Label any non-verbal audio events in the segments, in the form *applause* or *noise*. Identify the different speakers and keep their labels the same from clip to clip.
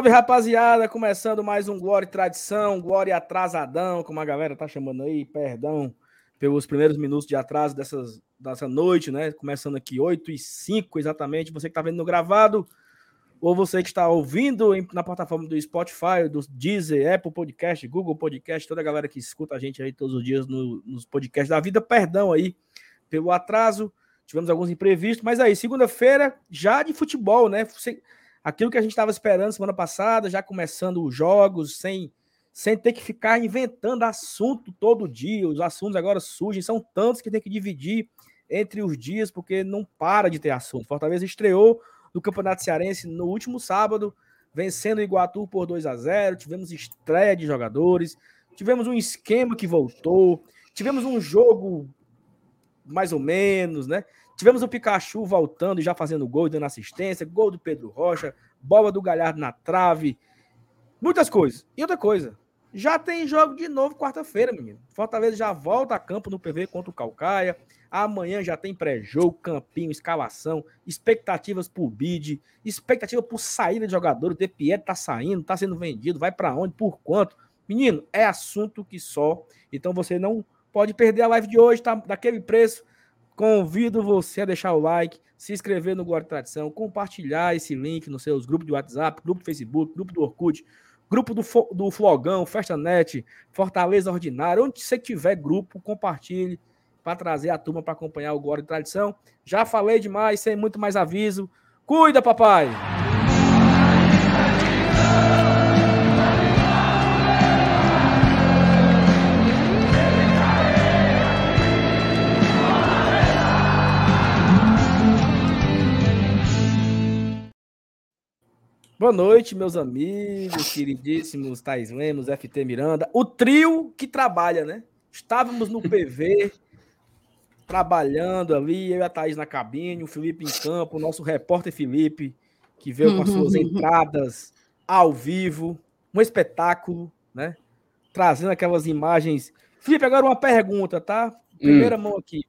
Speaker 1: Salve, rapaziada! Começando mais um Glória e Tradição, Glória Atrasadão, como a galera tá chamando aí, perdão pelos primeiros minutos de atraso dessas, dessa noite, né? Começando aqui 8 e 5 exatamente. Você que tá vendo no gravado, ou você que está ouvindo na plataforma do Spotify, do Deezer, Apple Podcast, Google Podcast, toda a galera que escuta a gente aí todos os dias no, nos podcasts da vida, perdão aí pelo atraso, tivemos alguns imprevistos, mas aí, segunda-feira, já de futebol, né? Aquilo que a gente estava esperando semana passada, já começando os jogos, sem, sem ter que ficar inventando assunto todo dia. Os assuntos agora surgem, são tantos que tem que dividir entre os dias, porque não para de ter assunto. Fortaleza estreou no Campeonato Cearense no último sábado, vencendo o Iguatu por 2 a 0 Tivemos estreia de jogadores, tivemos um esquema que voltou, tivemos um jogo mais ou menos, né? Tivemos o Pikachu voltando e já fazendo gol, dando assistência, gol do Pedro Rocha, bola do Galhardo na trave, muitas coisas. E outra coisa, já tem jogo de novo quarta-feira, menino. Fortaleza já volta a campo no PV contra o Calcaia. Amanhã já tem pré-jogo, campinho, escalação, expectativas por bid, expectativa por saída de jogador. O De Pietro tá saindo, tá sendo vendido, vai para onde, por quanto. Menino, é assunto que só. Então você não pode perder a live de hoje, tá daquele preço. Convido você a deixar o like, se inscrever no Glória Tradição, compartilhar esse link nos seus grupos de WhatsApp, grupo do Facebook, grupo do Orkut, grupo do, do Flogão, Festanet, Fortaleza Ordinária, onde você tiver grupo, compartilhe para trazer a turma para acompanhar o Glória Tradição. Já falei demais, sem muito mais aviso. Cuida, papai! Boa noite, meus amigos, queridíssimos Thais Lemos, FT Miranda. O trio que trabalha, né? Estávamos no PV, *laughs* trabalhando ali, eu e a Thaís na cabine, o Felipe em campo, o nosso repórter Felipe, que veio com as suas *laughs* entradas ao vivo, um espetáculo, né? Trazendo aquelas imagens. Felipe, agora uma pergunta, tá? Primeira hum. mão aqui.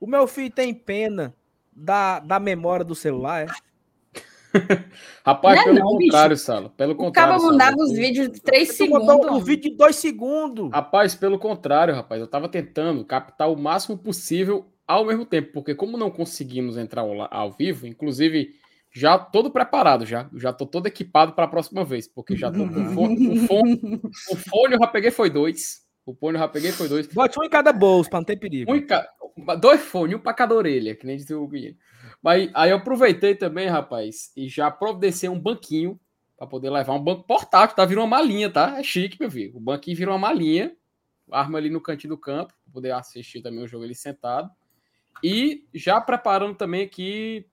Speaker 1: O meu filho tem pena da, da memória do celular, é? *laughs*
Speaker 2: Rapaz, não é pelo não, contrário, bicho. Salo. Pelo contrário.
Speaker 3: Acaba mandando os vídeos de 3 segundos.
Speaker 1: Um vídeo de 2 segundos.
Speaker 2: Rapaz, pelo contrário, rapaz. Eu tava tentando captar o máximo possível ao mesmo tempo, porque como não conseguimos entrar ao, ao vivo, inclusive já todo preparado, já. Já tô todo equipado para a próxima vez, porque já tô com fone, o fone. O fone eu já peguei foi dois. O fone eu já peguei foi dois.
Speaker 1: Bote um em cada bolso, para não ter perigo.
Speaker 2: Um em ca... Dois fones, um para cada orelha, que nem disse o menino. Mas aí eu aproveitei também, rapaz, e já providenciei um banquinho para poder levar um banco portátil, tá? Virou uma malinha, tá? É chique, meu filho. O banquinho virou uma malinha, arma ali no cantinho do campo, para poder assistir também o jogo ali sentado. E já preparando também aqui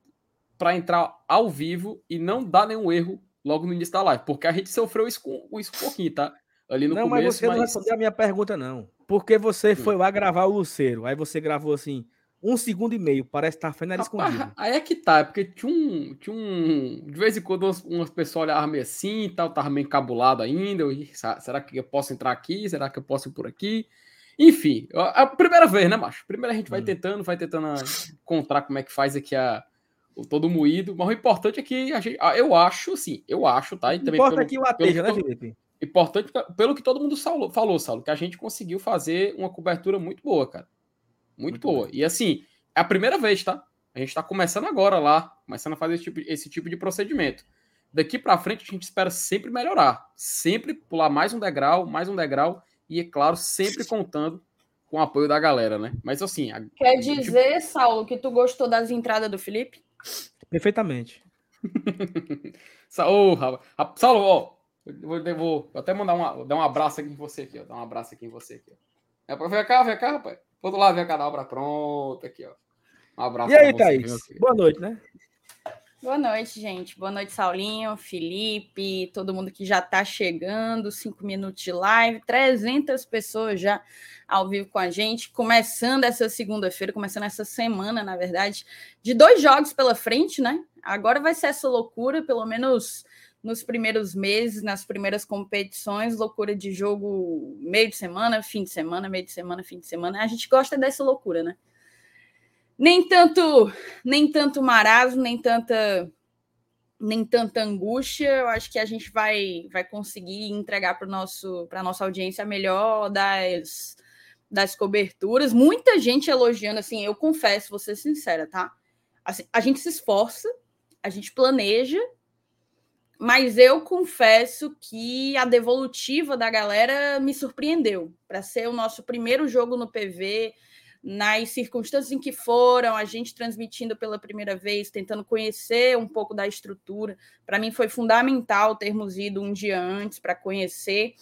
Speaker 2: para entrar ao vivo e não dar nenhum erro logo no início da live, porque a gente sofreu isso, com, isso um pouquinho, tá?
Speaker 1: Ali no não, começo, mas você mas... não respondeu a minha pergunta, não. Porque você hum. foi lá gravar o Luceiro, aí você gravou assim, um segundo e meio, parece estar tá fazendo escondido.
Speaker 2: Aí é que tá, é porque tinha um, tinha um. De vez em quando umas, umas pessoas olhavam meio assim e tal, tava meio encabulado ainda. Eu, será que eu posso entrar aqui? Será que eu posso ir por aqui? Enfim, a primeira vez, né, macho? Primeiro a gente vai hum. tentando, vai tentando encontrar como é que faz aqui a, o todo moído, mas o importante é que a gente, eu acho, assim, eu acho, tá?
Speaker 1: E também Importa pelo, aqui o ateja, né, Felipe?
Speaker 2: Importante, pelo que todo mundo falou, Saulo, que a gente conseguiu fazer uma cobertura muito boa, cara. Muito, Muito boa. Bem. E assim, é a primeira vez, tá? A gente está começando agora lá, começando a fazer esse tipo, esse tipo de procedimento. Daqui para frente a gente espera sempre melhorar, sempre pular mais um degrau, mais um degrau e é claro sempre *laughs* contando com o apoio da galera, né? Mas assim, a...
Speaker 3: quer dizer, tipo... Saulo, que tu gostou das entradas do Felipe?
Speaker 1: Perfeitamente. *laughs*
Speaker 2: Saulo, Saulo, ó, vou, vou até mandar uma, dar um abraço aqui em você aqui, ó, dar um abraço aqui em você aqui. Ó. É, vem cá, vem cá, rapaz. Todo lado vem a cadabra pronta aqui, ó.
Speaker 1: Um abraço. E aí, você, Thaís? Boa noite, né?
Speaker 3: Boa noite, gente. Boa noite, Saulinho, Felipe, todo mundo que já está chegando. Cinco minutos de live, 300 pessoas já ao vivo com a gente. Começando essa segunda-feira, começando essa semana, na verdade, de dois jogos pela frente, né? Agora vai ser essa loucura, pelo menos nos primeiros meses, nas primeiras competições, loucura de jogo meio de semana, fim de semana, meio de semana, fim de semana. A gente gosta dessa loucura, né? Nem tanto, nem tanto marasmo, nem tanta nem tanta angústia, eu acho que a gente vai, vai conseguir entregar para a nossa audiência a melhor das, das coberturas. Muita gente elogiando, assim, eu confesso, vou ser sincera, tá? Assim, a gente se esforça, a gente planeja, mas eu confesso que a devolutiva da galera me surpreendeu. Para ser o nosso primeiro jogo no PV, nas circunstâncias em que foram, a gente transmitindo pela primeira vez, tentando conhecer um pouco da estrutura. Para mim foi fundamental termos ido um dia antes para conhecer.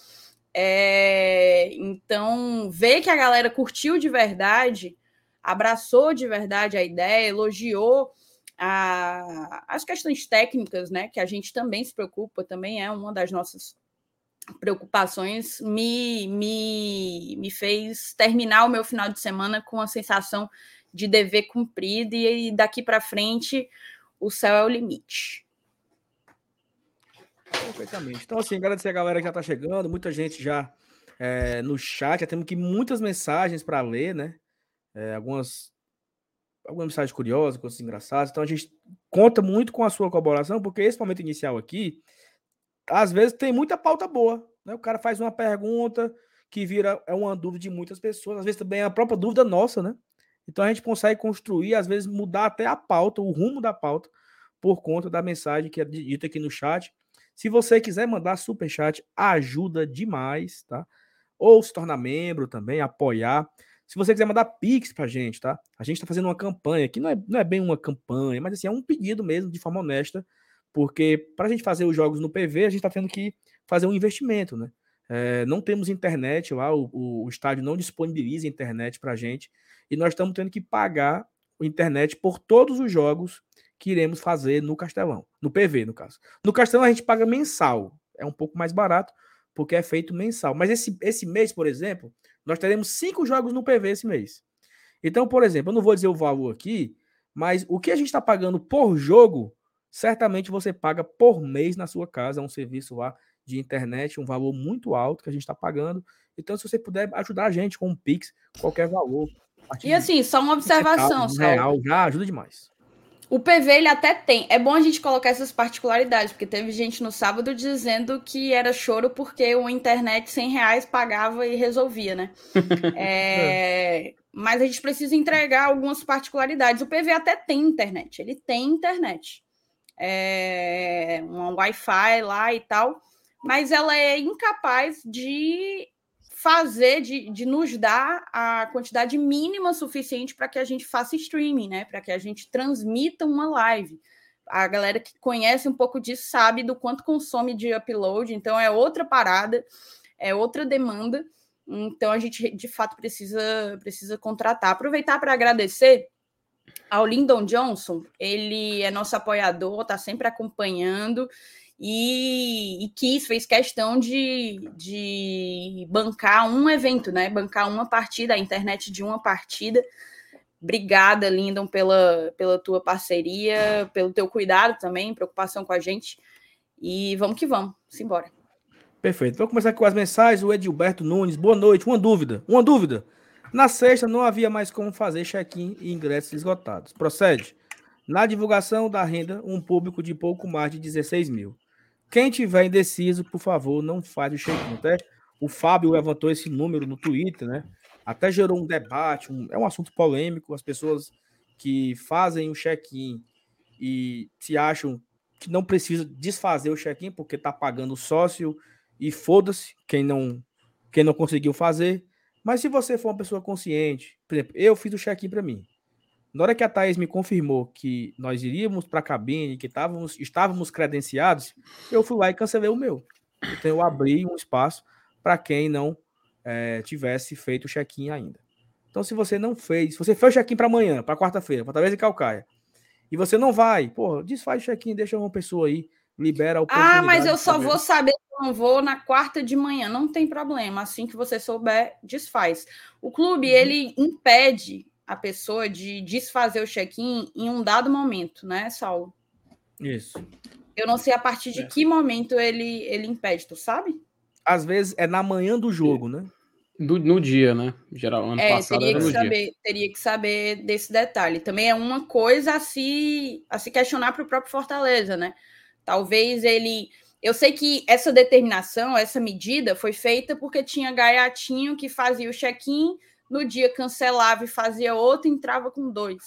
Speaker 3: É... Então, ver que a galera curtiu de verdade, abraçou de verdade a ideia, elogiou a... as questões técnicas, né? Que a gente também se preocupa, também é uma das nossas preocupações me, me, me fez terminar o meu final de semana com a sensação de dever cumprido e daqui para frente o céu é o limite.
Speaker 1: Perfeitamente. Então, assim, agradecer a galera que já está chegando, muita gente já é, no chat, já temos aqui muitas mensagens para ler, né? É, algumas, algumas mensagens curiosas, coisas engraçadas. Então, a gente conta muito com a sua colaboração, porque esse momento inicial aqui às vezes tem muita pauta boa. Né? O cara faz uma pergunta que vira é uma dúvida de muitas pessoas, às vezes também é a própria dúvida nossa, né? Então a gente consegue construir, às vezes mudar até a pauta, o rumo da pauta, por conta da mensagem que é dita aqui no chat. Se você quiser mandar super chat, ajuda demais, tá? Ou se tornar membro também, apoiar. Se você quiser mandar pix pra gente, tá? A gente tá fazendo uma campanha que não é, não é bem uma campanha, mas assim, é um pedido mesmo, de forma honesta, porque para a gente fazer os jogos no PV, a gente está tendo que fazer um investimento, né? É, não temos internet lá, o, o, estádio não disponibiliza internet para a gente, e nós estamos tendo que pagar a internet por todos os jogos que iremos fazer no Castelão, no PV, no caso. No Castelão a gente paga mensal, é um pouco mais barato, porque é feito mensal. Mas esse, esse mês, por exemplo, nós teremos cinco jogos no PV esse mês. Então, por exemplo, eu não vou dizer o valor aqui, mas o que a gente está pagando por jogo certamente você paga por mês na sua casa um serviço lá de internet, um valor muito alto que a gente está pagando. Então, se você puder ajudar a gente com um Pix, qualquer valor.
Speaker 3: E assim, só uma observação,
Speaker 1: um real, já ajuda demais.
Speaker 3: O PV ele até tem. É bom a gente colocar essas particularidades, porque teve gente no sábado dizendo que era choro porque o internet 100 reais pagava e resolvia, né? *laughs* é... Mas a gente precisa entregar algumas particularidades. O PV até tem internet, ele tem internet é, um Wi-Fi lá e tal, mas ela é incapaz de fazer, de, de nos dar a quantidade mínima suficiente para que a gente faça streaming, né? Para que a gente transmita uma live. A galera que conhece um pouco disso sabe do quanto consome de upload, então é outra parada, é outra demanda. Então a gente de fato precisa precisa contratar. Aproveitar para agradecer ao Lyndon Johnson, ele é nosso apoiador, está sempre acompanhando e, e, quis, fez questão de, de bancar um evento, né? Bancar uma partida, a internet de uma partida. Obrigada, Lindon, pela, pela tua parceria, pelo teu cuidado também, preocupação com a gente. E vamos que vamos, simbora.
Speaker 1: Perfeito. Vamos começar com as mensagens. O Edilberto Nunes, boa noite. Uma dúvida, uma dúvida. Na sexta, não havia mais como fazer check-in e ingressos esgotados. Procede. Na divulgação da renda, um público de pouco mais de 16 mil. Quem tiver indeciso, por favor, não faz o check-in. Até o Fábio levantou esse número no Twitter, né? Até gerou um debate, um, é um assunto polêmico. As pessoas que fazem o check-in e se acham que não precisa desfazer o check-in porque está pagando sócio e foda-se quem não, quem não conseguiu fazer. Mas se você for uma pessoa consciente, por exemplo, eu fiz o check-in para mim. Na hora que a Thaís me confirmou que nós iríamos para a cabine, que estávamos, estávamos credenciados, eu fui lá e cancelei o meu. Então eu abri um espaço para quem não é, tivesse feito o check-in ainda. Então, se você não fez, se você fez o check-in para amanhã, para quarta-feira, para talvez em Calcaia, e você não vai, pô, desfaz o check-in, deixa uma pessoa aí, libera
Speaker 3: o Ah, mas eu só vou saber não vou na quarta de manhã, não tem problema. Assim que você souber, desfaz. O clube uhum. ele impede a pessoa de desfazer o check-in em um dado momento, né, Saulo?
Speaker 1: Isso.
Speaker 3: Eu não sei a partir de é. que momento ele, ele impede, tu sabe?
Speaker 1: Às vezes é na manhã do jogo, né?
Speaker 2: Do, no dia, né? Geral, ano
Speaker 3: é, passado teria que saber, dia. Teria que saber desse detalhe. Também é uma coisa a se, a se questionar para o próprio Fortaleza, né? Talvez ele. Eu sei que essa determinação, essa medida foi feita porque tinha gaiatinho que fazia o check-in, no dia cancelava e fazia outro, entrava com dois.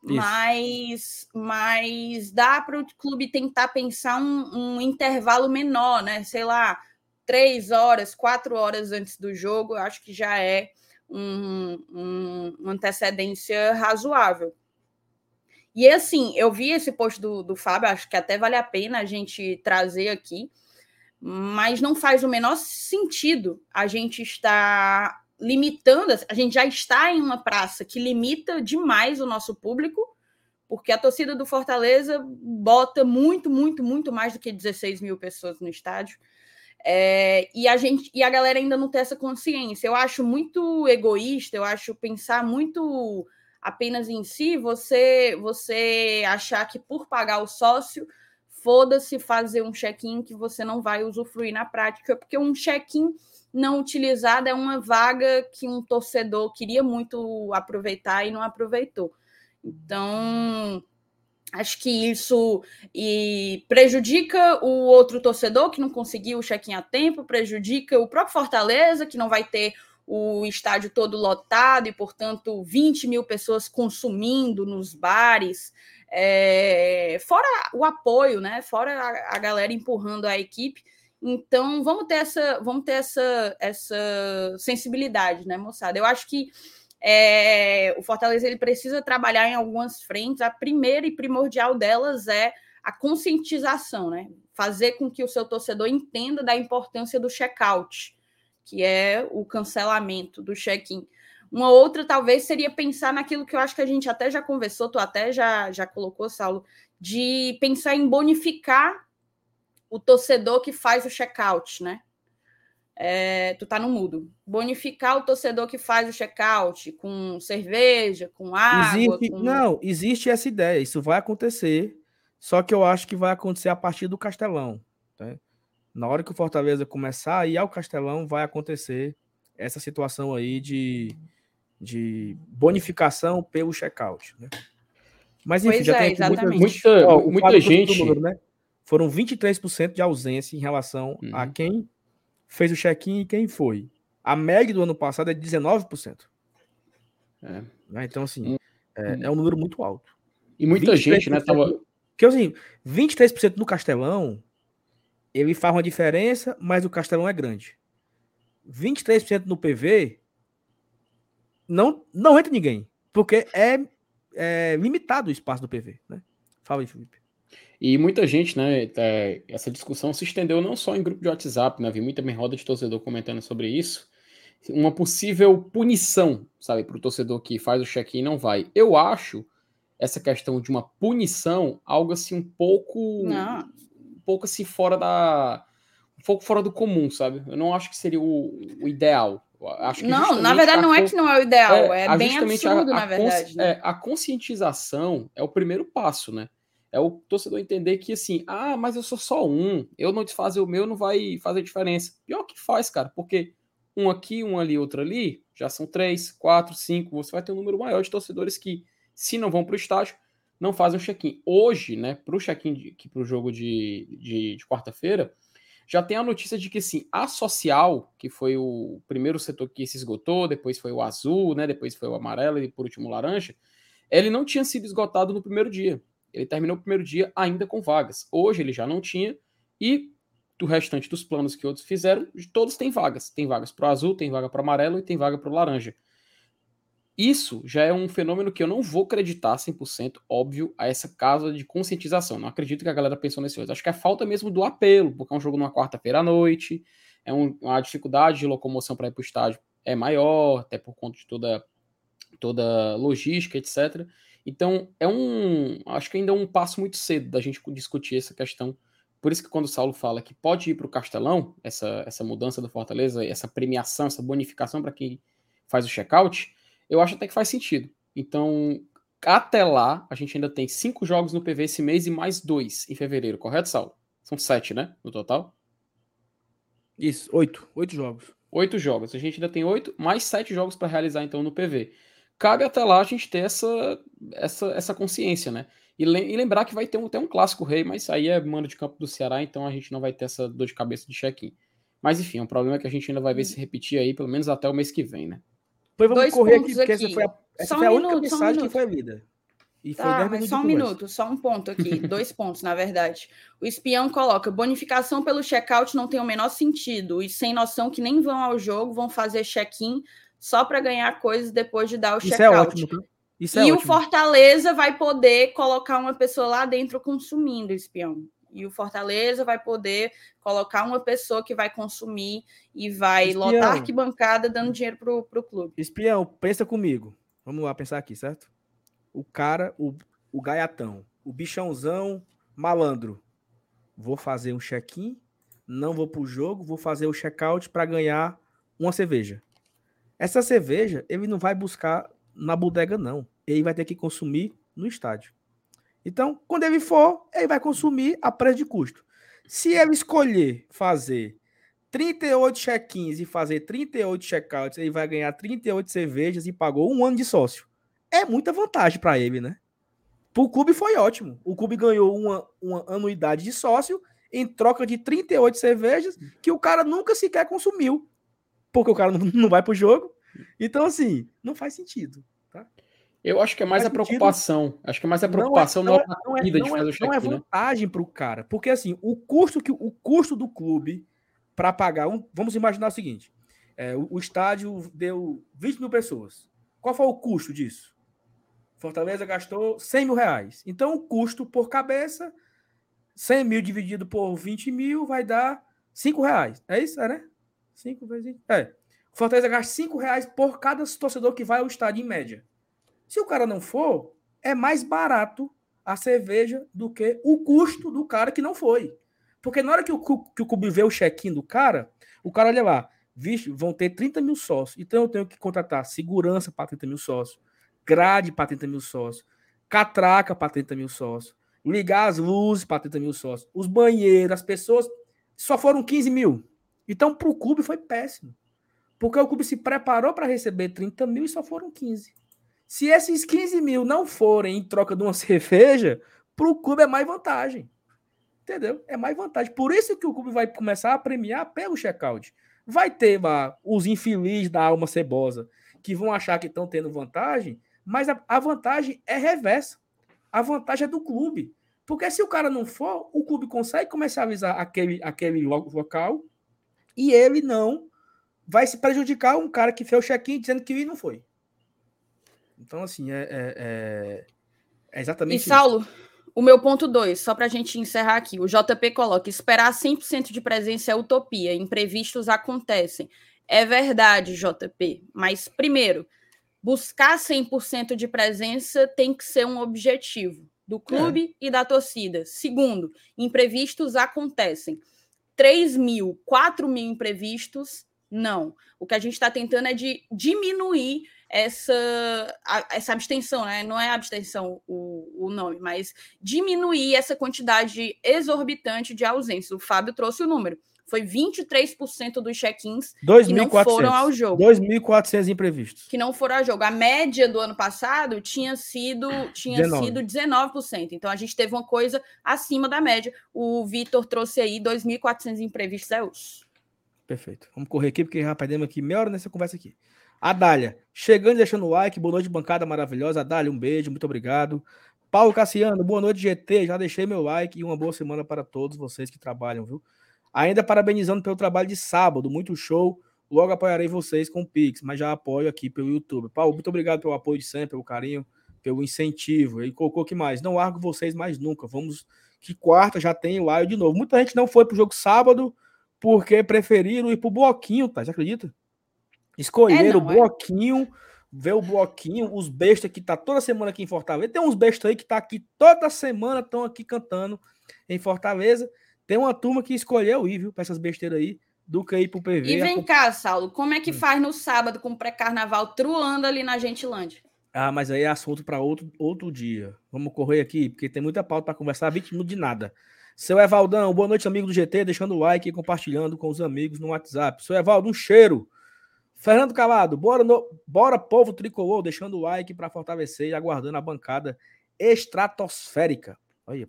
Speaker 3: Mas, mas dá para o clube tentar pensar um, um, intervalo menor, né? Sei lá, três horas, quatro horas antes do jogo, eu acho que já é um, um, uma antecedência razoável. E assim, eu vi esse post do, do Fábio, acho que até vale a pena a gente trazer aqui, mas não faz o menor sentido a gente estar limitando, a gente já está em uma praça que limita demais o nosso público, porque a torcida do Fortaleza bota muito, muito, muito mais do que 16 mil pessoas no estádio. É, e a gente e a galera ainda não tem essa consciência. Eu acho muito egoísta, eu acho pensar muito apenas em si, você você achar que por pagar o sócio, foda-se fazer um check-in que você não vai usufruir na prática, porque um check-in não utilizado é uma vaga que um torcedor queria muito aproveitar e não aproveitou. Então, acho que isso e prejudica o outro torcedor que não conseguiu o check-in a tempo, prejudica o próprio Fortaleza, que não vai ter o estádio todo lotado e, portanto, 20 mil pessoas consumindo nos bares. É, fora o apoio, né? Fora a, a, galera empurrando a equipe. Então, vamos ter essa, vamos ter essa, essa sensibilidade, né, moçada? Eu acho que é, o Fortaleza ele precisa trabalhar em algumas frentes. A primeira e primordial delas é a conscientização, né? Fazer com que o seu torcedor entenda da importância do check-out que é o cancelamento do check-in. Uma outra, talvez, seria pensar naquilo que eu acho que a gente até já conversou, tu até já, já colocou, Saulo, de pensar em bonificar o torcedor que faz o check-out, né? É, tu tá no mudo. Bonificar o torcedor que faz o check-out com cerveja, com água.
Speaker 1: Existe,
Speaker 3: com...
Speaker 1: Não, existe essa ideia. Isso vai acontecer. Só que eu acho que vai acontecer a partir do Castelão. Tá? na hora que o Fortaleza começar a ir ao Castelão, vai acontecer essa situação aí de, de bonificação pelo check-out. Né?
Speaker 3: Mas enfim, pois já é, tem
Speaker 2: muita, muita, ó, muita gente. Número, né?
Speaker 1: Foram 23% de ausência em relação uhum. a quem fez o check-in e quem foi. A média do ano passado é 19%. É. Né? Então, assim, hum. é, é, um número muito alto.
Speaker 2: E muita gente, né? Tava...
Speaker 1: Que assim, 23% no Castelão ele faz uma diferença, mas o Castelão é grande. 23% no PV não, não entra ninguém, porque é, é, limitado o espaço do PV. Né? Fala aí, Felipe.
Speaker 2: E muita gente, né? É, essa discussão se estendeu não só em grupo de WhatsApp, né? Vi muita roda de torcedor comentando sobre isso. Uma possível punição, sabe, para o torcedor que faz o check-in e não vai. Eu acho essa questão de uma punição algo assim um pouco.
Speaker 3: Não
Speaker 2: pouco assim fora da. um pouco fora do comum, sabe? Eu não acho que seria o, o ideal. Acho
Speaker 3: não, na verdade, não é que não é o ideal, é, é bem absurdo, a, a na verdade.
Speaker 2: Né? É, a conscientização é o primeiro passo, né? É o torcedor entender que assim, ah, mas eu sou só um, eu não desfazer o meu não vai fazer diferença. Pior que faz, cara, porque um aqui, um ali, outro ali, já são três, quatro, cinco, você vai ter um número maior de torcedores que, se não vão para o estádio, não fazem o check-in. Hoje, né, para o check-in, para o jogo de, de, de quarta-feira, já tem a notícia de que, sim, a social, que foi o primeiro setor que se esgotou, depois foi o azul, né, depois foi o amarelo e por último o laranja, ele não tinha sido esgotado no primeiro dia. Ele terminou o primeiro dia ainda com vagas. Hoje ele já não tinha e do restante dos planos que outros fizeram, todos têm vagas. Tem vagas para o azul, tem vaga para o amarelo e tem vaga para o laranja. Isso já é um fenômeno que eu não vou acreditar 100%, óbvio, a essa causa de conscientização. Não acredito que a galera pensou nesse hoje. Acho que é falta mesmo do apelo, porque é um jogo numa quarta-feira à noite, é um, uma dificuldade de locomoção para ir para o estádio é maior, até por conta de toda, toda logística, etc. Então, é um. Acho que ainda é um passo muito cedo da gente discutir essa questão. Por isso que quando o Saulo fala que pode ir para o Castelão, essa, essa mudança do Fortaleza, essa premiação, essa bonificação para quem faz o check-out, eu acho até que faz sentido. Então, até lá, a gente ainda tem cinco jogos no PV esse mês e mais dois em fevereiro, correto, Saulo? São sete, né? No total?
Speaker 1: Isso, oito. Oito jogos.
Speaker 2: Oito jogos. A gente ainda tem oito, mais sete jogos para realizar, então, no PV. Cabe até lá a gente ter essa, essa, essa consciência, né? E, e lembrar que vai ter um, ter um clássico rei, mas aí é mano de campo do Ceará, então a gente não vai ter essa dor de cabeça de check-in. Mas enfim, é um problema que a gente ainda vai ver se repetir aí, pelo menos até o mês que vem, né?
Speaker 1: Pois vamos Dois correr aqui, porque aqui. essa foi a, essa foi a única minuto, mensagem um que foi lida.
Speaker 3: E tá, mas só um minuto, só um ponto aqui, *laughs* dois pontos, na verdade. O espião coloca: bonificação pelo check-out não tem o menor sentido, e sem noção que nem vão ao jogo, vão fazer check-in só para ganhar coisas depois de dar o check-out. É ótimo, tá? Isso é e ótimo. o Fortaleza vai poder colocar uma pessoa lá dentro consumindo espião. E o Fortaleza vai poder colocar uma pessoa que vai consumir e vai espião. lotar arquibancada dando dinheiro pro, pro clube.
Speaker 1: Espião, pensa comigo. Vamos lá pensar aqui, certo? O cara, o, o gaiatão, o bichãozão malandro. Vou fazer um check-in, não vou pro jogo, vou fazer o check-out para ganhar uma cerveja. Essa cerveja ele não vai buscar na bodega, não. Ele vai ter que consumir no estádio. Então, quando ele for, ele vai consumir a preço de custo. Se ele escolher fazer 38 check-ins e fazer 38 check-outs, ele vai ganhar 38 cervejas e pagou um ano de sócio. É muita vantagem para ele, né? Para o clube foi ótimo. O clube ganhou uma, uma anuidade de sócio em troca de 38 cervejas que o cara nunca sequer consumiu. Porque o cara *laughs* não, vai para o jogo, então, assim, não faz sentido. Tá?
Speaker 2: Eu acho que é mais a preocupação. Sentido. Acho que é mais a preocupação
Speaker 1: não é, não, não, é, não, é, não, é, não é vantagem para o cara. Porque, assim, o custo, que, o custo do clube para pagar. Um, vamos imaginar o seguinte: é, o, o, estádio deu 20 mil pessoas. Qual foi o custo disso? Fortaleza gastou 100 mil reais. Então, o custo por cabeça, 100 mil dividido por 20 mil, vai dar 5 reais. É isso? É, né? 5 vezes. É. Fortaleza gasta 5 reais por cada torcedor que vai ao estádio, em média. Se o cara não for, é mais barato a cerveja do que o custo do cara que não foi. Porque na hora que o, que o clube vê o check-in do cara, o cara olha lá, vixe, vão ter 30 mil sócios. Então eu tenho que contratar segurança para 30 mil sócios, grade para 30 mil sócios, catraca para 30 mil sócios, ligar as luzes para 30 mil sócios, os banheiros, as pessoas. Só foram 15 mil. Então, para o clube foi péssimo. Porque o clube se preparou para receber 30 mil e só foram 15. Se esses 15 mil não forem em troca de uma *laughs* cerveja, para o clube é mais vantagem. Entendeu? É mais vantagem. Por isso que o clube vai começar a premiar pelo check-out. Vai ter lá os infelizes da alma cebosa que vão achar que estão tendo vantagem, mas a, a vantagem é reversa. A vantagem é do clube. Porque se o cara não for, o clube consegue comercializar aquele, aquele local e ele não vai se prejudicar um cara que fez o check-in dizendo que não foi. Então, assim, é, é, é, é exatamente
Speaker 3: E, Saulo, isso. o meu ponto 2, só para a gente encerrar aqui, o JP coloca, esperar 100% de presença é utopia, imprevistos acontecem. É verdade, JP, mas, primeiro, buscar 100% de presença tem que ser um objetivo do clube é. e da torcida. Segundo, imprevistos acontecem. 3 mil, 4 mil imprevistos não. O que a gente está tentando é de diminuir essa, essa abstenção, né? Não é abstenção o, o nome, mas diminuir essa quantidade exorbitante de ausências. O Fábio trouxe o número. Foi 23% dos check-ins que não foram ao jogo.
Speaker 1: 2.400 imprevistos.
Speaker 3: Que não foram ao jogo. A média do ano passado tinha sido, tinha 19. sido 19%. Então a gente teve uma coisa acima da média. O Vitor trouxe aí 2.400 imprevistos. É os.
Speaker 1: Perfeito. Vamos correr aqui, porque rapaz, demos aqui meia hora nessa conversa aqui. Adália, chegando e deixando o like, boa noite, bancada maravilhosa. Adália, um beijo, muito obrigado. Paulo Cassiano, boa noite, GT. Já deixei meu like e uma boa semana para todos vocês que trabalham, viu? Ainda parabenizando pelo trabalho de sábado, muito show. Logo apoiarei vocês com o Pix, mas já apoio aqui pelo YouTube. Paulo, muito obrigado pelo apoio de sempre, pelo carinho, pelo incentivo. Ele colocou que mais? Não largo vocês mais nunca. Vamos que quarta já tem o de novo. Muita gente não foi pro jogo sábado porque preferiram ir pro bloquinho, tá? Você acredita? Escolheram é, não, o é? bloquinho, é? ver o bloquinho, os bestas que tá toda semana aqui em Fortaleza. Tem uns bestas aí que tá aqui toda semana, estão aqui cantando em Fortaleza. Tem uma turma que escolheu ir, viu, pra essas besteiras aí, do que ir pro PV.
Speaker 3: E vem cá, Saulo, como é que hum. faz no sábado com o pré-carnaval truando ali na Gentilândia?
Speaker 1: Ah, mas aí é assunto para outro, outro dia. Vamos correr aqui, porque tem muita pauta para conversar, 20 minutos de nada. Seu Evaldão, boa noite, amigo do GT, deixando o like e compartilhando com os amigos no WhatsApp. Seu Evaldo, um cheiro. Fernando Calado, bora, no... bora povo tricolor, deixando o like para fortalecer e aguardando a bancada estratosférica. Olha,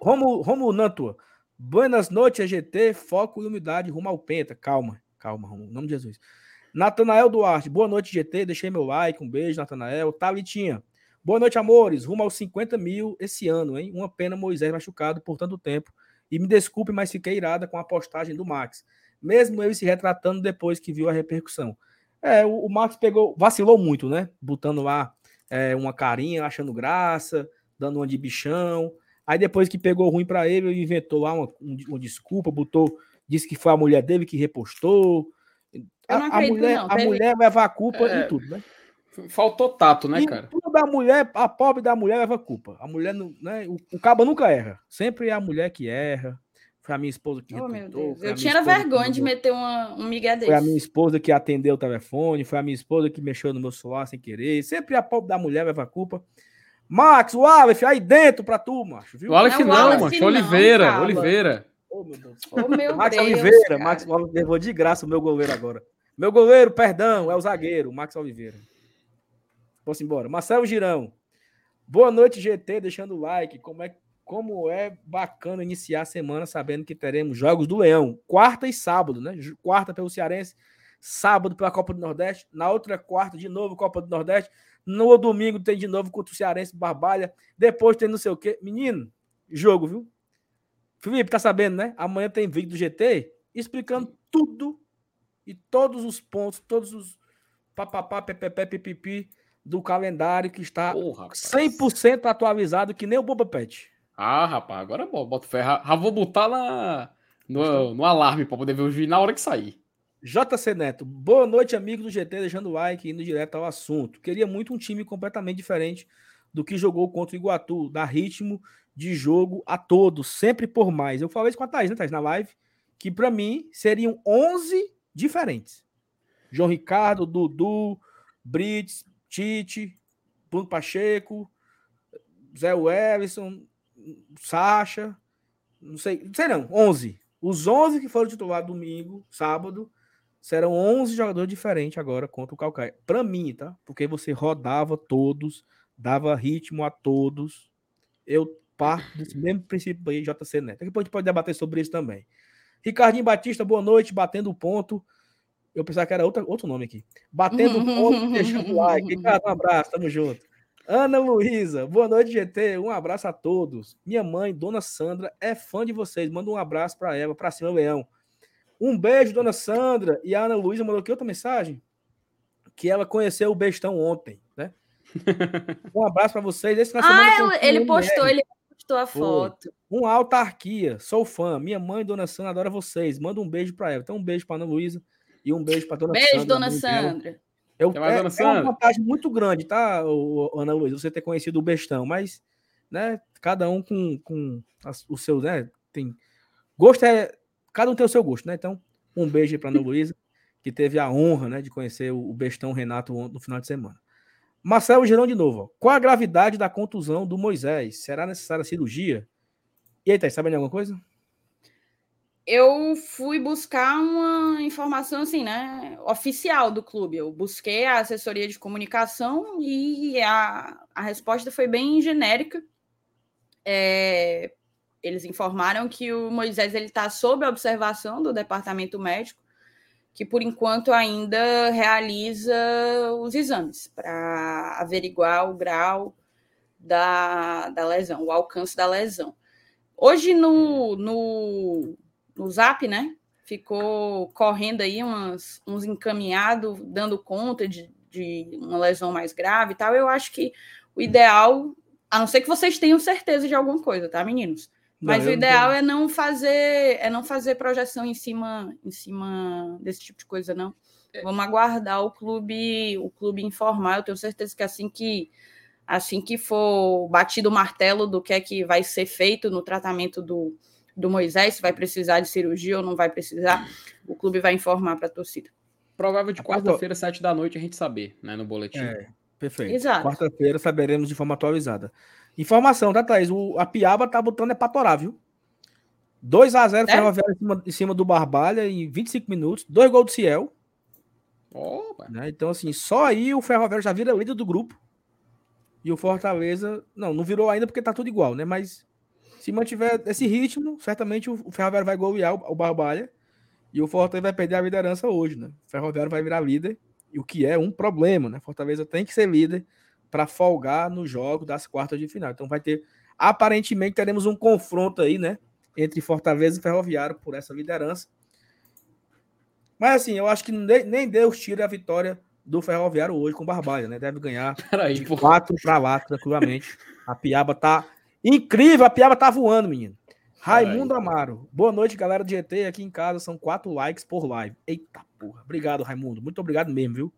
Speaker 1: Romulo, Romulo Nantua. Buenas noites, EGT. Foco e humildade rumo ao Penta. Calma, calma, Romulo. Em nome de Jesus. Natanael Duarte. Boa noite, GT. Deixei meu like. Um beijo, Natanael. Talitinha. Boa noite, amores. Rumo aos 50 mil esse ano, hein? Uma pena Moisés machucado por tanto tempo. E me desculpe, mas fiquei irada com a postagem do Max. Mesmo ele se retratando depois que viu a repercussão. É, o, o Max pegou, vacilou muito, né? Botando lá é, uma carinha, achando graça, dando uma de bichão. Aí depois que pegou ruim para ele, ele inventou lá uma, uma, desculpa, botou, disse que foi a mulher dele que repostou. A, a, mulher, não, a mulher leva a culpa é... em tudo, né?
Speaker 2: Faltou tato, né, e cara?
Speaker 1: Tudo da mulher, a pobre da mulher leva culpa. A mulher, não, né? O, o cabo nunca erra. Sempre é a mulher que erra. Foi a minha esposa que
Speaker 3: oh, retornou, Eu tinha vergonha de meter uma, um migué desse.
Speaker 1: Foi a minha esposa que atendeu o telefone. Foi a minha esposa que mexeu no meu celular sem querer. Sempre a pobre da mulher leva culpa. Max, o Aleph, aí dentro pra tu, macho.
Speaker 2: Viu? O Aleph não, não macho. Oliveira, não, Oliveira.
Speaker 3: Oh, meu Deus. Oh, meu *laughs*
Speaker 1: Max
Speaker 3: Deus,
Speaker 1: Oliveira. Cara. Max levou de graça o meu goleiro agora. Meu goleiro, perdão, é o zagueiro, Max Oliveira. Posso embora. Marcelo Girão. Boa noite, GT, deixando o like. Como é, como é bacana iniciar a semana sabendo que teremos jogos do Leão, quarta e sábado, né? Quarta pelo Cearense, sábado pela Copa do Nordeste, na outra quarta de novo Copa do Nordeste, no domingo tem de novo contra o Cearense Barbalha, depois tem não sei o quê. Menino, jogo, viu? Felipe, tá sabendo, né? Amanhã tem vídeo do GT explicando tudo e todos os pontos, todos os papapá, ppp, pipipi do calendário que está oh, 100% atualizado, que nem o Boba Pet.
Speaker 2: Ah, rapaz, agora é bom, bota fé. Já vou botar na, no, no alarme para poder ver o vídeo na hora que sair.
Speaker 1: JC Neto, boa noite, amigo do GT, deixando o like e indo direto ao assunto. Queria muito um time completamente diferente do que jogou contra o Iguatu, dar ritmo de jogo a todos, sempre por mais. Eu falei isso com a Thaís, né, Thaís, na live, que para mim seriam 11 diferentes. João Ricardo, Dudu, Brits, Tite, Bruno Pacheco, Zé Wellison, Sacha, não sei, não sei não, 11. Os 11 que foram titulados domingo, sábado, serão 11 jogadores diferentes agora contra o Calcaia. Para mim, tá? Porque você rodava todos, dava ritmo a todos. Eu parto desse mesmo princípio aí, JC Neto. Depois a gente pode debater sobre isso também. Ricardinho Batista, boa noite, batendo o ponto. Eu pensava que era outra, outro nome aqui. Batendo o ponto, deixando o like. *laughs* Ricardo, um abraço, tamo junto. Ana Luísa, boa noite, GT. Um abraço a todos. Minha mãe, Dona Sandra, é fã de vocês. Manda um abraço para ela, para cima, Leão. Um beijo, Dona Sandra. E a Ana Luísa mandou aqui outra mensagem que ela conheceu o bestão ontem, né? *laughs* Um abraço para vocês.
Speaker 3: Esse ah, ele postou, ele postou a foto.
Speaker 1: Um autarquia, sou fã. Minha mãe, Dona Sandra, adora vocês. Manda um beijo para ela. Então, um beijo para Ana Luísa e um beijo para Dona
Speaker 3: beijo,
Speaker 1: Sandra.
Speaker 3: Beijo, Dona Sandra.
Speaker 1: Eu, é, é, é, uma vantagem muito grande, tá, Ana Luísa, você ter conhecido o bestão, mas, né, cada um com, com o seu, né, tem... Gosto é... Cada um tem o seu gosto, né? Então, um beijo para Ana Luísa, *laughs* que teve a honra, né, de conhecer o bestão Renato no final de semana. Marcelo Girão de novo. Ó. Qual a gravidade da contusão do Moisés? Será necessária cirurgia? E aí, Thaís, sabe de alguma coisa?
Speaker 3: Eu fui buscar uma informação assim, né, oficial do clube. Eu busquei a assessoria de comunicação e a, a resposta foi bem genérica. É, eles informaram que o Moisés ele está sob observação do departamento médico que por enquanto ainda realiza os exames para averiguar o grau da, da lesão, o alcance da lesão. Hoje no, no, no Zap, né? Ficou correndo aí umas, uns encaminhados, dando conta de, de uma lesão mais grave e tal. Eu acho que o ideal, a não ser que vocês tenham certeza de alguma coisa, tá, meninos? Mas não, o ideal é não fazer é não fazer projeção em cima em cima desse tipo de coisa não. É. Vamos aguardar o clube o clube informar. Eu tenho certeza que assim que assim que for batido o martelo do que é que vai ser feito no tratamento do, do Moisés, se vai precisar de cirurgia ou não vai precisar, o clube vai informar para a torcida.
Speaker 2: Provável de quarta-feira, sete da noite, a gente saber, né, no boletim.
Speaker 1: É, perfeito. Quarta-feira saberemos de forma atualizada. Informação, tá, Thaís? O, a Piaba tá botando é pra torar, viu? 2x0 é? Ferroviária em cima, em cima do Barbalha em 25 minutos. Dois gols do Ciel. Oh, né? Então, assim, só aí o Ferroviário já vira líder do grupo. E o Fortaleza, não, não virou ainda porque tá tudo igual, né? Mas se mantiver esse ritmo, certamente o Ferroviário vai golear o Barbalha e o Fortaleza vai perder a liderança hoje, né? O Ferroviário vai virar líder, e o que é um problema, né? Fortaleza tem que ser líder para folgar no jogo das quartas de final. Então vai ter, aparentemente, teremos um confronto aí, né? Entre Fortaleza e Ferroviário por essa liderança. Mas assim, eu acho que nem Deus tira a vitória do Ferroviário hoje com o Barbalha, né? Deve ganhar
Speaker 2: Peraí,
Speaker 1: de 4 para lá, tranquilamente. A Piaba tá incrível, a Piaba tá voando, menino. Raimundo Amaro. Boa noite, galera do GT. Aqui em casa são quatro likes por live. Eita porra. Obrigado, Raimundo. Muito obrigado mesmo, viu?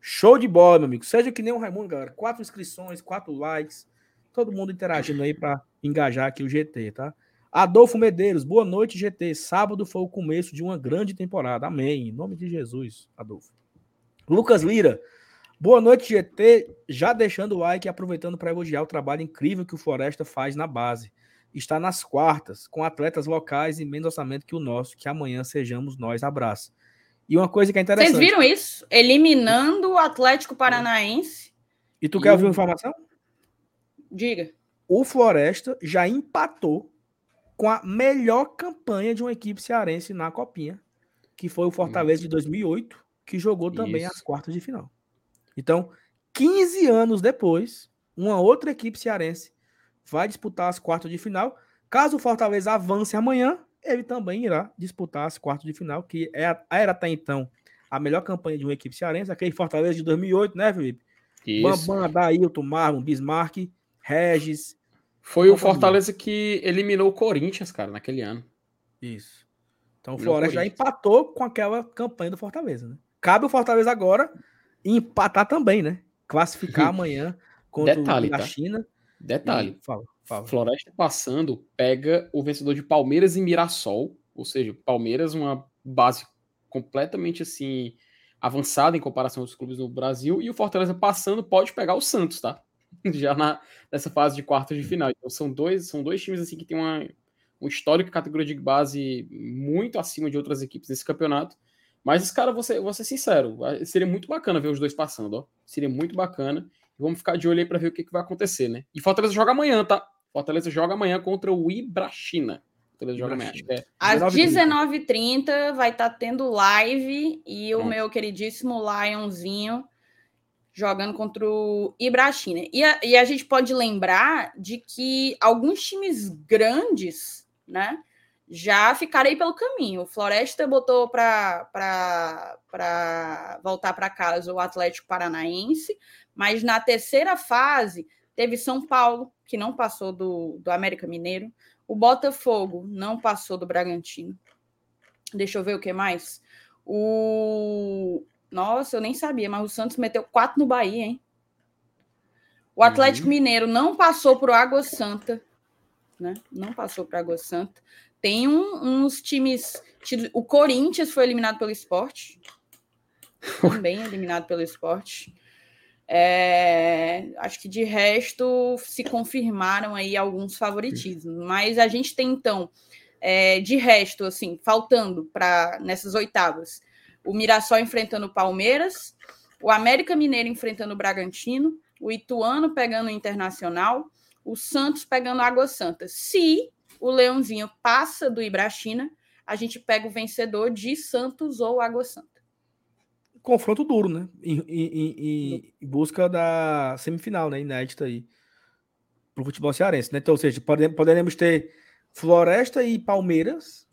Speaker 1: Show de bola, meu amigo. Seja que nem o Raimundo, galera. Quatro inscrições, quatro likes. Todo mundo interagindo aí para engajar aqui o GT, tá? Adolfo Medeiros. Boa noite, GT. Sábado foi o começo de uma grande temporada. Amém. Em nome de Jesus, Adolfo. Lucas Lira. Boa noite, GT. Já deixando o like e aproveitando para elogiar o trabalho incrível que o Floresta faz na base está nas quartas, com atletas locais e menos orçamento que o nosso, que amanhã sejamos nós. Abraço. E uma coisa que é interessante.
Speaker 3: Vocês viram isso? Eliminando o Atlético Paranaense.
Speaker 1: E tu e quer ouvir uma informação?
Speaker 3: Diga.
Speaker 1: O Floresta já empatou com a melhor campanha de uma equipe cearense na Copinha, que foi o Fortaleza de 2008, que jogou também isso. as quartas de final. Então, 15 anos depois, uma outra equipe cearense vai disputar as quartas de final. Caso o Fortaleza avance amanhã, ele também irá disputar as quartas de final, que é, era até então a melhor campanha de uma equipe cearense, aquele Fortaleza de 2008, né, Felipe? Isso. Bambam, Dailton, Marlon, Bismarck, Regis.
Speaker 2: Foi o Fortaleza que eliminou o Corinthians, cara, naquele ano.
Speaker 1: Isso. Então o Floresta já empatou com aquela campanha do Fortaleza, né? Cabe o Fortaleza agora empatar também, né? Classificar amanhã contra
Speaker 2: Detalhe,
Speaker 1: o da
Speaker 2: tá?
Speaker 1: China
Speaker 2: Detalhe, e, fala, fala. Floresta passando pega o vencedor de Palmeiras e Mirassol, ou seja, Palmeiras uma base completamente assim avançada em comparação aos clubes no Brasil e o Fortaleza passando pode pegar o Santos, tá? *laughs* Já na, nessa fase de quartas de final. Então são dois, são dois times assim que tem uma um histórico categoria de base muito acima de outras equipes nesse campeonato. Mas, cara, vou ser, vou ser sincero, seria muito bacana ver os dois passando, ó. Seria muito bacana. Vamos ficar de olho aí para ver o que, que, vai acontecer, né? E Fortaleza joga amanhã, tá? Fortaleza joga amanhã contra o Ibrachina. Fortaleza joga amanhã.
Speaker 3: É Às 19h30 vai estar tá tendo live e o meu queridíssimo Lionzinho jogando contra o Ibrachina. E a, e a gente pode lembrar de que alguns times grandes, né? Já ficaram aí pelo caminho. O Floresta botou para voltar para casa o Atlético Paranaense, mas na terceira fase teve São Paulo, que não passou do, do América Mineiro, o Botafogo não passou do Bragantino. Deixa eu ver o que mais. O. Nossa, eu nem sabia, mas o Santos meteu quatro no Bahia, hein? O Atlético uhum. Mineiro não passou para o Água Santa, né? Não passou para Água Santa. Tem um, uns times. O Corinthians foi eliminado pelo esporte. *laughs* Também eliminado pelo esporte. É, acho que de resto se confirmaram aí alguns favoritismos, mas a gente tem então é, de resto, assim, faltando para nessas oitavas, o Mirassol enfrentando o Palmeiras, o América Mineiro enfrentando o Bragantino, o Ituano pegando o Internacional, o Santos pegando a Água Santa. Se o Leãozinho passa do Ibrachina, a gente pega o vencedor de Santos ou Água Santa
Speaker 1: confronto duro, né? Em, em, em, busca da semifinal, né? Inédita aí. Pro futebol cearense, né? Então, ou seja, pode, poderemos ter Floresta e Palmeiras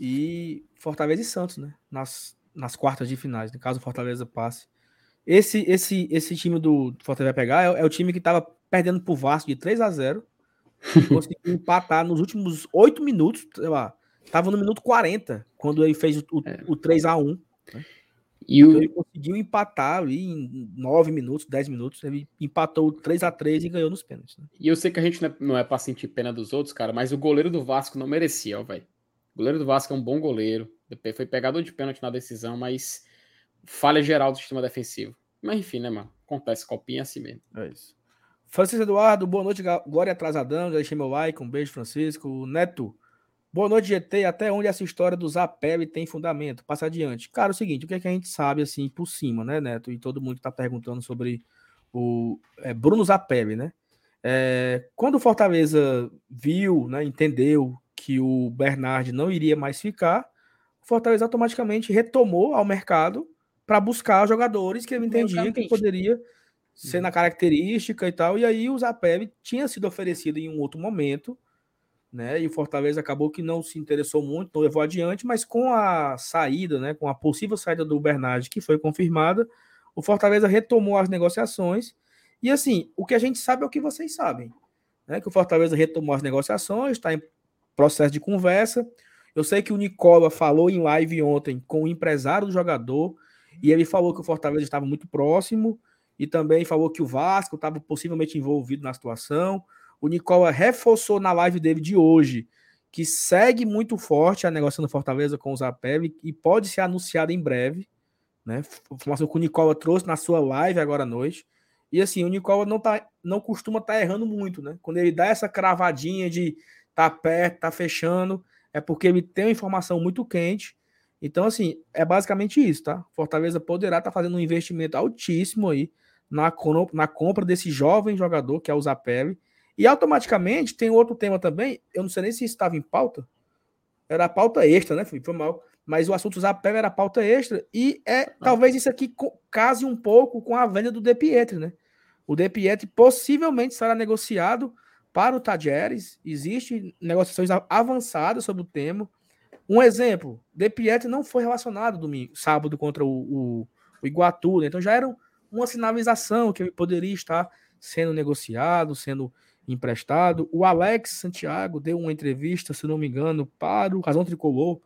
Speaker 1: e Fortaleza e Santos, né? Nas, nas quartas de finais, no caso o Fortaleza passe. Esse, esse, esse time do Fortaleza vai pegar é, é o time que estava perdendo pro Vasco de 3 a 0 *laughs* conseguiu empatar nos últimos 8 minutos, sei lá, tava no minuto 40, quando ele fez o, o, é. o 3 a 1 né? E então o... ele conseguiu empatar ali em 9 minutos, 10 minutos. Ele empatou 3 a 3 e ganhou nos pênaltis. Né?
Speaker 2: E eu sei que a gente não é, não é pra sentir pena dos outros, cara, mas o goleiro do Vasco não merecia, ó, velho. O goleiro do Vasco é um bom goleiro. Foi pegador de pênalti na decisão, mas falha geral do sistema defensivo. Mas enfim, né, mano? Acontece, copinha assim mesmo.
Speaker 1: É isso. Francisco Eduardo, boa noite, Glória atrasadão. Já deixei meu like. Um beijo, Francisco. Neto, Boa noite, GT. Até onde essa história do Zapelli tem fundamento? Passa adiante. Cara, é o seguinte, o que, é que a gente sabe, assim, por cima, né, Neto? E todo mundo está perguntando sobre o é, Bruno Zapelli, né? É, quando o Fortaleza viu, né, entendeu que o Bernard não iria mais ficar, o Fortaleza automaticamente retomou ao mercado para buscar jogadores que ele entendia que poderia ser na característica e tal. E aí o Zapelli tinha sido oferecido em um outro momento, né? E o Fortaleza acabou que não se interessou muito, não levou adiante, mas com a saída, né, com a possível saída do Bernard, que foi confirmada, o Fortaleza retomou as negociações. E assim, o que a gente sabe é o que vocês sabem, né? Que o Fortaleza retomou as negociações, está em processo de conversa. Eu sei que o Nicola falou em live ontem com o empresário do jogador e ele falou que o Fortaleza estava muito próximo e também falou que o Vasco estava possivelmente envolvido na situação. O Nicola reforçou na live dele de hoje que segue muito forte a negociação do Fortaleza com o Zapelli e pode ser anunciada em breve. Né? Informação que o Nicola trouxe na sua live agora à noite. E assim, o Nicola não, tá, não costuma estar tá errando muito, né? Quando ele dá essa cravadinha de tá perto, tá fechando, é porque ele tem uma informação muito quente. Então, assim, é basicamente isso, tá? Fortaleza poderá estar tá fazendo um investimento altíssimo aí na, na compra desse jovem jogador, que é o Zapelli. E automaticamente tem outro tema também, eu não sei nem se estava em pauta, era pauta extra, né, Felipe? Foi mal. Mas o assunto Zapelli era pauta extra, e é ah. talvez isso aqui case um pouco com a venda do De Pietri, né? O De Pietri possivelmente será negociado para o Tajeres, existe negociações avançadas sobre o tema. Um exemplo, De Pietri não foi relacionado domingo, sábado contra o, o, o Iguatu, né? então já era uma sinalização que ele poderia estar sendo negociado, sendo emprestado. O Alex Santiago deu uma entrevista, se não me engano, para o Razão Tricolor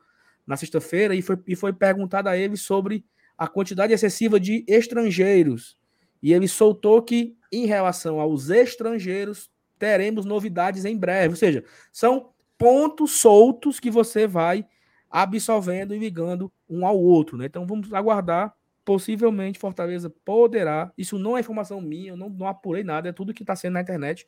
Speaker 1: na sexta-feira e foi, e foi perguntado a ele sobre a quantidade excessiva de estrangeiros. E ele soltou que, em relação aos estrangeiros, teremos novidades em breve. Ou seja, são pontos soltos que você vai absolvendo e ligando um ao outro. Né? Então vamos aguardar possivelmente Fortaleza poderá. Isso não é informação minha, eu não, não apurei nada, é tudo que está sendo na internet.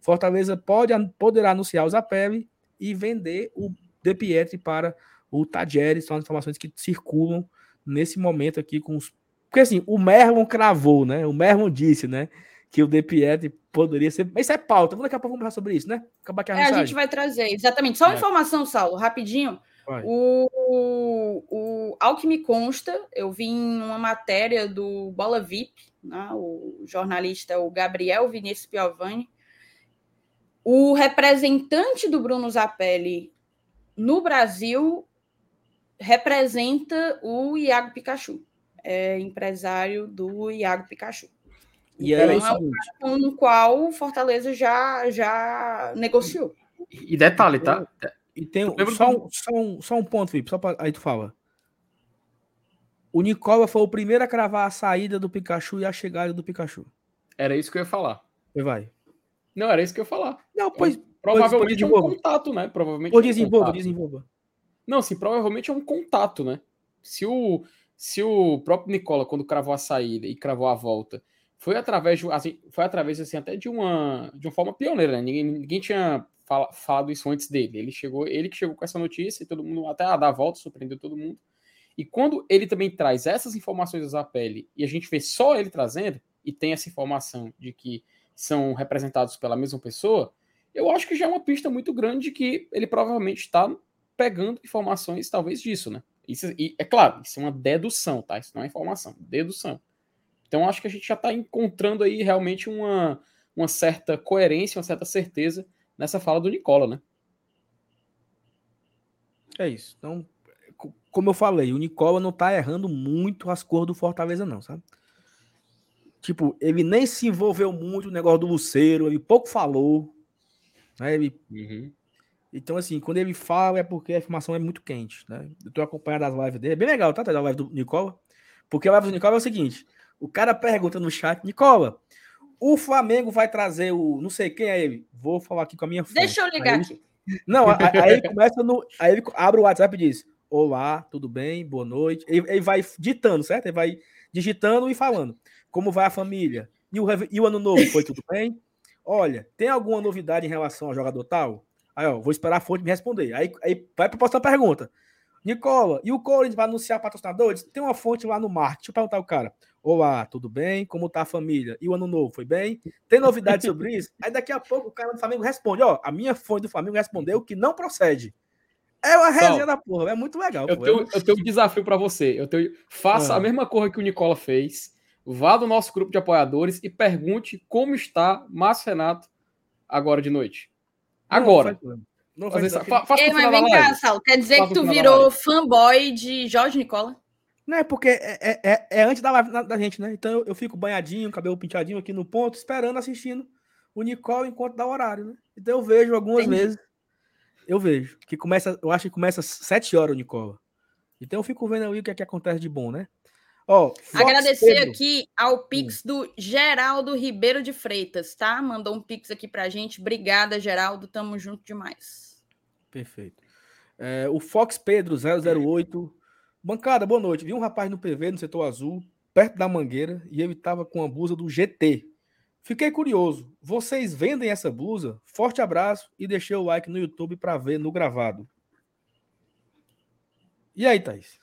Speaker 1: Fortaleza pode, poderá anunciar o Zapelli e vender o De Pietri para o Tadjeri. São as informações que circulam nesse momento aqui com os. Porque assim, o Merlon cravou, né? O Merlon disse, né? Que o De Pietri poderia ser. Mas isso é pauta. Vamos daqui a pouco conversar sobre isso, né?
Speaker 3: Acabar aqui a, é, a gente vai trazer, exatamente. Só uma é. informação, Saulo, rapidinho. O, o, ao que me consta, eu vi em uma matéria do Bola VIP, né, o jornalista o Gabriel Vinícius Piovani, o representante do Bruno Zapelli no Brasil representa o Iago Pikachu, é empresário do Iago Pikachu. E então, é, é o com o qual o Fortaleza já, já negociou.
Speaker 2: E detalhe, tá?
Speaker 1: E tem só um, só, um, só um ponto, Felipe, só pra, aí tu fala. O Nicola foi o primeiro a cravar a saída do Pikachu e a chegada do Pikachu.
Speaker 2: Era isso que eu ia falar.
Speaker 1: E vai.
Speaker 2: Não, era isso que eu ia falar.
Speaker 1: Não, pois. É,
Speaker 2: provavelmente pois, é um contato, né? Provavelmente.
Speaker 1: Ou desenvolva, um desenvolva.
Speaker 2: Não, sim, provavelmente é um contato, né? Se o, se o próprio Nicola, quando cravou a saída e cravou a volta, foi através, assim, foi através assim, até de uma, de uma forma pioneira, né? Ninguém, ninguém tinha fala, falado isso antes dele. Ele chegou, ele que chegou com essa notícia e todo mundo até a dar a volta, surpreendeu todo mundo. E quando ele também traz essas informações do Zapelli e a gente vê só ele trazendo e tem essa informação de que são representados pela mesma pessoa, eu acho que já é uma pista muito grande de que ele provavelmente está pegando informações talvez disso, né? Isso, e, é claro, isso é uma dedução, tá? Isso não é informação, dedução. Então acho que a gente já está encontrando aí realmente uma, uma certa coerência, uma certa certeza nessa fala do Nicola, né?
Speaker 1: É isso. Então, como eu falei, o Nicola não tá errando muito as cores do Fortaleza, não, sabe? Tipo, ele nem se envolveu muito no negócio do Luceiro, ele pouco falou. Né? Ele... Uhum. Então, assim, quando ele fala é porque a informação é muito quente, né? Eu tô acompanhando as lives dele. É bem legal, tá? A live do Nicola. Porque a live do Nicola é o seguinte: o cara pergunta no chat, Nicola, o Flamengo vai trazer o. Não sei quem é ele. Vou falar aqui com a minha
Speaker 3: fonte. Deixa eu ligar aí, aqui.
Speaker 1: Não, aí ele começa no. Aí ele abre o WhatsApp e diz: Olá, tudo bem? Boa noite. Ele, ele vai ditando, certo? Ele vai digitando e falando. Como vai a família? E o, e o ano novo? Foi tudo bem? Olha, tem alguma novidade em relação ao jogador tal? Aí, ó, vou esperar a fonte me responder. Aí, aí vai para a próxima pergunta. Nicola, e o Corinthians vai anunciar patrocinadores? Tem uma fonte lá no marketing. Deixa eu perguntar o cara. Olá, tudo bem? Como tá a família? E o ano novo, foi bem? Tem novidade sobre *laughs* isso? Aí daqui a pouco o cara do Flamengo responde: Ó, a minha fonte do Flamengo respondeu que não procede. É uma resenha da porra, é muito legal.
Speaker 2: Eu,
Speaker 1: pô.
Speaker 2: tenho, eu tenho um desafio para você. Eu tenho, faça ah. a mesma coisa que o Nicola fez. Vá do nosso grupo de apoiadores e pergunte como está Márcio Renato agora de noite. Agora.
Speaker 3: Não, não faça Ei, mas vem cá, Sal. Quer dizer que tu virou fanboy de Jorge Nicola?
Speaker 1: Não, é porque é, é, é, é antes da live da gente, né? Então eu, eu, fico banhadinho, cabelo pintadinho aqui no ponto, esperando, assistindo o Nicole enquanto dá horário, né? Então eu vejo algumas Entendi. vezes eu vejo. Que começa, eu acho que começa às 7 horas o Nicola. Então eu fico vendo aí o que, é que acontece de bom, né?
Speaker 3: Ó, Agradecer Pedro. aqui ao Pix hum. do Geraldo Ribeiro de Freitas, tá? Mandou um Pix aqui pra gente. Obrigada, Geraldo. Tamo junto demais.
Speaker 1: Perfeito. É, o Fox Pedro 008. Bancada, boa noite. Vi um rapaz no PV, no setor azul, perto da mangueira, e ele tava com a blusa do GT. Fiquei curioso. Vocês vendem essa blusa? Forte abraço e deixei o like no YouTube para ver no gravado. E aí, Thaís?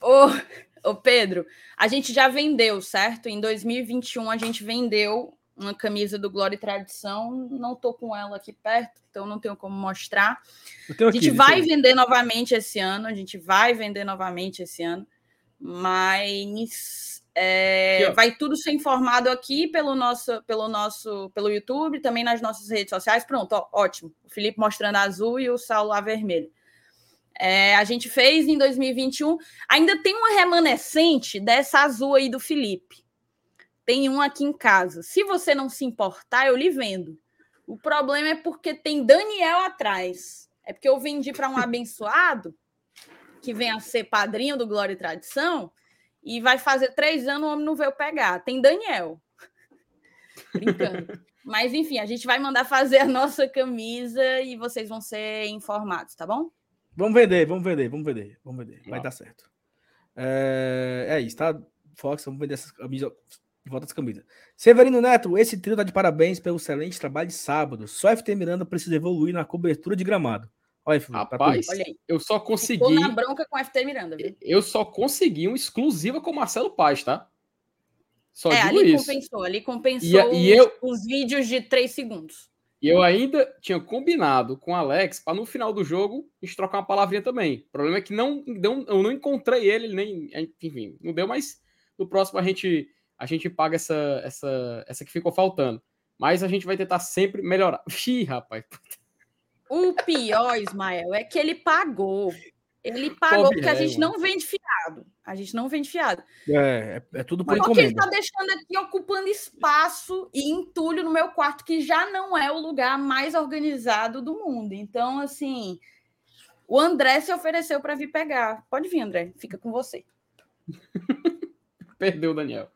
Speaker 3: Ô, ô Pedro, a gente já vendeu, certo? Em 2021 a gente vendeu uma camisa do Glória e Tradição. Não tô com ela aqui perto, então não tenho como mostrar. a gente vai vender novamente esse ano. A gente vai vender novamente esse ano. Mas é, vai tudo ser informado aqui pelo nosso, pelo nosso, pelo YouTube, também nas nossas redes sociais. Pronto, ó, ótimo. O Felipe mostrando azul e o Saulo lá vermelho. É, a gente fez em 2021. Ainda tem uma remanescente dessa azul aí do Felipe. Tem um aqui em casa. Se você não se importar, eu lhe vendo. O problema é porque tem Daniel atrás. É porque eu vendi para um *laughs* abençoado que vem a ser padrinho do Glória e Tradição e vai fazer três anos, o homem não veio pegar. Tem Daniel. *laughs* Brincando. Mas, enfim, a gente vai mandar fazer a nossa camisa e vocês vão ser informados, tá bom?
Speaker 1: Vamos vender, vamos vender, vamos vender, vamos vender. Vai dar certo. É, é isso, tá? Fox, vamos vender essas camisas. De volta das camisas. Severino Neto, esse trio tá de parabéns pelo excelente trabalho de sábado. Só FT Miranda precisa evoluir na cobertura de gramado.
Speaker 2: Olha, Rapaz, olha aí. eu só consegui. Ficou
Speaker 3: na bronca com o FT Miranda, viu?
Speaker 2: Eu só consegui um exclusiva com o Marcelo Paz, tá?
Speaker 3: Só é, ali isso. compensou, ali compensou e, e eu, os vídeos de três segundos.
Speaker 2: E eu ainda tinha combinado com o Alex para no final do jogo a gente trocar uma palavrinha também. O problema é que não, não, eu não encontrei ele, nem. Enfim, não deu, mas no próximo a gente, a gente paga essa, essa, essa que ficou faltando. Mas a gente vai tentar sempre melhorar. *laughs* Ih, rapaz.
Speaker 3: O pior, Ismael, é que ele pagou. Ele pagou Pobre porque a gente não vende fiado. A gente não vende fiado.
Speaker 1: É, é, é tudo por
Speaker 3: Porque ele está deixando aqui ocupando espaço e entulho no meu quarto, que já não é o lugar mais organizado do mundo. Então, assim, o André se ofereceu para vir pegar. Pode vir, André. Fica com você. *laughs*
Speaker 2: Perdeu, Daniel.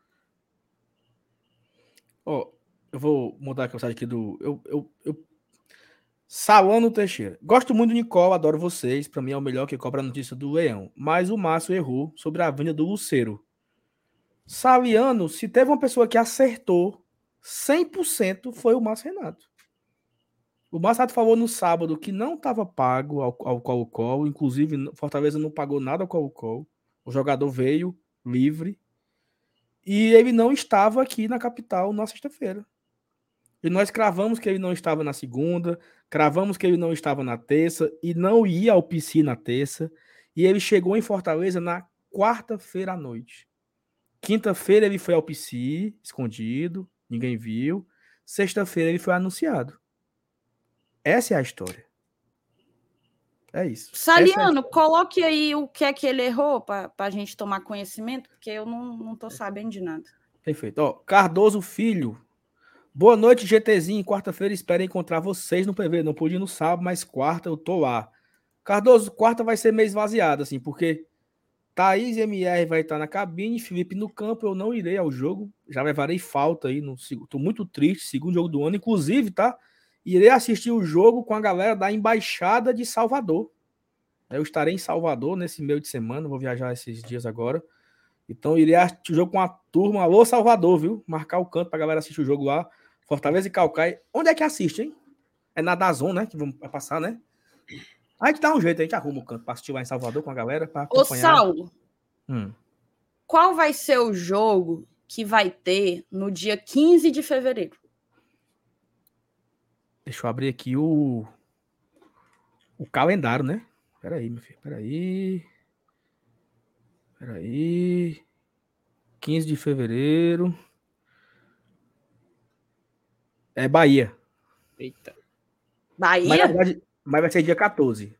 Speaker 1: Ó, oh, eu vou mudar a mensagem aqui do. Eu, eu, eu Salano Teixeira. Gosto muito do Nicole, adoro vocês. Para mim é o melhor que cobra a notícia do Leão. Mas o Márcio errou sobre a vinda do Luceiro. Saliano, se teve uma pessoa que acertou 100%, foi o Márcio Renato. O Márcio Renato falou no sábado que não estava pago ao, ao Colo-Colo. Inclusive, Fortaleza não pagou nada ao Colo-Colo. O jogador veio livre. E ele não estava aqui na capital na sexta-feira. E nós cravamos que ele não estava na segunda, cravamos que ele não estava na terça e não ia ao PC na terça. E ele chegou em Fortaleza na quarta-feira à noite. Quinta-feira ele foi ao PC, escondido, ninguém viu. Sexta-feira ele foi anunciado. Essa é a história. É isso.
Speaker 3: Saliano, é coloque aí o que é que ele errou para a gente tomar conhecimento, porque eu não estou sabendo de nada.
Speaker 1: Perfeito. Ó, Cardoso Filho Boa noite, GTzinho. Quarta-feira espero encontrar vocês no PV. Não pude ir no sábado, mas quarta eu tô lá. Cardoso, quarta vai ser meio esvaziado, assim, porque Thaís MR vai estar na cabine, Felipe no campo. Eu não irei ao jogo. Já levarei falta aí. No, tô muito triste. Segundo jogo do ano. Inclusive, tá? Irei assistir o jogo com a galera da Embaixada de Salvador. Eu estarei em Salvador nesse meio de semana. Vou viajar esses dias agora. Então, irei assistir o jogo com a turma. Alô, Salvador, viu? Marcar o canto pra galera assistir o jogo lá. Fortaleza e Calcaia. Onde é que assiste, hein? É na Dazon, né? Que vamos passar, né? A gente dá um jeito, a gente arruma o canto pra assistir lá em Salvador com a galera. Pra
Speaker 3: Ô,
Speaker 1: acompanhar.
Speaker 3: Saulo,
Speaker 1: Hum.
Speaker 3: qual vai ser o jogo que vai ter no dia 15 de fevereiro?
Speaker 1: Deixa eu abrir aqui o. O calendário, né? Peraí, meu filho. Peraí. Peraí. 15 de fevereiro. É Bahia.
Speaker 2: Eita.
Speaker 1: Mas,
Speaker 3: Bahia?
Speaker 1: na verdade, mas vai ser dia 14.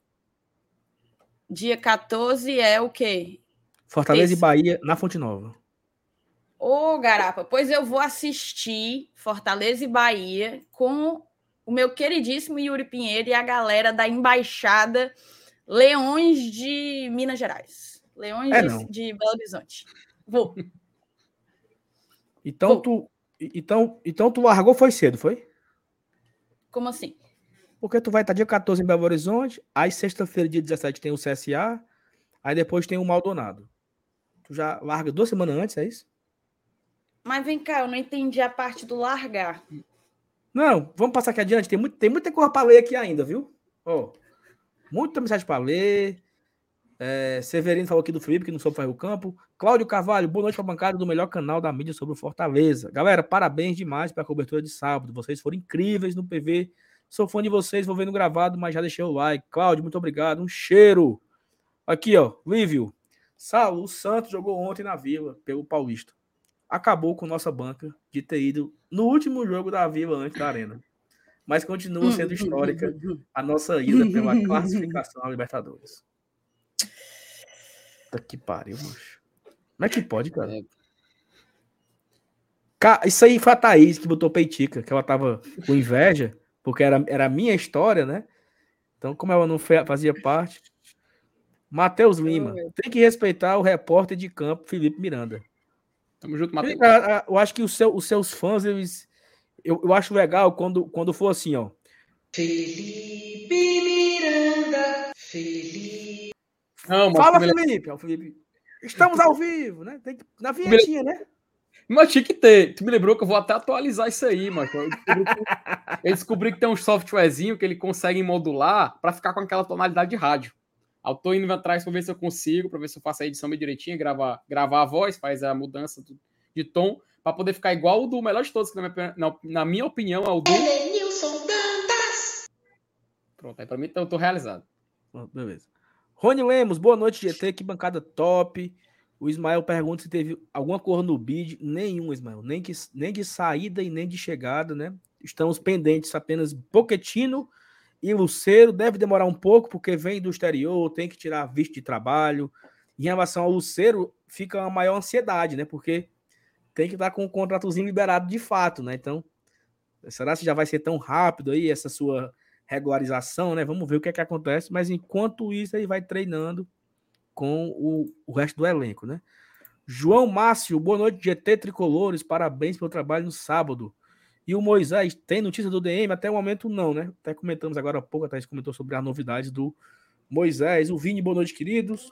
Speaker 3: Dia 14 é o quê?
Speaker 1: Fortaleza
Speaker 3: Esse.
Speaker 1: e Bahia na Fonte Nova.
Speaker 3: Ô, Garapa, pois eu vou assistir Fortaleza e Bahia com o meu queridíssimo Yuri Pinheiro e a galera da Embaixada Leões de Minas Gerais. Leões
Speaker 1: É,
Speaker 3: de, Belo Horizonte. Vou.
Speaker 1: Então
Speaker 3: Pô.
Speaker 1: tu, então, então tu largou foi cedo, foi?
Speaker 3: Como assim?
Speaker 1: Porque tu vai estar dia 14 em Belo Horizonte, aí sexta-feira, dia 17, tem o CSA, aí depois tem o Maldonado. Tu já larga duas semanas antes, é isso?
Speaker 3: Mas vem cá, eu não entendi a parte do largar.
Speaker 1: Não, vamos passar aqui adiante. Tem, muito, tem muita coisa para ler aqui ainda, viu? Ó, muita mensagem para ler. É, Severino falou aqui do Felipe, que não soube fazer o campo. Cláudio Carvalho, boa noite para a bancada do melhor canal da mídia sobre o Fortaleza. Galera, parabéns demais pela cobertura de sábado. Vocês foram incríveis no PV. Sou fã de vocês, vou vendo gravado, mas já deixei o like. Cláudio, muito obrigado. Um cheiro. Aqui, ó, Lívio. Saulo, Santos jogou ontem na Vila, pelo Paulista. Acabou com nossa banca de ter ido no último jogo da Vila antes da Arena. Mas continua sendo histórica a nossa ida pela *laughs* classificação à Libertadores. Puta que pariu, macho. Como é que pode, cara?
Speaker 2: É.
Speaker 1: Isso aí foi a Thaís que botou peitica, que ela tava com inveja, porque era, era a minha história, né? Então, como ela não fazia parte. Matheus Lima, tem que respeitar o repórter de campo, Felipe Miranda.
Speaker 2: Tamo junto, Matheus.
Speaker 1: Eu acho que o seu- os seus fãs, eles. Eu, eu acho legal quando, quando for assim, ó.
Speaker 4: Felipe Miranda, Felipe.
Speaker 2: Não,
Speaker 1: Fala, Felipe. Ó, o Felipe. Estamos ao vivo, né? Tem que, na vinhetinha, né?
Speaker 2: Mas tinha que ter. Tu me lembrou que eu vou até atualizar isso aí, mas eu descobri que, *laughs* eu descobri que tem um softwarezinho que ele consegue modular para ficar com aquela tonalidade de rádio. Eu tô indo atrás para ver se eu consigo, para ver se eu faço a edição bem direitinho, gravar, gravar a voz, faz a mudança de tom, para poder ficar igual o do melhor de todos, que na minha, na- na minha opinião é o do.
Speaker 4: Elenilson Dantas.
Speaker 2: Pronto, aí para mim então, eu tô realizado.
Speaker 1: Pronto, beleza. Rony Lemos, boa noite, GT. Que bancada top. O Ismael pergunta se teve alguma cor no bid. Nenhum, Ismael. Nem, que, nem de saída e nem de chegada, né? Estamos pendentes apenas Poquetino e Luceiro. Deve demorar um pouco, porque vem do exterior, tem que tirar visto de trabalho. Em relação ao Luceiro, fica uma maior ansiedade, né? Porque tem que estar com o contratozinho liberado de fato, né? Então, será que já vai ser tão rápido aí essa sua regularização, né? Vamos ver o que é que acontece, mas enquanto isso ele vai treinando com o, o resto do elenco, né? João Márcio, boa noite, GT Tricolores, parabéns pelo trabalho no sábado. E o Moisés, tem notícia do DM? Até o momento não, né? Até comentamos agora há pouco, a Thaís comentou sobre as novidades do Moisés. O Vini, boa noite, queridos.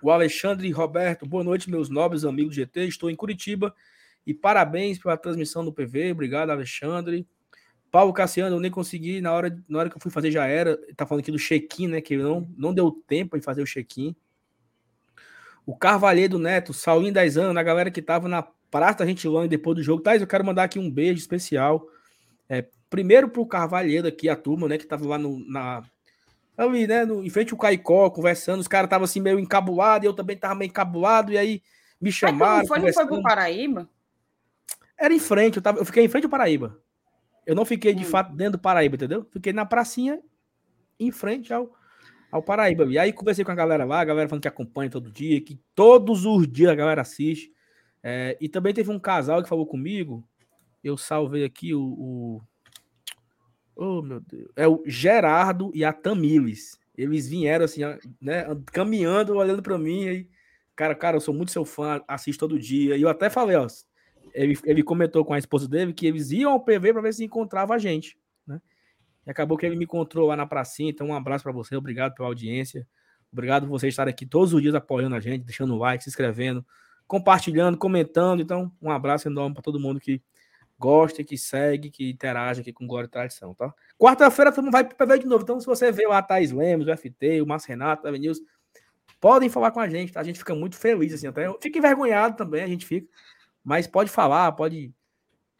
Speaker 1: O Alexandre Roberto, boa noite, meus nobres amigos GT. Estou em Curitiba e parabéns pela transmissão do PV. Obrigado, Alexandre. Paulo Cassiano, eu nem consegui, na hora, na hora que eu fui fazer já era. Tá falando aqui do check-in, né? Que não, não deu tempo em fazer o check-in. O Carvalheiro Neto, Saulinho 10 anos, a galera que tava na Praça da Gentilândia depois do jogo. Thais, eu quero mandar aqui um beijo especial. É, primeiro pro Carvalheiro aqui, a turma, né? Que tava lá no, na. Ali, né? No, em frente ao Caicó, conversando. Os caras estavam assim meio encabulados, e eu também tava meio encabulado, e aí me
Speaker 3: Mas
Speaker 1: chamaram.
Speaker 3: não foi, não foi pro Paraíba?
Speaker 1: Era em frente, eu, tava, eu fiquei em frente ao Paraíba. Eu não fiquei de
Speaker 3: Hum.
Speaker 1: fato dentro do Paraíba, entendeu? Fiquei na pracinha em frente ao, ao Paraíba. E aí conversei com a galera lá, a galera falando que acompanha todo dia, que todos os dias a galera assiste. É, e também teve um casal que falou comigo. Eu salvei aqui o. o oh, meu Deus. É o Gerardo e a Tamiles. Eles vieram assim, né, caminhando, olhando para mim. Aí, cara, cara, eu sou muito seu fã, assisto todo dia. E eu até falei, ó, ele, ele comentou com a esposa dele que eles iam ao PV para ver se encontrava a gente, né? E acabou que ele me encontrou lá na pracinha, então um abraço para você, obrigado pela audiência. Obrigado por vocês estarem aqui todos os dias apoiando a gente, deixando o like, se inscrevendo, compartilhando, comentando. Então, um abraço enorme para todo mundo que goste, que segue, que interage aqui com Glória e Tradição, tá? Quarta-feira todo mundo vai pro PV de novo. Então, se você vê a Thaís Lemos, o FT, o Márcio Renato, o News, podem falar com a gente, tá? A gente fica muito feliz, assim, até. Fica envergonhado também, a gente fica. Mas pode falar, pode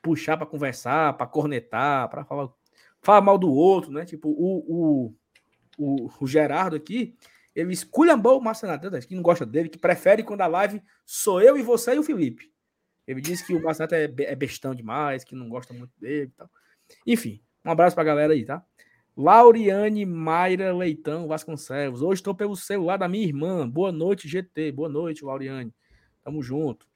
Speaker 1: puxar para conversar, para cornetar, para falar, falar mal do outro, né? Tipo, o, o, o, o Gerardo aqui, ele esculhambou o Márcio Renato, que não gosta dele, que prefere quando a live sou eu e você e o Felipe. Ele disse que o Márcio é, é bestão demais, que não gosta muito dele e tal. Enfim, um abraço pra galera aí, tá? Lauriane Mayra Leitão Vasconcelos. Hoje estou pelo celular da minha irmã. Boa noite, GT. Boa noite, Lauriane. Tamo junto.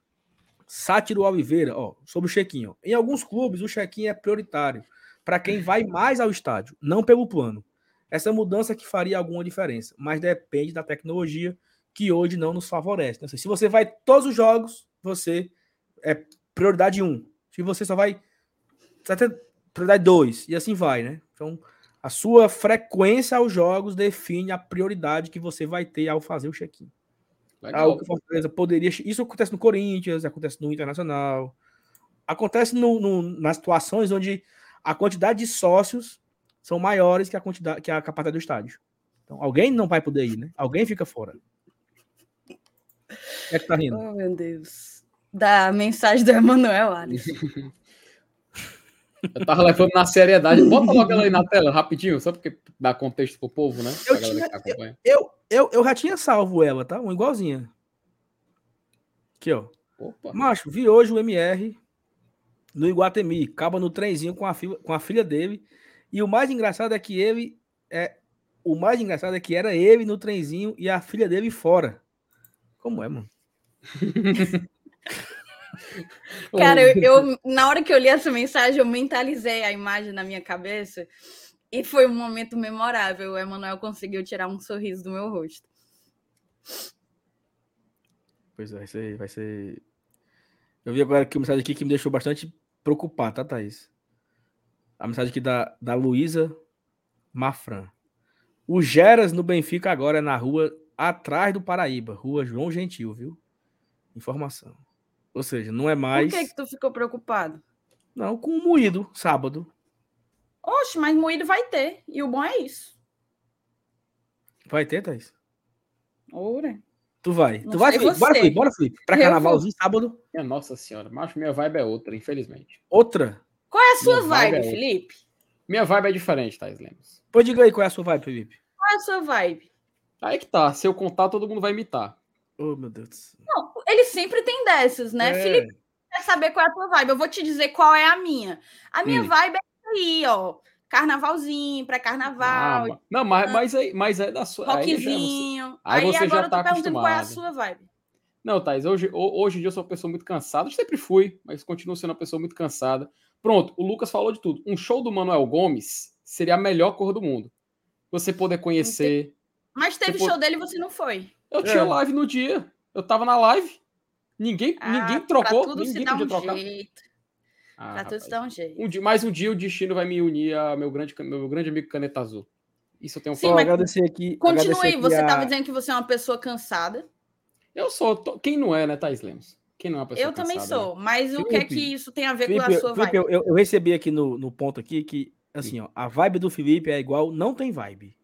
Speaker 1: Sátiro Oliveira, ó, sobre o check-in. ó. Em alguns clubes, o check-in é prioritário para quem vai mais ao estádio, não pelo plano. Essa mudança que faria alguma diferença, mas depende da tecnologia que hoje não nos favorece. Então, assim, se você vai todos os jogos, você é prioridade 1. Se você só vai ter prioridade 2 e assim vai, né? Então, a sua frequência aos jogos define a prioridade que você vai ter ao fazer o check-in. Algo que Fortaleza poderia. Isso acontece no Corinthians, acontece no Internacional. Acontece no, no- nas situações onde a quantidade de sócios são maiores que a quantidade que a capacidade do estádio. Então, alguém não vai poder ir, né? Alguém fica fora. É que tá rindo.
Speaker 3: Oh, meu Deus. Da mensagem do Emanuel, Alisson.
Speaker 2: Eu tava levando na seriedade. Bota logo ela aí na tela, rapidinho, só porque dá contexto pro povo, né?
Speaker 1: Eu tinha-
Speaker 2: que acompanha.
Speaker 1: Eu, eu, eu já tinha salvo ela, tá? Uma igualzinha. Aqui, ó.
Speaker 2: Opa.
Speaker 1: Macho, vi hoje o MR no Iguatemi, acaba no trenzinho com a, filha, com a filha dele. E o mais engraçado é que ele é. O mais engraçado é que era ele no trenzinho e a filha dele fora. Como é, mano? *laughs*
Speaker 3: Cara, eu, eu- na hora que eu li essa mensagem, eu mentalizei a imagem na minha cabeça e foi um momento memorável. O Emanuel conseguiu tirar um sorriso do meu rosto.
Speaker 1: Pois é, vai ser, vai ser. Eu vi agora aqui uma mensagem aqui que me deixou bastante preocupado, tá, Thaís? A mensagem aqui da, da Luísa Mafran. O Geras no Benfica agora é na rua atrás do Paraíba, rua João Gentil, viu? Informação. Ou seja, não é mais.
Speaker 3: Por que, que tu ficou preocupado?
Speaker 1: Não, com o moído, sábado.
Speaker 3: Oxe, mas moído vai ter. E o bom é isso.
Speaker 1: Vai ter, Thaís?
Speaker 3: Ora.
Speaker 1: Tu vai.
Speaker 3: Não
Speaker 1: tu vai, Felipe? Bora. Felipe. Bora, Felipe. Pra carnavalzinho, sábado.
Speaker 2: Minha nossa senhora, macho, minha vibe é outra, infelizmente.
Speaker 1: Outra.
Speaker 3: Qual é a sua
Speaker 2: Minha vibe
Speaker 3: vibe,
Speaker 2: é.
Speaker 3: Felipe?
Speaker 2: Minha vibe é diferente, Thais Lemos.
Speaker 1: Pois diga aí qual é a sua vibe, Felipe.
Speaker 3: Qual é a sua vibe?
Speaker 2: Aí que tá, se eu contar, todo mundo vai imitar.
Speaker 1: Oh, meu Deus.
Speaker 3: Não, ele sempre tem dessas, né?
Speaker 1: É.
Speaker 3: Felipe quer saber qual é a tua vibe. Eu vou te dizer qual é a minha. A minha
Speaker 2: Hum.
Speaker 3: vibe é isso aí, ó. Carnavalzinho,
Speaker 2: Ah,
Speaker 3: pré-carnaval,
Speaker 2: ma- não, mas, mas, aí, mas é da sua. aí já você-
Speaker 3: rockzinho.
Speaker 2: aí
Speaker 3: Aí,
Speaker 2: você já
Speaker 3: agora eu tô
Speaker 2: tá
Speaker 3: perguntando qual é a sua vibe.
Speaker 2: Não, Thais, hoje, ho- hoje em dia eu sou uma pessoa muito cansada. Eu sempre fui, mas continuo sendo uma pessoa muito cansada. Pronto, o Lucas falou de tudo. Um show do Manuel Gomes seria a melhor cor do mundo. Você poder conhecer.
Speaker 3: Mas teve show dele e você não foi.
Speaker 2: Eu tinha
Speaker 1: É.
Speaker 2: live no dia. Eu tava na live. Ninguém,
Speaker 3: Ah,
Speaker 2: ninguém
Speaker 3: pra
Speaker 2: trocou.
Speaker 3: tudo se
Speaker 2: Ninguém
Speaker 3: dá
Speaker 2: podia
Speaker 3: um
Speaker 2: trocar.
Speaker 3: jeito.
Speaker 2: Ah,
Speaker 3: pra tudo
Speaker 2: rapaz.
Speaker 3: se dá um jeito.
Speaker 2: Um dia, mais um dia o destino vai me unir a meu grande, meu grande amigo Caneta Azul. Isso eu tenho
Speaker 3: Sim, mas
Speaker 1: agradecer aqui.
Speaker 3: Continue
Speaker 1: agradecer
Speaker 3: aí.
Speaker 1: aqui
Speaker 3: Você
Speaker 1: a-
Speaker 3: tava dizendo que você é uma pessoa cansada.
Speaker 2: Eu sou. to- Quem não é, né, Thais Lemos? Quem não é uma pessoa
Speaker 3: Eu também
Speaker 2: cansada, né?
Speaker 3: sou. Mas o que é
Speaker 1: Felipe,
Speaker 3: que isso tem a ver com
Speaker 1: Felipe,
Speaker 3: a sua
Speaker 1: Felipe,
Speaker 3: vibe?
Speaker 1: eu, eu- recebi aqui no, no ponto aqui que, assim, ó, a vibe do Felipe é igual, não tem vibe.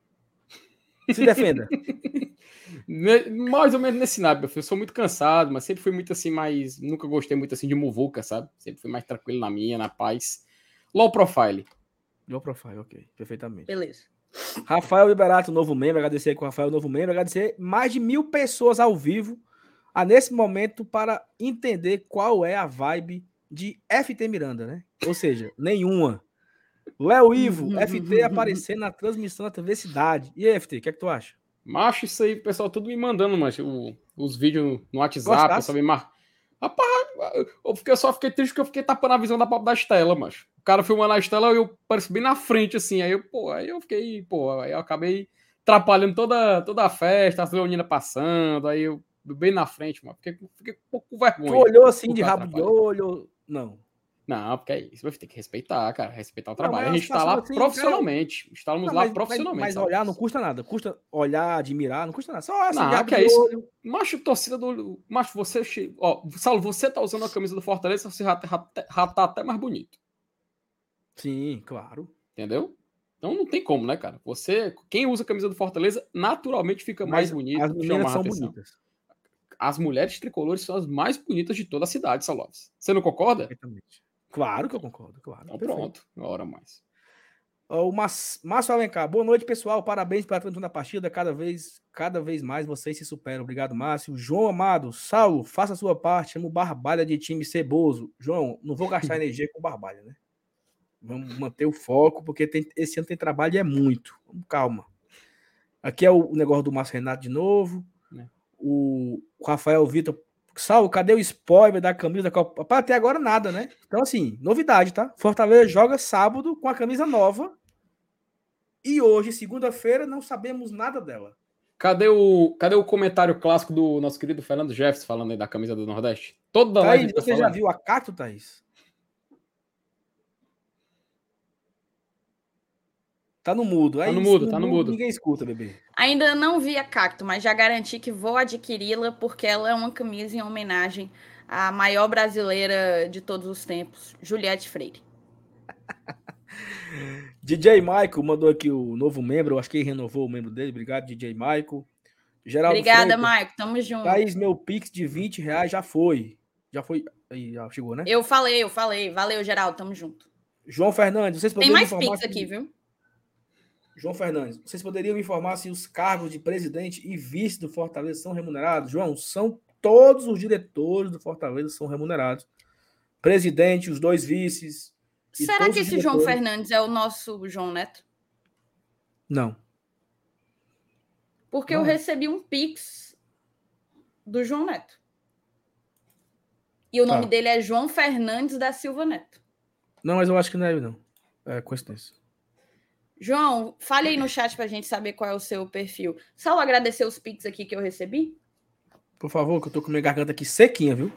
Speaker 1: Se defenda. *laughs*
Speaker 2: Ne- Mais ou menos nesse naipe, meu filho. Eu sou muito cansado, mas sempre fui muito assim, mais. Nunca gostei muito assim de muvuca, sabe? Sempre fui mais tranquilo na minha, na paz. Low profile.
Speaker 1: Low profile, ok. Perfeitamente.
Speaker 3: Beleza.
Speaker 1: Rafael Liberato, novo membro. Agradecer aí com o Rafael, novo membro. Agradecer mais de mil pessoas ao vivo a, nesse momento para entender qual é a vibe de FT Miranda, né? Ou seja, *laughs* nenhuma. Léo Ivo, FT aparecendo na transmissão da TV Cidade. E aí, FT, o que é que tu acha?
Speaker 2: Macho, isso aí, pessoal tudo me mandando, mas o- os vídeos no WhatsApp,
Speaker 1: Gostasse?
Speaker 2: pessoal me mar... Rapaz, eu, fiquei, eu só fiquei triste porque eu fiquei tapando a visão da, da Estela, mas o cara filmando a Estela e eu pareci bem na frente, assim, aí eu, pô, aí eu fiquei, pô, aí eu acabei atrapalhando toda, toda a festa, as leoninas passando, aí eu bem na frente, mano, fiquei, fiquei um pouco com
Speaker 1: Tu
Speaker 2: vergonha.
Speaker 1: olhou assim de rabo de olho? Não.
Speaker 2: Não, porque é isso, vai ter que respeitar, cara, respeitar o trabalho. a gente tá lá
Speaker 1: assim,
Speaker 2: profissionalmente, estamos
Speaker 1: Não,
Speaker 2: lá
Speaker 1: mas-
Speaker 2: profissionalmente.
Speaker 1: Mas, olhar não custa nada. Custa olhar, admirar, não custa nada. Só assim,
Speaker 2: Não, que é isso.
Speaker 1: olho.
Speaker 2: Macho, torcida do. Macho, você. Ó, Saulo, você tá usando a camisa do Fortaleza, você já, já, já tá até mais bonito.
Speaker 1: Sim, claro.
Speaker 2: Entendeu? Então não tem como, né, cara? Você. Quem usa a camisa do Fortaleza naturalmente fica mais
Speaker 1: Mas
Speaker 2: bonito.
Speaker 1: As meninas
Speaker 2: mais
Speaker 1: são
Speaker 2: atenção.
Speaker 1: bonitas.
Speaker 2: As mulheres tricolores são as mais bonitas de toda a cidade, Saloves. Você não concorda?
Speaker 1: Perfeitamente. Claro que eu concordo, claro.
Speaker 2: Então
Speaker 1: perfeito.
Speaker 2: pronto, uma hora mais.
Speaker 1: O Mas- Márcio Alencar, boa noite, pessoal. Parabéns pela transmissão da partida. Cada vez, cada vez mais vocês se superam. Obrigado, Márcio. João Amado, Saulo, faça a sua parte. Chama o Barbalha de time ceboso. João, não vou gastar *laughs* energia com o Barbalha, né? Vamos manter o foco, porque tem- esse ano tem trabalho e é muito. Calma. Aqui é o, o negócio do Márcio Renato de novo.
Speaker 2: É.
Speaker 1: O, o Rafael Vitor. Saulo, cadê o spoiler da camisa da Copa? Rapaz, Até agora nada, né? Então, assim, novidade, tá? Fortaleza joga sábado com a camisa nova. E hoje, segunda-feira, não sabemos nada dela.
Speaker 2: Cadê o, cadê o comentário clássico do nosso querido Fernando Jeffs falando aí da camisa do Nordeste? Toda live
Speaker 1: Thaís,
Speaker 2: ele tá
Speaker 1: você já viu a cacto, Thaís? Tá no mudo. Aí,
Speaker 2: no mudo, tá no mudo.
Speaker 1: Ninguém escuta, bebê.
Speaker 3: Ainda não vi a cacto, mas já garanti que vou adquiri-la porque ela é uma camisa em homenagem à maior brasileira de todos os tempos, Juliette Freire. *laughs*
Speaker 1: DJ Michael mandou aqui o novo membro. eu Acho que ele renovou o membro dele. Obrigado, DJ Michael. Geraldo
Speaker 3: Obrigada, Maico. Tamo junto.
Speaker 1: Thaís, meu pix de 20 reais já foi. Já foi. Aí, já chegou, né?
Speaker 3: Eu falei, eu falei. Valeu, Geraldo. Tamo junto.
Speaker 1: João Fernandes, vocês
Speaker 3: Tem mais pix aqui, viu?
Speaker 1: João Fernandes, vocês poderiam me informar se os cargos de presidente e vice do Fortaleza são remunerados? João, são todos os diretores do Fortaleza são remunerados. Presidente, os dois vices.
Speaker 3: Será que esse João. Fernandes é o nosso João Neto?
Speaker 1: Não.
Speaker 3: Porque eu
Speaker 1: Não.
Speaker 3: recebi um pix do João Neto. E o nome
Speaker 1: Tá.
Speaker 3: dele é João Fernandes da Silva Neto.
Speaker 1: Não, mas eu acho que não é ele, não. É coincidência.
Speaker 3: João, fale aí no chat pra gente saber qual é o seu perfil. Só agradecer os pix aqui que eu recebi.
Speaker 1: Por favor, que eu tô com minha garganta aqui sequinha, viu?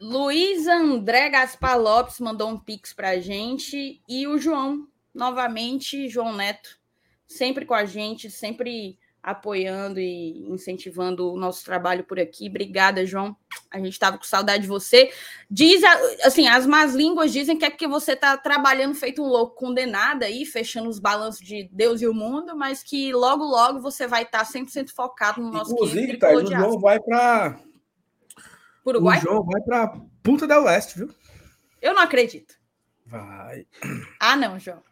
Speaker 3: Luiz André Gaspar Lopes mandou um pix pra gente. E o João, novamente, João Neto, sempre com a gente, sempre apoiando e incentivando o nosso trabalho por aqui. Obrigada, João. A gente estava com saudade de você. Diz, assim, as más línguas dizem que é porque você está trabalhando feito um louco condenado aí, fechando os balanços de Deus e o mundo, mas que logo, logo você vai estar 100% focado no nosso
Speaker 1: Inclusive,
Speaker 3: tricolor
Speaker 1: o. João vai pra.
Speaker 3: Uruguai?
Speaker 1: O João vai pra Punta del Oeste, viu?
Speaker 3: Eu não acredito.
Speaker 1: Vai.
Speaker 3: Ah, não, João.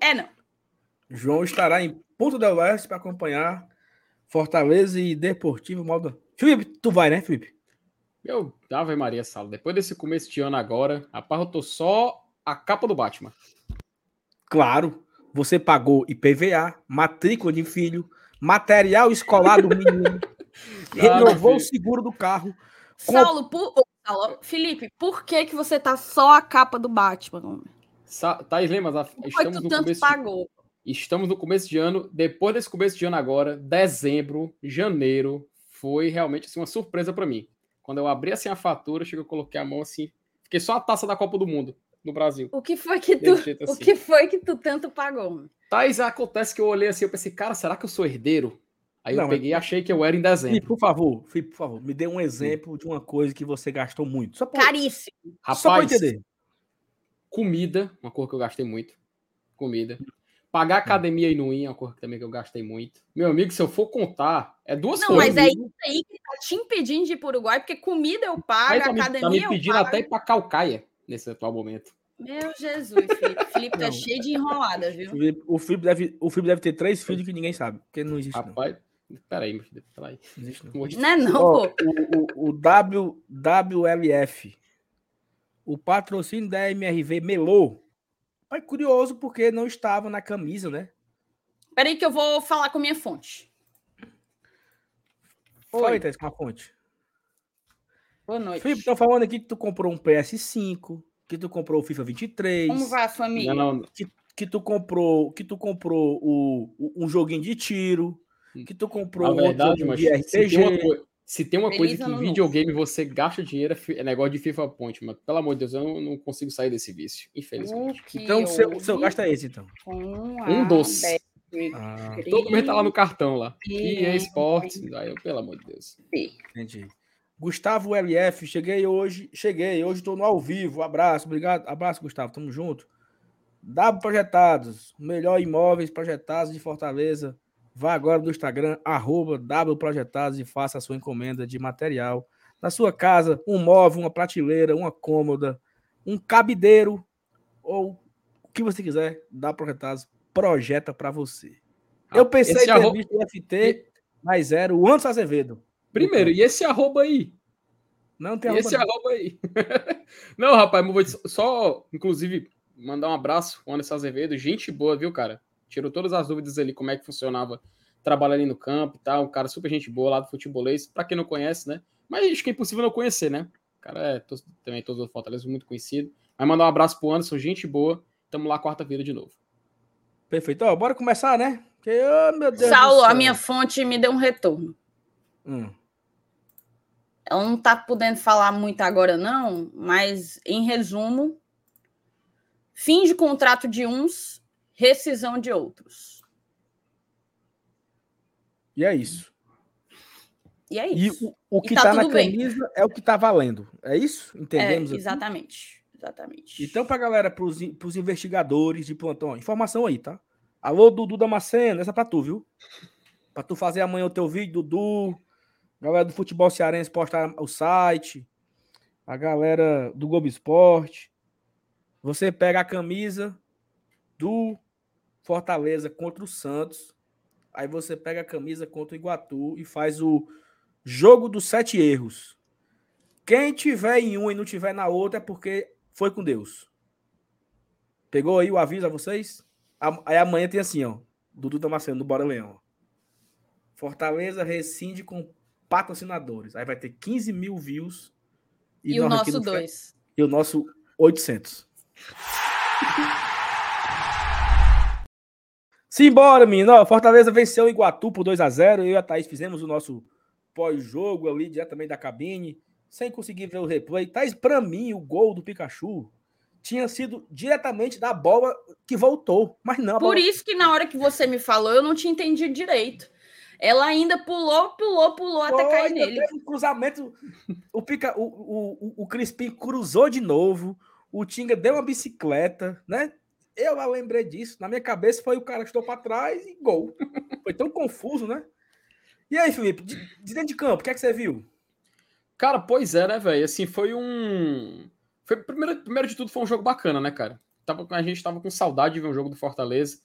Speaker 3: É, não.
Speaker 1: João estará em Punta del Oeste para acompanhar Fortaleza e Deportivo Modo. Felipe, tu vai, né, Felipe?
Speaker 2: Eu, Ave Maria Sala, depois desse começo de ano agora, rapaz, eu tô só a capa do Batman.
Speaker 1: Claro, você pagou IPVA, matrícula de filho, material escolar do menino, *laughs* renovou o seguro do carro.
Speaker 3: Saulo, por... Saulo, Felipe, por que, que você tá só a capa do Batman?
Speaker 2: Sa Thaís Lemas, a- estamos
Speaker 3: tu
Speaker 2: no,
Speaker 3: tanto
Speaker 2: começo de,
Speaker 3: pagou.
Speaker 2: Estamos no começo de ano. Depois desse começo de ano agora, dezembro, janeiro, foi realmente assim, uma surpresa para mim. Quando eu abri assim a fatura, chega eu coloquei a mão assim, fiquei só a taça da Copa do Mundo no Brasil.
Speaker 3: O que foi que tu,
Speaker 2: jeito
Speaker 3: o
Speaker 2: assim.
Speaker 3: que foi que tu tanto pagou?
Speaker 2: Thaís, acontece que eu olhei assim, eu pensei, cara, será que eu sou herdeiro? Aí
Speaker 1: Não,
Speaker 2: eu peguei e achei que eu era em
Speaker 1: Felipe,
Speaker 2: dezembro.
Speaker 1: por favor, Felipe, por favor, me dê um exemplo de uma coisa que você gastou muito. Só para
Speaker 3: Caríssimo.
Speaker 1: só pra
Speaker 2: Rapaz,
Speaker 1: entender.
Speaker 2: comida, uma cor que eu gastei muito. Comida. Pagar academia e no IN é uma que também que eu gastei muito. Meu amigo, se eu for contar, é duas
Speaker 3: Não,
Speaker 2: coisas.
Speaker 3: mas é isso aí que tá te impedindo de ir pro Uruguai, porque comida eu pago,
Speaker 2: tá, me, tá
Speaker 3: academia
Speaker 2: me
Speaker 3: eu
Speaker 2: pedindo
Speaker 3: pago.
Speaker 2: até ir pra Calcaia nesse atual momento.
Speaker 3: Meu Jesus, Felipe. *laughs* Felipe tá
Speaker 1: Não.
Speaker 3: cheio de enrolada, viu?
Speaker 1: Felipe- O Felipe, deve, o Felipe deve ter três filhos que ninguém sabe, porque não existe, não.
Speaker 2: Rapaz, peraí, meu filho, peraí.
Speaker 1: Não existe, não.
Speaker 2: Não
Speaker 3: Não é não, pô.
Speaker 1: o, o, o w, WLF, o patrocínio da MRV melou. Mas curioso porque não estava na camisa, né?
Speaker 3: Peraí que eu vou falar com minha fonte.
Speaker 1: Fala
Speaker 3: Oi.
Speaker 1: aí, Thaís, com a fonte.
Speaker 3: Boa noite.
Speaker 1: Felipe, estão falando aqui que tu comprou um PS5, que tu comprou o FIFA 23,
Speaker 3: Como vai família?
Speaker 2: Não, não,
Speaker 1: que tu comprou, que tu comprou o, o- um joguinho de tiro, que tu comprou
Speaker 2: na
Speaker 1: um outro
Speaker 2: verdade,
Speaker 1: joguinho
Speaker 2: mas
Speaker 1: de
Speaker 2: se tem uma,
Speaker 1: RPG.
Speaker 2: Se tem uma
Speaker 3: Feliz
Speaker 2: coisa que em
Speaker 3: novo.
Speaker 2: videogame você gasta dinheiro, é é negócio de FIFA Point, mas pelo amor de Deus, eu não, consigo sair desse vício, infelizmente.
Speaker 3: O
Speaker 1: Então, o seu, o seu gasto é esse, então.
Speaker 2: Um
Speaker 3: a
Speaker 2: doce.
Speaker 1: Ah,
Speaker 2: Todo mês tá lá no cartão lá. Que é esporte. Aí pelo amor de Deus.
Speaker 1: entendi. Gustavo LF, cheguei hoje, cheguei, hoje estou no ao vivo. Abraço, obrigado. Abraço, Gustavo, tamo junto. W Projetados, melhor imóveis projetados de Fortaleza. Vá agora no Instagram, arroba W Projetados e faça a sua encomenda de material. Na sua casa, um móvel, uma prateleira, uma cômoda, um cabideiro ou o que você quiser, W Projetados projeta para você. Eu pensei em ter
Speaker 2: arro-
Speaker 1: visto o FT, mas era o Anderson Azevedo.
Speaker 2: Primeiro, e esse arroba aí?
Speaker 1: Não tem
Speaker 2: E
Speaker 1: arroba
Speaker 2: esse
Speaker 1: não.
Speaker 2: arroba aí? *laughs* Não, rapaz, vou só, inclusive, mandar um abraço pro Anderson Azevedo. Gente boa, viu, cara? Tirou todas as dúvidas ali, como é que funcionava trabalhar ali no campo e tal. Um cara super gente boa lá do futebolês. Pra quem não conhece, né? Mas acho que é impossível não conhecer, né? O cara é tos- também todo do Fortaleza, muito conhecido. Mas mandar um abraço pro Anderson, gente boa. Tamo lá quarta-feira de novo.
Speaker 1: Perfeito. Ó, bora começar, né? Porque, oh, meu Deus
Speaker 3: Saulo, a minha fonte me deu um retorno.
Speaker 1: Hum.
Speaker 3: Ela não tá podendo falar muito agora, não, mas em resumo, fim de contrato de uns, rescisão de outros.
Speaker 1: E é isso.
Speaker 3: E é
Speaker 1: E
Speaker 3: isso.
Speaker 1: o, o que
Speaker 3: tá
Speaker 1: tá, na
Speaker 3: tudo bem.
Speaker 1: camisa é o que tá valendo. É isso?
Speaker 3: É,
Speaker 1: Entendemos? assim?
Speaker 3: exatamente. Exatamente.
Speaker 1: Então, pra galera, pros, in- pros investigadores de plantão, informação aí, tá? Alô, Dudu Damasceno, essa é pra tu, viu? Pra tu fazer amanhã o teu vídeo, Dudu. Galera do futebol cearense postar o site. A galera do Globo Esporte. Você pega a camisa do Fortaleza contra o Santos. Aí você pega a camisa contra o Iguatu e faz o jogo dos sete erros. Quem tiver em um e não tiver na outra é porque foi com Deus. Pegou aí o aviso a vocês? Aí amanhã tem assim, ó. Dudu Damasceno do Bora Leão. Fortaleza rescinde com patrocinadores. Aí vai ter 15 mil views.
Speaker 3: E o
Speaker 1: nós aqui
Speaker 3: nosso
Speaker 1: no Fe-
Speaker 3: dois.
Speaker 1: E o nosso 800. Simbora, menino. Ó, Fortaleza venceu o Iguatu por 2 a 0 Eu e a Thaís fizemos o nosso pós-jogo ali, diretamente da cabine, sem conseguir ver o replay. Thaís, pra mim, o gol do Pikachu tinha sido diretamente da bola que voltou. Mas não,
Speaker 3: Por
Speaker 1: bola
Speaker 3: isso que na hora que você me falou, eu não tinha entendido direito. Ela ainda pulou, pulou, pulou até cair nele.
Speaker 1: um cruzamento. O, Pica, o, o, o, o Crispim cruzou de novo. O Tinga deu uma bicicleta, né? Eu lembrei disso. Na minha cabeça foi o cara que estou para trás e gol. *laughs* Foi tão confuso, né? E aí, Felipe, de, de dentro de campo, o que é que você viu?
Speaker 2: Cara, pois é, né, velho? Assim, foi um. Foi, primeiro, primeiro de tudo, foi um jogo bacana, né, cara? Tava, a gente tava com saudade de ver um jogo do Fortaleza.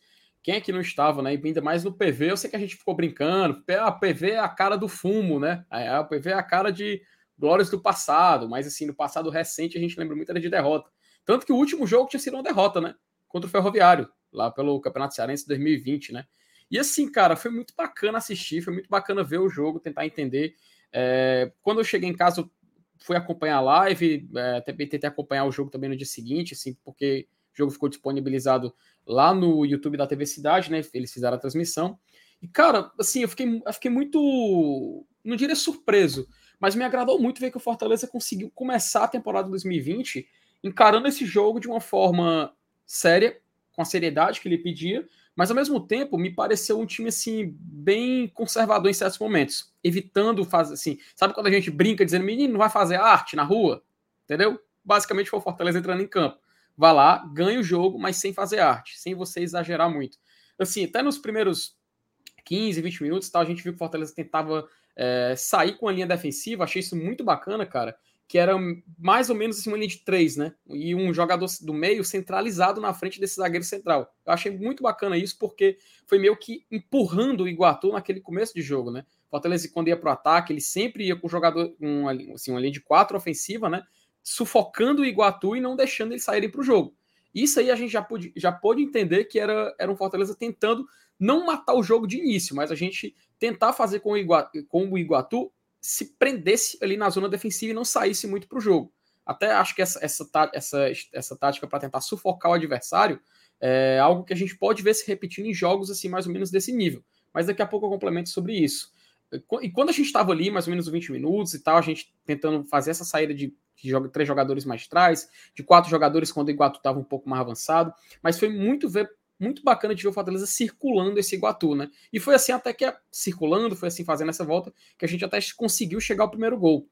Speaker 2: Quem é que não estava, né? E ainda mais no PV, eu sei que a gente ficou brincando. Ah, PV é a cara do fumo, né? A PV é a cara de glórias do passado, mas assim, no passado recente a gente lembra muito de derrota. Tanto que o último jogo tinha sido uma derrota, né? Contra o Ferroviário, lá pelo Campeonato Cearense 2020, né? E assim, cara, foi muito bacana assistir, foi muito bacana ver o jogo, tentar entender. É, quando eu cheguei em casa, fui acompanhar a live, é, também tentei acompanhar o jogo também no dia seguinte, assim, porque o jogo ficou disponibilizado lá no YouTube da TV Cidade, né? Eles fizeram a transmissão. E, cara, assim, eu fiquei, eu fiquei muito. Não diria surpreso, mas me agradou muito ver que o Fortaleza conseguiu começar a temporada 2020 encarando esse jogo de uma forma séria, com a seriedade que ele pedia, mas ao mesmo tempo me pareceu um time assim bem conservador em certos momentos, evitando fazer assim, sabe quando a gente brinca dizendo menino não vai fazer arte na rua, entendeu? Basicamente foi o Fortaleza entrando em campo, vá lá, ganha o jogo, mas sem fazer arte, sem você exagerar muito. Assim, até nos primeiros 15, 20 minutos, tal, a gente viu que o Fortaleza tentava é, sair com a linha defensiva, achei isso muito bacana, cara que era mais ou menos assim, uma linha de três, né? E um jogador do meio centralizado na frente desse zagueiro central. Eu achei muito bacana isso, porque foi meio que empurrando o Iguatu naquele começo de jogo, né? Fortaleza, quando ia para o ataque, ele sempre ia com o jogador, uma, assim, uma linha de quatro ofensiva, né? Sufocando o Iguatu e não deixando eles saírem para o jogo. Isso aí a gente já pôde, já pôde entender que era, era um Fortaleza tentando não matar o jogo de início, mas a gente tentar fazer com o Iguatu, com o Iguatu se prendesse ali na zona defensiva e não saísse muito para o jogo. Até acho que essa, essa, essa, essa tática para tentar sufocar o adversário é algo que a gente pode ver se repetindo em jogos assim mais ou menos desse nível. Mas daqui a pouco eu complemento sobre isso. E quando a gente estava ali, mais ou menos 20 minutos e tal, a gente tentando fazer essa saída de, de três jogadores mais atrás, de quatro jogadores quando o Iguatu estava um pouco mais avançado, mas foi muito ver muito bacana de ver o Fortaleza circulando esse Iguatu, né? E foi assim até que circulando, foi assim fazendo essa volta que a gente até conseguiu chegar ao primeiro gol.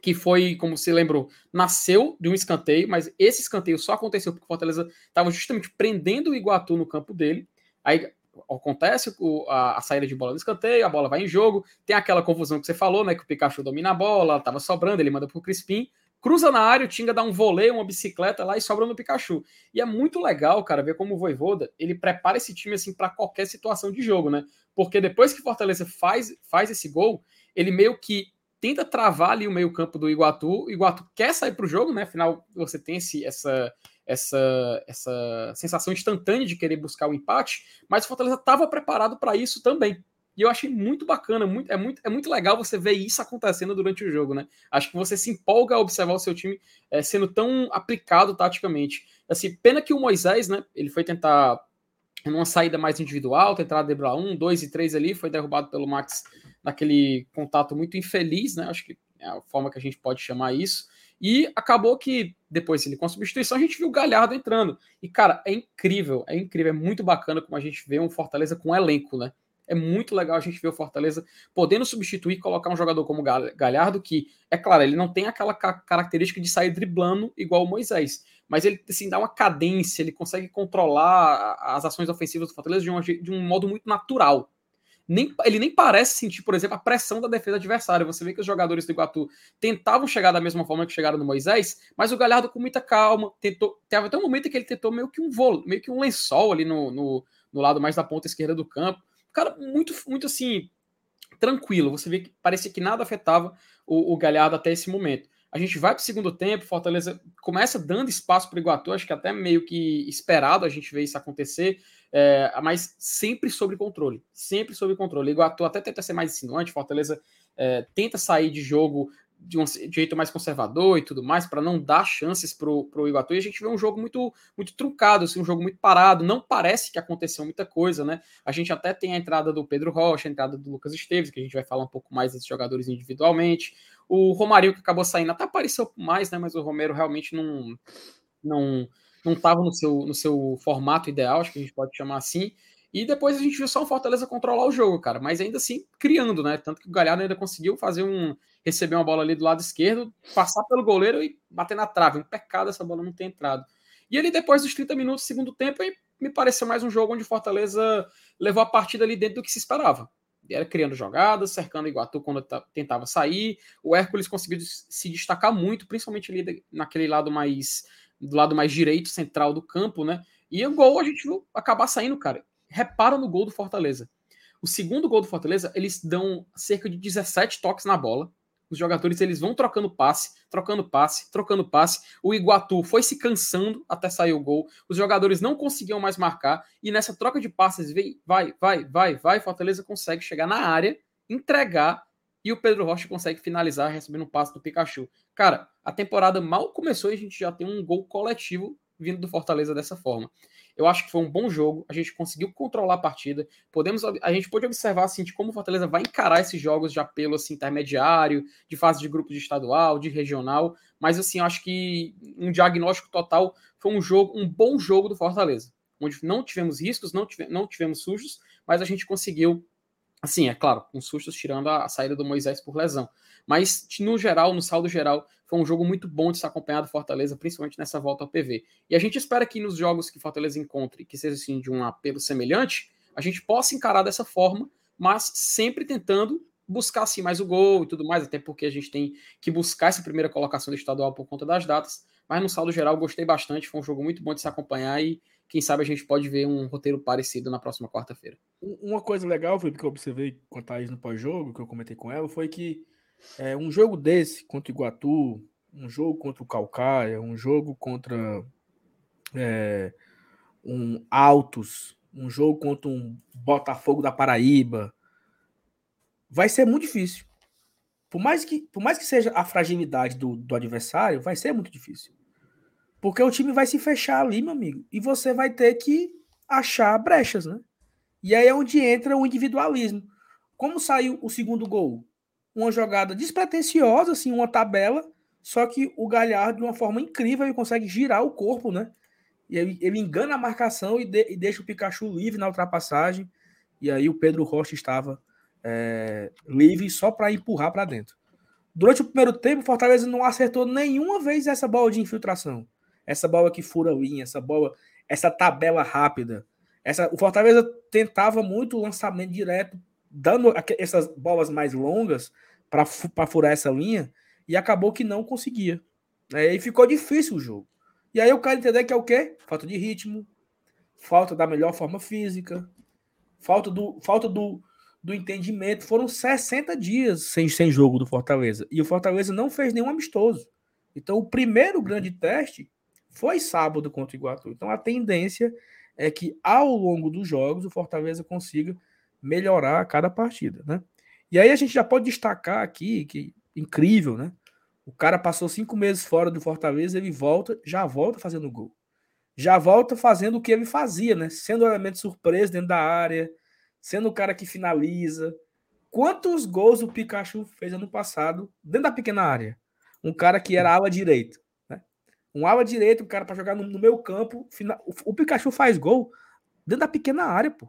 Speaker 2: Que foi, como você lembrou, nasceu de um escanteio, mas esse escanteio só aconteceu porque o Fortaleza estava justamente prendendo o Iguatu no campo dele. Aí acontece a, saída de bola no escanteio, a bola vai em jogo, tem aquela confusão que você falou, né? Que o Pikachu domina a bola, estava sobrando, ele manda pro Crispim, cruza na área, o Tinga dá um voleio, uma bicicleta lá e sobra no Pikachu. E é muito legal, cara, ver como o Voivoda, ele prepara esse time assim para qualquer situação de jogo, né? Porque depois que Fortaleza faz, faz esse gol, ele meio que tenta travar ali o meio-campo do Iguatu. O Iguatu quer sair para o jogo, né? Afinal, você tem esse, essa, essa, essa sensação instantânea de querer buscar o empate, mas o Fortaleza estava preparado para isso também. E eu achei muito bacana, muito, é, muito, é muito legal você ver isso acontecendo durante o jogo, né? Acho que você se empolga a observar o seu time é, sendo tão aplicado taticamente. Assim, pena que o Moisés, né? Ele foi tentar numa saída mais individual, tentar driblar um, dois e três ali, foi derrubado pelo Max naquele contato muito infeliz, né? Acho que é a forma que a gente pode chamar isso. E acabou que depois ele com a substituição a gente viu o Galhardo entrando. E cara, é incrível, é incrível, é muito bacana como a gente vê um Fortaleza com um elenco, né? É muito legal a gente ver o Fortaleza podendo substituir, colocar um jogador como Galhardo, que, é claro, ele não tem aquela característica de sair driblando igual o Moisés, mas ele assim, dá uma cadência, ele consegue controlar as ações ofensivas do Fortaleza de um, de um modo muito natural. Nem, ele nem parece sentir, por exemplo, a pressão da defesa adversária. Você vê que os jogadores do Iguatu tentavam chegar da mesma forma que chegaram no Moisés, mas o Galhardo com muita calma, tentou. Teve até um momento que ele tentou meio que um voo, meio que um lençol ali no, no, no lado mais da ponta esquerda do campo cara muito, muito assim, tranquilo. Você vê que parecia que nada afetava o, o Galhardo até esse momento. A gente vai para o segundo tempo, Fortaleza começa dando espaço para o Iguatu, acho que até meio que esperado a gente ver isso acontecer, é, mas sempre sob controle, sempre sob controle. O Iguatu até tenta ser mais insinuante, Fortaleza é, tenta sair de jogo de um jeito mais conservador e tudo mais, para não dar chances para o Iguatu. E a gente vê um jogo muito muito truncado, assim, um jogo muito parado. Não parece que aconteceu muita coisa, né? A gente até tem a entrada do Pedro Rocha, a entrada do Lucas Esteves, que a gente vai falar um pouco mais desses jogadores individualmente. O Romário, que acabou saindo, até apareceu mais, né? Mas o Romero realmente não não não estava no seu, no seu formato ideal, acho que a gente pode chamar assim. E depois a gente viu só o Fortaleza controlar o jogo, cara. Mas ainda assim, criando, né? Tanto que o Galhardo ainda conseguiu fazer um receber uma bola ali do lado esquerdo, passar pelo goleiro e bater na trave. Um pecado essa bola não ter entrado. E ele, depois dos 30 minutos, segundo tempo, me pareceu mais um jogo onde o Fortaleza levou a partida ali dentro do que se esperava. Era criando jogadas, cercando o Iguatu quando tentava sair. O Hércules conseguiu se destacar muito, principalmente ali naquele lado mais do lado mais direito, central do campo, né? E o gol a gente viu acabar saindo, cara. Repara no gol do Fortaleza. O segundo gol do Fortaleza, eles dão cerca de 17 toques na bola os jogadores eles vão trocando passe, trocando passe, trocando passe. O Iguatu foi se cansando até sair o gol. Os jogadores não conseguiam mais marcar e nessa troca de passes vai, vai, vai, vai, Fortaleza consegue chegar na área, entregar e o Pedro Rocha consegue finalizar recebendo um passe do Pikachu. Cara, a temporada mal começou e a gente já tem um gol coletivo vindo do Fortaleza dessa forma. Eu acho que foi um bom jogo, a gente conseguiu controlar a partida. Podemos, a gente pode observar assim, de como o Fortaleza vai encarar esses jogos de apelo assim, intermediário, de fase de grupo de estadual, de regional. Mas assim, eu acho que um diagnóstico total foi um jogo, um bom jogo do Fortaleza, onde não tivemos riscos, não, não tivemos sujos, mas a gente conseguiu Assim, é claro, com sustos tirando a, saída do Moisés por lesão. Mas, no geral, no saldo geral, foi um jogo muito bom de se acompanhar do Fortaleza, principalmente nessa volta ao PV. E a gente espera que nos jogos que Fortaleza encontre, que seja assim de um apelo semelhante, a gente possa encarar dessa forma, mas sempre tentando buscar assim mais o gol e tudo mais, até porque a gente tem que buscar essa primeira colocação do estadual por conta das datas. Mas no saldo geral, gostei bastante, foi um jogo muito bom de se acompanhar e quem sabe a gente pode ver um roteiro parecido na próxima quarta-feira.
Speaker 1: Uma coisa legal, Felipe, que eu observei com a Thaís no pós-jogo, que eu comentei com ela, foi que é, um jogo desse contra o Iguatu, um jogo contra o Calcaia, um jogo contra é, um Altos, um jogo contra um Botafogo da Paraíba, vai ser muito difícil. Por mais que, por mais que seja a fragilidade do, do adversário, vai ser muito difícil. Porque o time vai se fechar ali, meu amigo, e você vai ter que achar brechas, né? E aí é onde entra o individualismo. Como saiu o segundo gol? Uma jogada despretensiosa, assim, uma tabela, só que o Galhardo, de uma forma incrível, ele consegue girar o corpo, né? E ele, ele engana a marcação e, de, e, deixa o Pikachu livre na ultrapassagem. E aí o Pedro Rocha estava é, livre só para empurrar para dentro. Durante o primeiro tempo, o Fortaleza não acertou nenhuma vez essa bola de infiltração. Essa bola que fura a linha, essa bola, essa tabela rápida. Essa, o Fortaleza tentava muito o lançamento direto, dando essas bolas mais longas para furar essa linha, e acabou que não conseguia. Aí ficou difícil o jogo. E aí o cara entender que é o quê? Falta de ritmo, falta da melhor forma física, falta do, falta do, do entendimento. Foram 60 dias sem, sem jogo do Fortaleza. E o Fortaleza não fez nenhum amistoso. Então, o primeiro grande teste foi sábado contra o Iguatu. Então, a tendência é que ao longo dos jogos o Fortaleza consiga melhorar a cada partida, né? E aí a gente já pode destacar aqui que incrível, né? O cara passou cinco meses fora do Fortaleza, ele volta, já volta fazendo gol. Já volta fazendo o que ele fazia, né? Sendo um elemento surpresa dentro da área, sendo o cara que finaliza. Quantos gols o Pikachu fez ano passado dentro da pequena área? Um cara que era ala direito. Um ala direito, um cara para jogar no, no meu campo. O Pikachu faz gol dentro da pequena área, pô.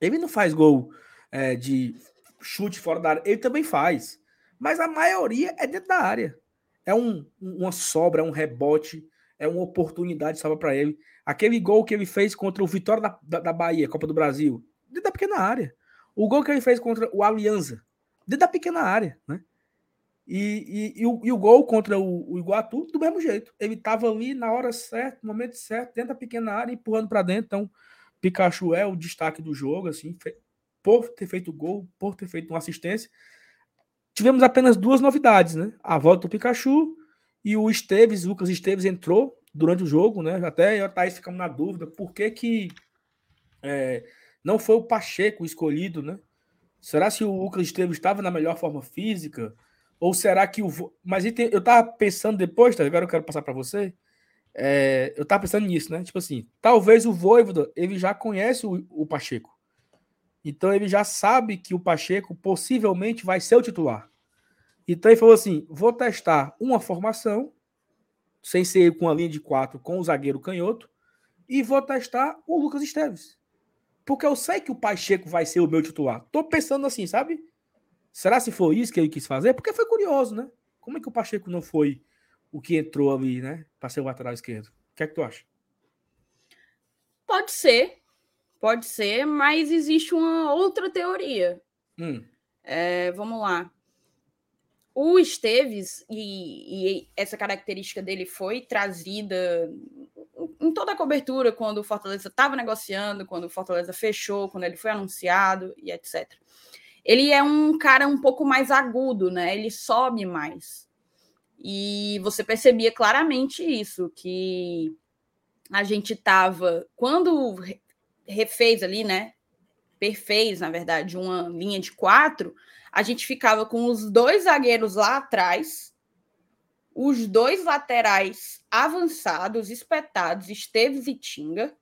Speaker 1: Ele não faz gol é, de chute fora da área, ele também faz mas a maioria é dentro da área. É um, uma sobra, é um rebote, é uma oportunidade salva para ele. Aquele gol que ele fez contra o Vitória da, da, da, Bahia, Copa do Brasil, dentro da pequena área. O gol que ele fez contra o Alianza, dentro da pequena área, né? E, e, e, o, e o, gol contra o, o, Iguatu, do mesmo jeito. Ele estava ali na hora certa, no momento certo, dentro da pequena área, empurrando para dentro. Então, Pikachu é o destaque do jogo, assim, por ter feito gol, por ter feito uma assistência tivemos apenas duas novidades, né? A volta do Pikachu e o Esteves, Lucas Esteves entrou durante o jogo, né? Até eu e Thaís ficamos na dúvida por que, que é, não foi o Pacheco escolhido, né? Será se o Lucas Esteves estava na melhor forma física? Ou será que o. Mas eu tava pensando depois, tá? agora eu quero passar para você. É, eu tava pensando nisso, né? Tipo assim, talvez o Voivoda ele já conhece o, o Pacheco. Então ele já sabe que o Pacheco possivelmente vai ser o titular. Então ele falou assim: vou testar uma formação, sem ser com a linha de quatro, com o zagueiro canhoto, e vou testar o Lucas Esteves. Porque eu sei que o Pacheco vai ser o meu titular. Tô pensando assim, sabe? Será se foi isso que ele quis fazer? Porque foi curioso, né? Como é que o Pacheco não foi o que entrou ali, né? Para ser o lateral esquerdo? O que é que tu acha?
Speaker 3: Pode ser, Pode ser, mas existe uma outra teoria.
Speaker 1: Hum.
Speaker 3: É, vamos lá. O Esteves, e, e, essa característica dele foi trazida em toda a cobertura, quando o Fortaleza estava negociando, quando o Fortaleza fechou, quando ele foi anunciado e etc. Ele é um cara um pouco mais agudo, né? Ele sobe mais. E você percebia claramente isso, que a gente estava. Quando refez ali, né? Perfez, na verdade, uma linha de quatro, a gente ficava com os dois zagueiros lá atrás, os dois laterais avançados, espetados, Esteves e Tinga,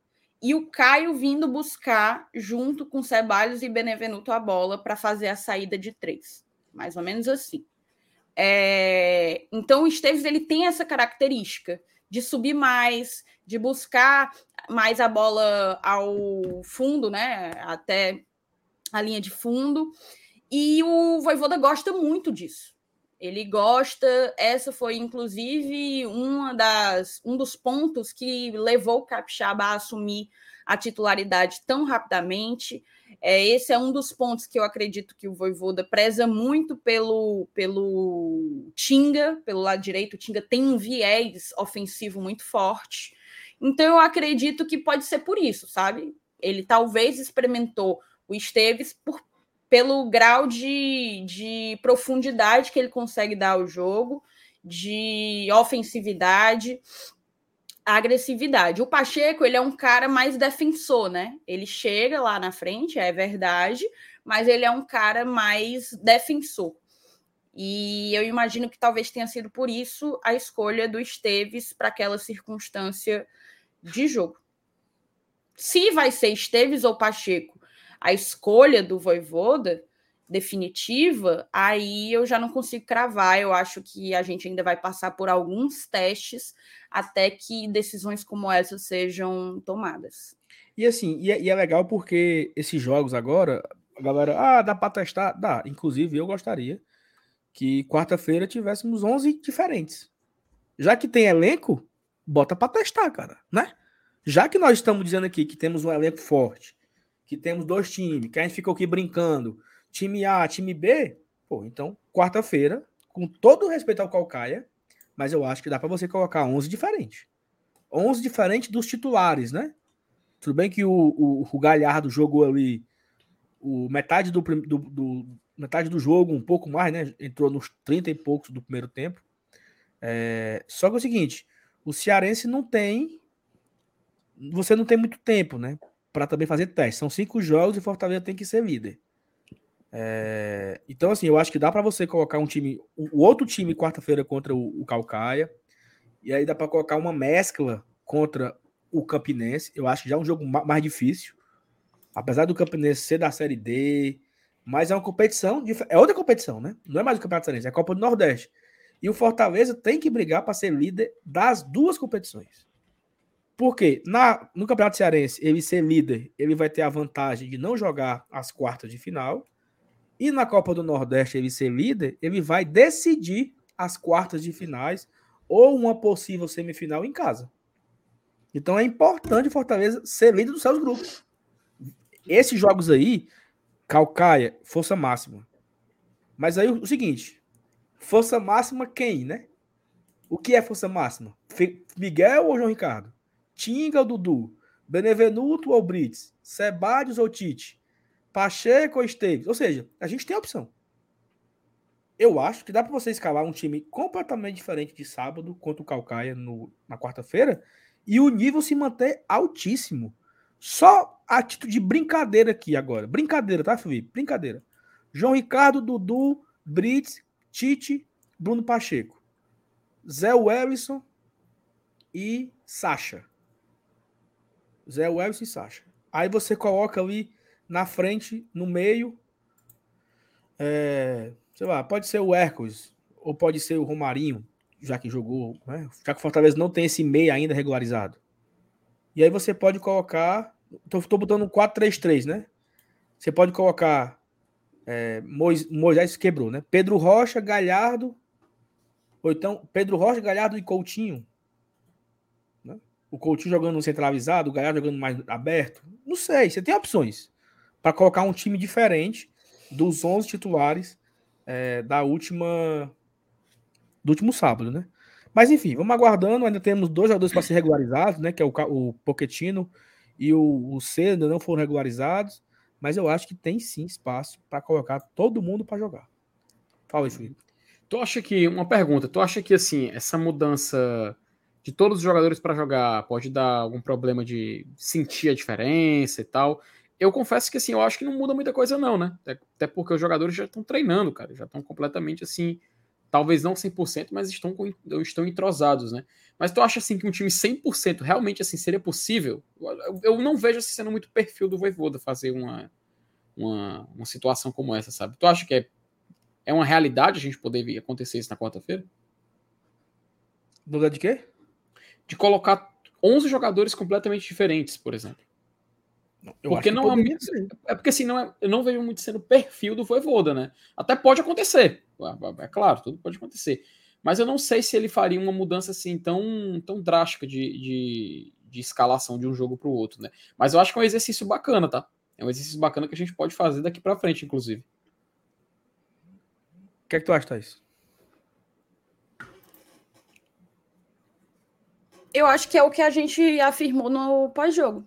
Speaker 3: e o Caio vindo buscar, junto com Ceballos e Benevenuto, a bola para fazer a saída de três. Mais ou menos assim. É... Então, o Esteves ele tem essa característica de subir mais, de buscar mais a bola ao fundo, né? Até a linha de fundo. E o Voivoda gosta muito disso. Ele gosta, essa foi inclusive uma das, um dos pontos que levou o Capixaba a assumir a titularidade tão rapidamente. É, esse é um dos pontos que eu acredito que o Voivoda preza muito pelo, pelo Tinga, pelo lado direito. O Tinga tem um viés ofensivo muito forte. Então eu acredito que pode ser por isso, sabe? Ele talvez experimentou o Esteves por, pelo grau de, de profundidade que ele consegue dar ao jogo, de ofensividade, agressividade. O Pacheco, ele é um cara mais defensor, né? Ele chega lá na frente, é verdade, mas ele é um cara mais defensor. E eu imagino que talvez tenha sido por isso a escolha do Esteves para aquela circunstância de jogo. Se vai ser Esteves ou Pacheco a escolha do Voivoda, definitiva, aí eu já não consigo cravar. Eu acho que a gente ainda vai passar por alguns testes até que decisões como essa sejam tomadas.
Speaker 1: E assim, e é, e é legal porque esses jogos agora, a galera, ah, dá para testar? Dá. Inclusive, eu gostaria que quarta-feira tivéssemos 11 diferentes. Já que tem elenco, bota para testar, cara, né? Já que nós estamos dizendo aqui que temos um elenco forte, que temos dois times, que a gente ficou aqui brincando, time A, time B, pô, então quarta-feira, com todo o respeito ao Calcaia, mas eu acho que dá para você colocar 11 diferentes. 11 diferentes dos titulares, né? Tudo bem que o, o, o Galhardo jogou ali o metade do, do, do, metade do jogo, um pouco mais, né? Entrou nos 30 e poucos do primeiro tempo. É, só que é o seguinte, o Cearense não tem. Você não tem muito tempo, né? Para também fazer teste. São cinco jogos e Fortaleza tem que ser líder. É, então, assim, eu acho que dá para você colocar um time, o outro time quarta-feira contra o, Calcaia, e aí dá para colocar uma mescla contra o Campinense. Eu acho que já é um jogo mais difícil, apesar do Campinense ser da Série D, mas é uma competição, é outra competição, né? Não é mais o Campeonato Cearense, é a Copa do Nordeste. E o Fortaleza tem que brigar para ser líder das duas competições. Porque na, no Campeonato Cearense, ele ser líder, ele vai ter a vantagem de não jogar as quartas de final. E na Copa do Nordeste, ele ser líder, ele vai decidir as quartas de finais ou uma possível semifinal em casa. Então é importante Fortaleza ser líder dos seus grupos. Esses jogos aí, Calcaia, força máxima. Mas aí o seguinte, Força máxima quem, né? O que é força máxima? Miguel ou João Ricardo? Tinga ou Dudu? Benevenuto ou Brits? Sebadios ou Tite? Pacheco ou Esteves? Ou seja, a gente tem opção. Eu acho que dá para você escalar um time completamente diferente de sábado contra o Calcaia no, na quarta-feira e o nível se manter altíssimo. Só a título de brincadeira aqui agora. Brincadeira, tá, Felipe? Brincadeira. João Ricardo, Dudu, Brits, Tite, Bruno Pacheco, Zé Wellison e Sacha. Zé Wellison e Sacha. Aí você coloca ali na frente, no meio, é, sei lá, pode ser o Hércules ou pode ser o Romarinho, já que jogou, né? já que o Fortaleza não tem esse meio ainda regularizado. E aí você pode colocar, tô botando um 4-3-3, né? Você pode colocar é, Moisés quebrou, né? Pedro Rocha, Galhardo, ou então Pedro Rocha, Galhardo e Coutinho. O Coutinho jogando centralizado, o Galhardo jogando mais aberto. Não sei, você tem opções para colocar um time diferente dos 11 titulares é, da última do último sábado, né? Mas enfim, vamos aguardando. Ainda temos dois jogadores para ser regularizados, né? Que é o, o Pochettino e o, o C ainda não foram regularizados mas eu acho que tem sim espaço para colocar todo mundo para jogar. Fala aí, Felipe.
Speaker 2: Tu acha que, uma pergunta, tu acha que assim, essa mudança de todos os jogadores para jogar pode dar algum problema de sentir a diferença e tal? Eu confesso que assim, eu acho que não muda muita coisa não, né? Até porque os jogadores já estão treinando, cara, já estão completamente assim, talvez não 100%, mas estão, estão entrosados, né? Mas tu acha assim que um time 100% realmente assim seria possível? Eu não vejo assim, sendo muito perfil do Voivoda fazer uma, uma, uma situação como essa, sabe? Tu acha que é, é uma realidade a gente poder vir acontecer isso na quarta-feira?
Speaker 1: Dúvida de quê?
Speaker 2: De colocar 11 jogadores completamente diferentes, por exemplo. Eu porque não é, é porque assim, não é, eu não vejo muito sendo perfil do Voivoda, né? Até pode acontecer, é claro, tudo pode acontecer. Mas eu não sei se ele faria uma mudança assim tão, tão drástica de, de, de escalação de um jogo para o outro, né? Mas eu acho que é um exercício bacana, tá? É um exercício bacana que a gente pode fazer daqui para frente, inclusive.
Speaker 1: O que é que tu acha, Thaís?
Speaker 3: Eu acho que é o que a gente afirmou no pós-jogo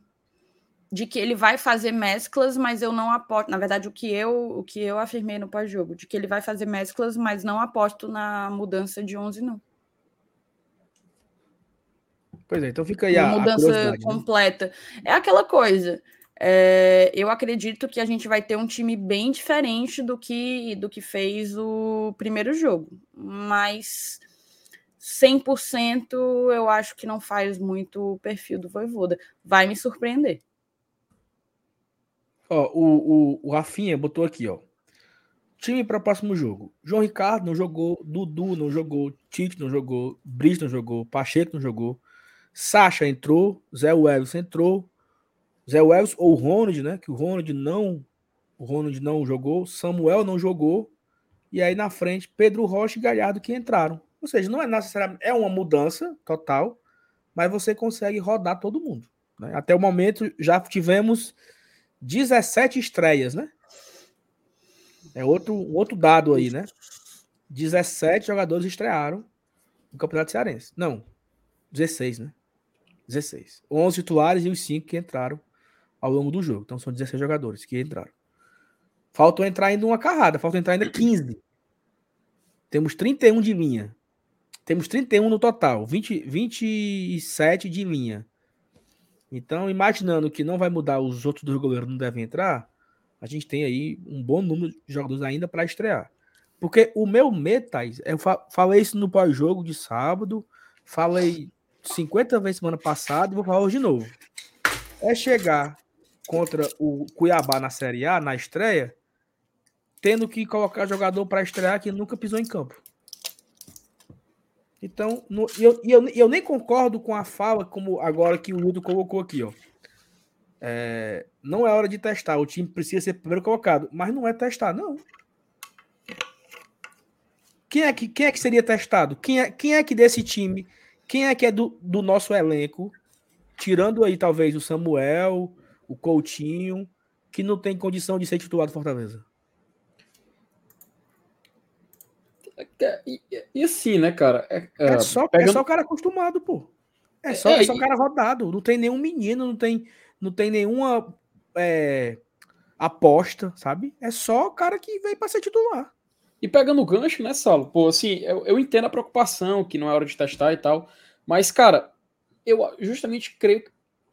Speaker 3: de que ele vai fazer mesclas, mas eu não aposto. Na verdade, o que eu, o que eu afirmei no pós-jogo, de que ele vai fazer mesclas, mas não aposto na mudança de 11, não.
Speaker 1: Pois é, então fica aí a,
Speaker 3: mudança a né? completa. Né? É aquela coisa. É, eu acredito que a gente vai ter um time bem diferente do que do que fez o primeiro jogo, mas 100% eu acho que não faz muito o perfil do Voivoda. Vai me surpreender.
Speaker 1: Ó, o, o, o Rafinha botou aqui, ó. Time para o próximo jogo. João Ricardo não jogou, Dudu não jogou, Tite não jogou, Brice não jogou, Pacheco não jogou, Sacha entrou, Zé Wells entrou, Zé Wells ou Ronald, né? Que o Ronald não, o Ronald não jogou, Samuel não jogou, e aí na frente Pedro Rocha e Galhardo que entraram. Ou seja, não é necessariamente é uma mudança total, mas você consegue rodar todo mundo. Né? Até o momento já tivemos 17 estreias, né? É outro, outro dado aí, né? 17 jogadores estrearam no Campeonato Cearense. Não, 16, né? 16. 11 titulares e os 5 que entraram ao longo do jogo. Então são 16 jogadores que entraram. Faltam entrar ainda uma carrada, faltam entrar ainda 15. Temos 31 de linha. Temos 31 no total, 20, 27 de linha. Então, imaginando que não vai mudar, os outros dois goleiros não devem entrar, a gente tem aí um bom número de jogadores ainda para estrear. Porque o meu metas, eu falei isso no pós-jogo de sábado, falei 50 vezes semana passada e vou falar hoje de novo. É chegar contra o Cuiabá na Série A, na estreia, tendo que colocar jogador para estrear que nunca pisou em campo. Então, no, eu, eu, eu nem concordo com a fala, como agora que o Wildo colocou aqui, ó. É, não é hora de testar. O time precisa ser primeiro colocado. Mas não é testar, não. Quem é que, quem é que seria testado? Quem é, quem é que desse time, quem é que é do, do nosso elenco, tirando aí talvez o Samuel, o Coutinho, que não tem condição de ser titular do Fortaleza?
Speaker 2: E, e assim, né, cara?
Speaker 1: É, é, é só, pegando... é só o cara acostumado, pô. É só, é, é só o cara rodado. Não tem nenhum menino, não tem não tem nenhuma é, aposta, sabe? É só o cara que veio para ser titular.
Speaker 2: E pegando o gancho, né, Saulo? Pô, assim, eu, eu entendo a preocupação, que não é hora de testar e tal, mas, cara, eu justamente creio que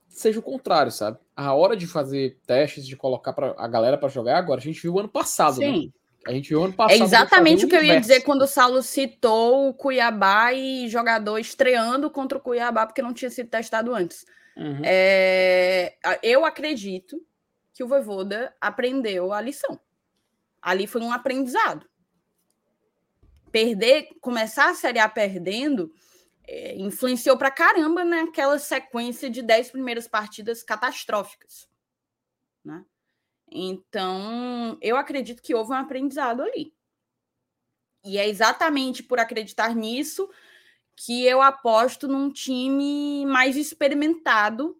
Speaker 2: seja o contrário, sabe? A hora de fazer testes, de colocar pra, a galera para jogar agora, a gente viu ano passado, né? Sim. né? A gente viu ano passado.
Speaker 3: É exatamente o que eu ia dizer quando o Saulo citou o Cuiabá e jogador estreando contra o Cuiabá, porque não tinha sido testado antes. Uhum. É, eu acredito que o Voivoda aprendeu a lição. Ali foi um aprendizado. Perder, começar a Série A perdendo, é, influenciou pra caramba naquela sequência de 10 primeiras partidas catastróficas. Né? Então, eu acredito que houve um aprendizado ali. E é exatamente por acreditar nisso que eu aposto num time mais experimentado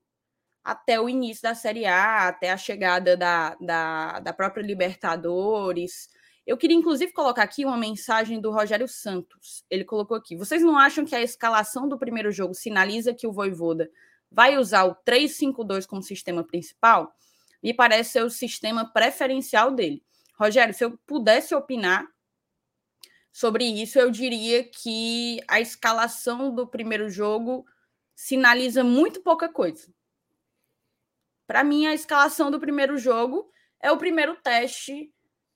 Speaker 3: até o início da Série A, até a chegada da, da, da própria Libertadores. Eu queria, inclusive, colocar aqui uma mensagem do Rogério Santos. Ele colocou aqui: vocês não acham que a escalação do primeiro jogo sinaliza que o Voivoda vai usar o 3-5-2 como sistema principal? Me parece ser o sistema preferencial dele. Rogério, se eu pudesse opinar, sobre isso, eu diria que a escalação do primeiro jogo sinaliza muito pouca coisa. Para mim, a escalação do primeiro jogo é o primeiro teste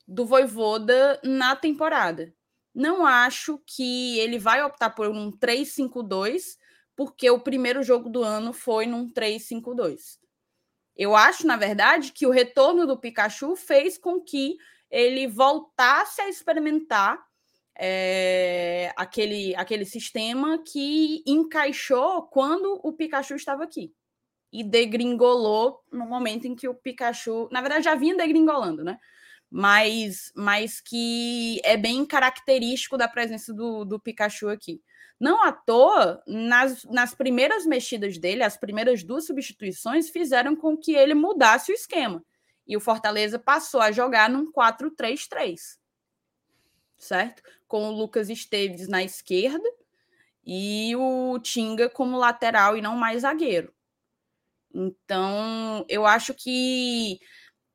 Speaker 3: do Voivoda na temporada. Não acho que ele vai optar por um 3-5-2, porque o primeiro jogo do ano foi num 3-5-2. Eu acho, na verdade, que o retorno do Pikachu fez com que ele voltasse a experimentar é, aquele, aquele sistema que encaixou quando o Pikachu estava aqui. E degringolou no momento em que o Pikachu. Na verdade, já vinha degringolando, né? Mas, mas que é bem característico da presença do, do Pikachu aqui. Não à toa, nas, nas primeiras mexidas dele, as primeiras duas substituições fizeram com que ele mudasse o esquema. E o Fortaleza passou a jogar num 4-3-3 certo? Com o Lucas Esteves na esquerda e o Tinga como lateral e não mais zagueiro. Então, eu acho que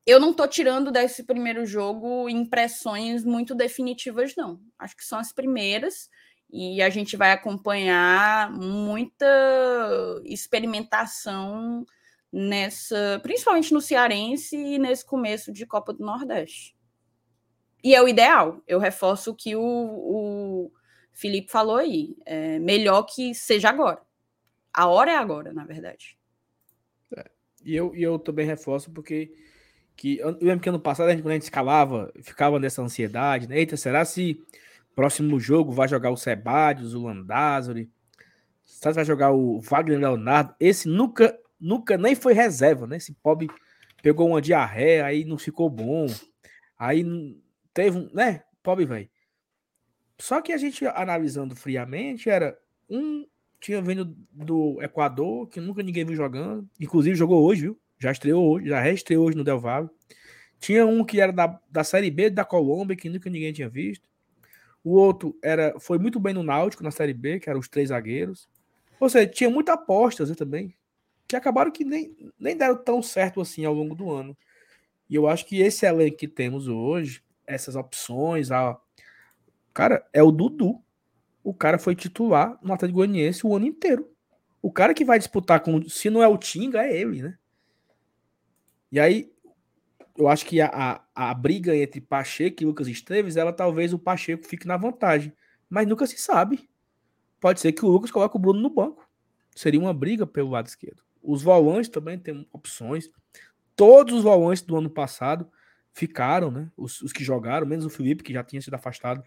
Speaker 3: eu não estou tirando desse primeiro jogo impressões muito definitivas, não. Acho que são as primeiras e a gente vai acompanhar muita experimentação nessa, principalmente no Cearense e nesse começo de Copa do Nordeste. E é o ideal. Eu reforço o que o, o Felipe falou aí. É melhor que seja agora. A hora é agora, na verdade.
Speaker 1: É. E eu, e eu também reforço porque que eu lembro que ano passado, a gente, quando a gente escalava, ficava nessa ansiedade, né? Eita, será se próximo jogo vai jogar o Sebadios, o Landázuri? Que vai jogar o Wagner Leonardo? Esse nunca, nunca nem foi reserva, né? Esse pobre pegou uma diarreia, aí não ficou bom. Aí teve um, né? Pobre, velho. Só que a gente analisando friamente, era um tinha vindo do Equador, que nunca ninguém viu jogando, inclusive jogou hoje, viu? Já estreou hoje, já reestreou hoje no Del Valle. Tinha um que era da, da Série B da Colômbia, que nunca ninguém tinha visto. O outro era foi muito bem no Náutico, na Série B, que eram os três zagueiros. Ou seja, tinha muitas apostas também, que acabaram que nem, nem deram tão certo assim ao longo do ano. E eu acho que esse elenco que temos hoje, essas opções, a... cara, é o Dudu. O cara foi titular no Atlético Goianiense o ano inteiro. O cara que vai disputar com, se não é o Tinga, é ele, né? E aí, eu acho que a, a, a, briga entre Pacheco e Lucas Esteves, ela talvez o Pacheco fique na vantagem. Mas nunca se sabe. Pode ser que o Lucas coloque o Bruno no banco. Seria uma briga pelo lado esquerdo. Os volantes também têm opções. Todos os volantes do ano passado ficaram, né? Os, os que jogaram, menos o Felipe, que já tinha sido afastado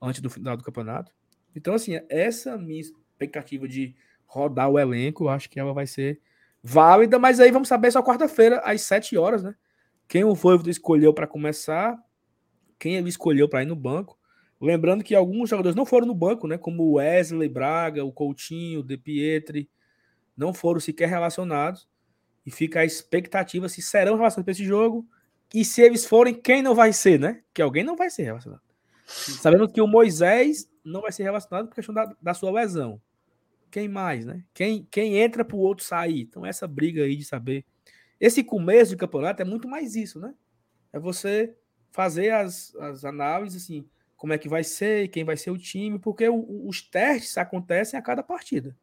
Speaker 1: antes do final do campeonato. Então, assim, essa minha expectativa de rodar o elenco, acho que ela vai ser válida, mas aí vamos saber só quarta-feira, às 7 horas, né? Quem o Voivoda escolheu para começar, quem ele escolheu para ir no banco. Lembrando que alguns jogadores não foram no banco, né? Como Wesley Braga, o Coutinho, o De Pietri, não foram sequer relacionados. E fica a expectativa se serão relacionados para esse jogo. E se eles forem, quem não vai ser, né? Que alguém não vai ser relacionado. Sabendo que o Moisés não vai ser relacionado por questão da, da sua lesão quem mais, né? Quem, quem entra para o outro sair. Então, essa briga aí de saber. Esse começo de campeonato é muito mais isso, né? É você fazer as, as análises, assim, como é que vai ser, quem vai ser o time, porque o, os testes acontecem a cada partida.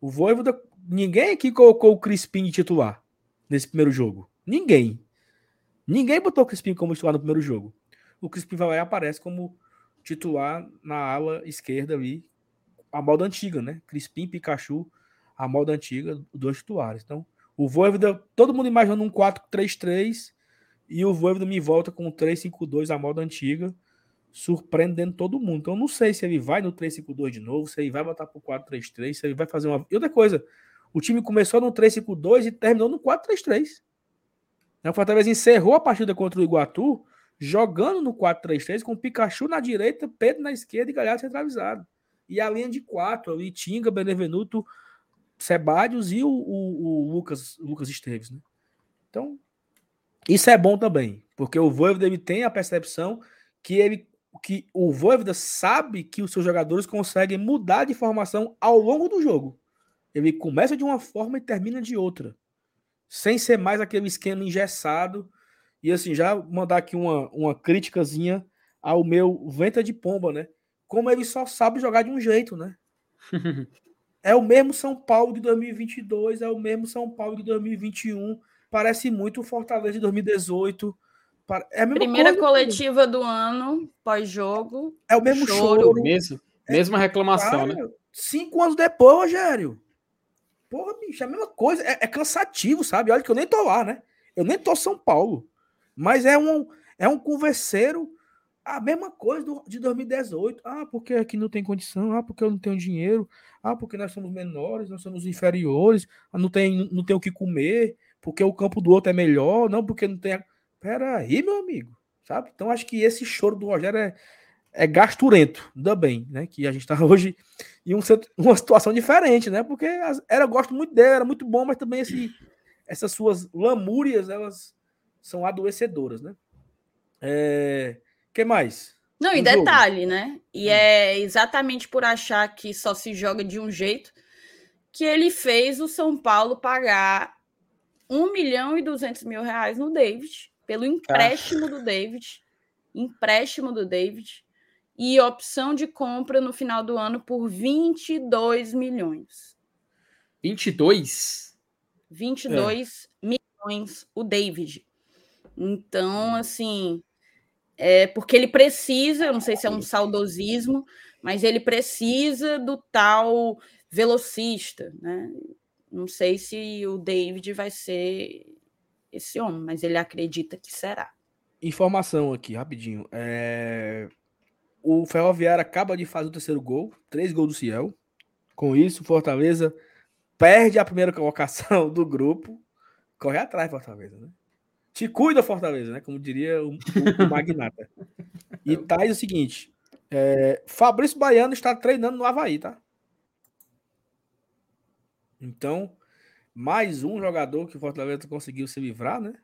Speaker 1: O Voivoda, ninguém aqui colocou o Crispim de titular nesse primeiro jogo. Ninguém. Ninguém botou o Crispim como titular no primeiro jogo. O Crispim vai lá e aparece como titular na ala esquerda ali, a moda antiga, né? Crispim, Pikachu, a moda antiga, dois titulares. Então, o Voivoda, todo mundo imaginando um 4-3-3 e o Voivoda me volta com um 3-5-2, a moda antiga, surpreendendo todo mundo. Então, não sei se ele vai no 3-5-2 de novo, se ele vai botar pro 4-3-3, se ele vai fazer uma. E outra coisa, o time começou no 3-5-2 e terminou no 4-3-3. O Fortaleza encerrou a partida contra o Iguatu jogando no 4-3-3 com Pikachu na direita, Pedro na esquerda e Galhardo centralizado e a linha de quatro ali, Tinga, Benevenuto, Sebadios e o, o, o, Lucas, Lucas Esteves, né? Então, isso é bom também, porque o Voivoda ele tem a percepção que ele que o Voivoda sabe que os seus jogadores conseguem mudar de formação ao longo do jogo. Ele começa de uma forma e termina de outra, sem ser mais aquele esquema engessado. E assim, já mandar aqui uma, uma criticazinha ao meu Venta de Pomba, né? como ele só sabe jogar de um jeito, né? *laughs* é o mesmo São Paulo de 2022, é o mesmo São Paulo de 2021, parece muito o Fortaleza de 2018.
Speaker 3: É a Primeira coisa, coletiva do ano, pós-jogo.
Speaker 1: É o mesmo choro. choro.
Speaker 2: Mesmo, é, mesma reclamação, cara, né?
Speaker 1: Cinco anos depois, Rogério. Porra, bicho, é a mesma coisa. É, é, cansativo, sabe? Olha que eu nem tô lá, né? Eu nem tô São Paulo. Mas é um, é um converseiro a mesma coisa do, de 2018. Ah, porque aqui não tem condição. Ah, porque eu não tenho dinheiro. Ah, porque nós somos menores, nós somos inferiores. Ah, não tem, não tem o que comer. Porque o campo do outro é melhor. Não, porque não tem. Pera aí, meu amigo. Sabe? Então acho que esse choro do Rogério é, é gasturento. Ainda bem, né? Que a gente está *laughs* hoje em um, uma situação diferente, né? Porque era, eu gosto muito dele, era muito bom, mas também esse, essas suas lamúrias, elas são adoecedoras, né? É que mais?
Speaker 3: Não, e detalhe, jogo? né? E hum. é exatamente por achar que só se joga de um jeito que ele fez o São Paulo pagar 1 milhão e 200 mil reais no David, pelo empréstimo ah. do David, empréstimo do David, e opção de compra no final do ano por 22 milhões.
Speaker 2: 22?
Speaker 3: 22 é. milhões o David. Então, assim, é, porque ele precisa, eu não sei se é um saudosismo, mas ele precisa do tal velocista, né? Não sei se o David vai ser esse homem, mas ele acredita que será.
Speaker 1: Informação aqui, rapidinho. É, O Ferroviário acaba de fazer o terceiro gol, três gols do Ciel. Com isso, Fortaleza perde a primeira colocação *laughs* do grupo. Corre atrás, Fortaleza, né? Te cuida, Fortaleza, né? Como diria o, o- Magnata. E *laughs* traz o seguinte: é, Fabrício Baiano está treinando no Havaí, tá? Então, mais um jogador que o Fortaleza conseguiu se livrar, né?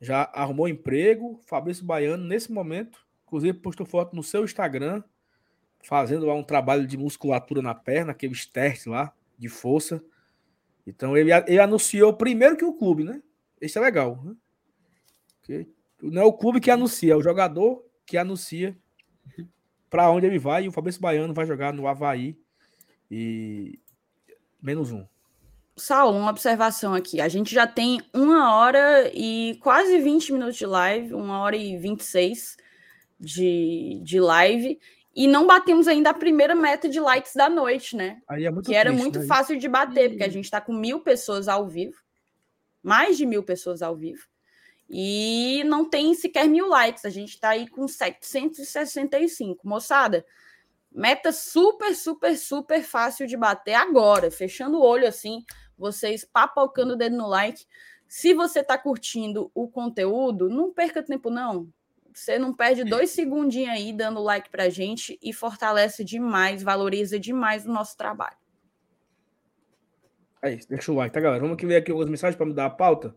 Speaker 1: Já arrumou emprego. Fabrício Baiano, nesse momento, inclusive postou foto no seu Instagram, fazendo lá um trabalho de musculatura na perna, aqueles testes lá de força. Então, ele, ele anunciou primeiro que o clube, né? Isso é legal, né? Porque não é o clube que anuncia, é o jogador que anuncia para onde ele vai. E o Fabrício Baiano vai jogar no Havaí. E menos um.
Speaker 3: Saulo, uma observação aqui. A gente já tem uma hora e quase 20 minutos de live, uma hora e 26 de, de live, e não batemos ainda a primeira meta de likes da noite, né?
Speaker 1: Aí é muito
Speaker 3: que era
Speaker 1: triste,
Speaker 3: muito
Speaker 1: né?
Speaker 3: fácil de bater, porque a gente está com mil pessoas ao vivo, mais de mil pessoas ao vivo, e não tem sequer mil likes. A gente está aí com 765. Moçada, meta super, super, super fácil de bater agora, fechando o olho assim, vocês papocando o dedo no like. Se você está curtindo o conteúdo, não perca tempo, não. Você não perde dois segundinhos aí dando like pra gente e fortalece demais, valoriza demais o nosso trabalho.
Speaker 1: É isso, deixa o like, tá, galera? Vamos aqui ver aqui algumas mensagens para mudar a pauta.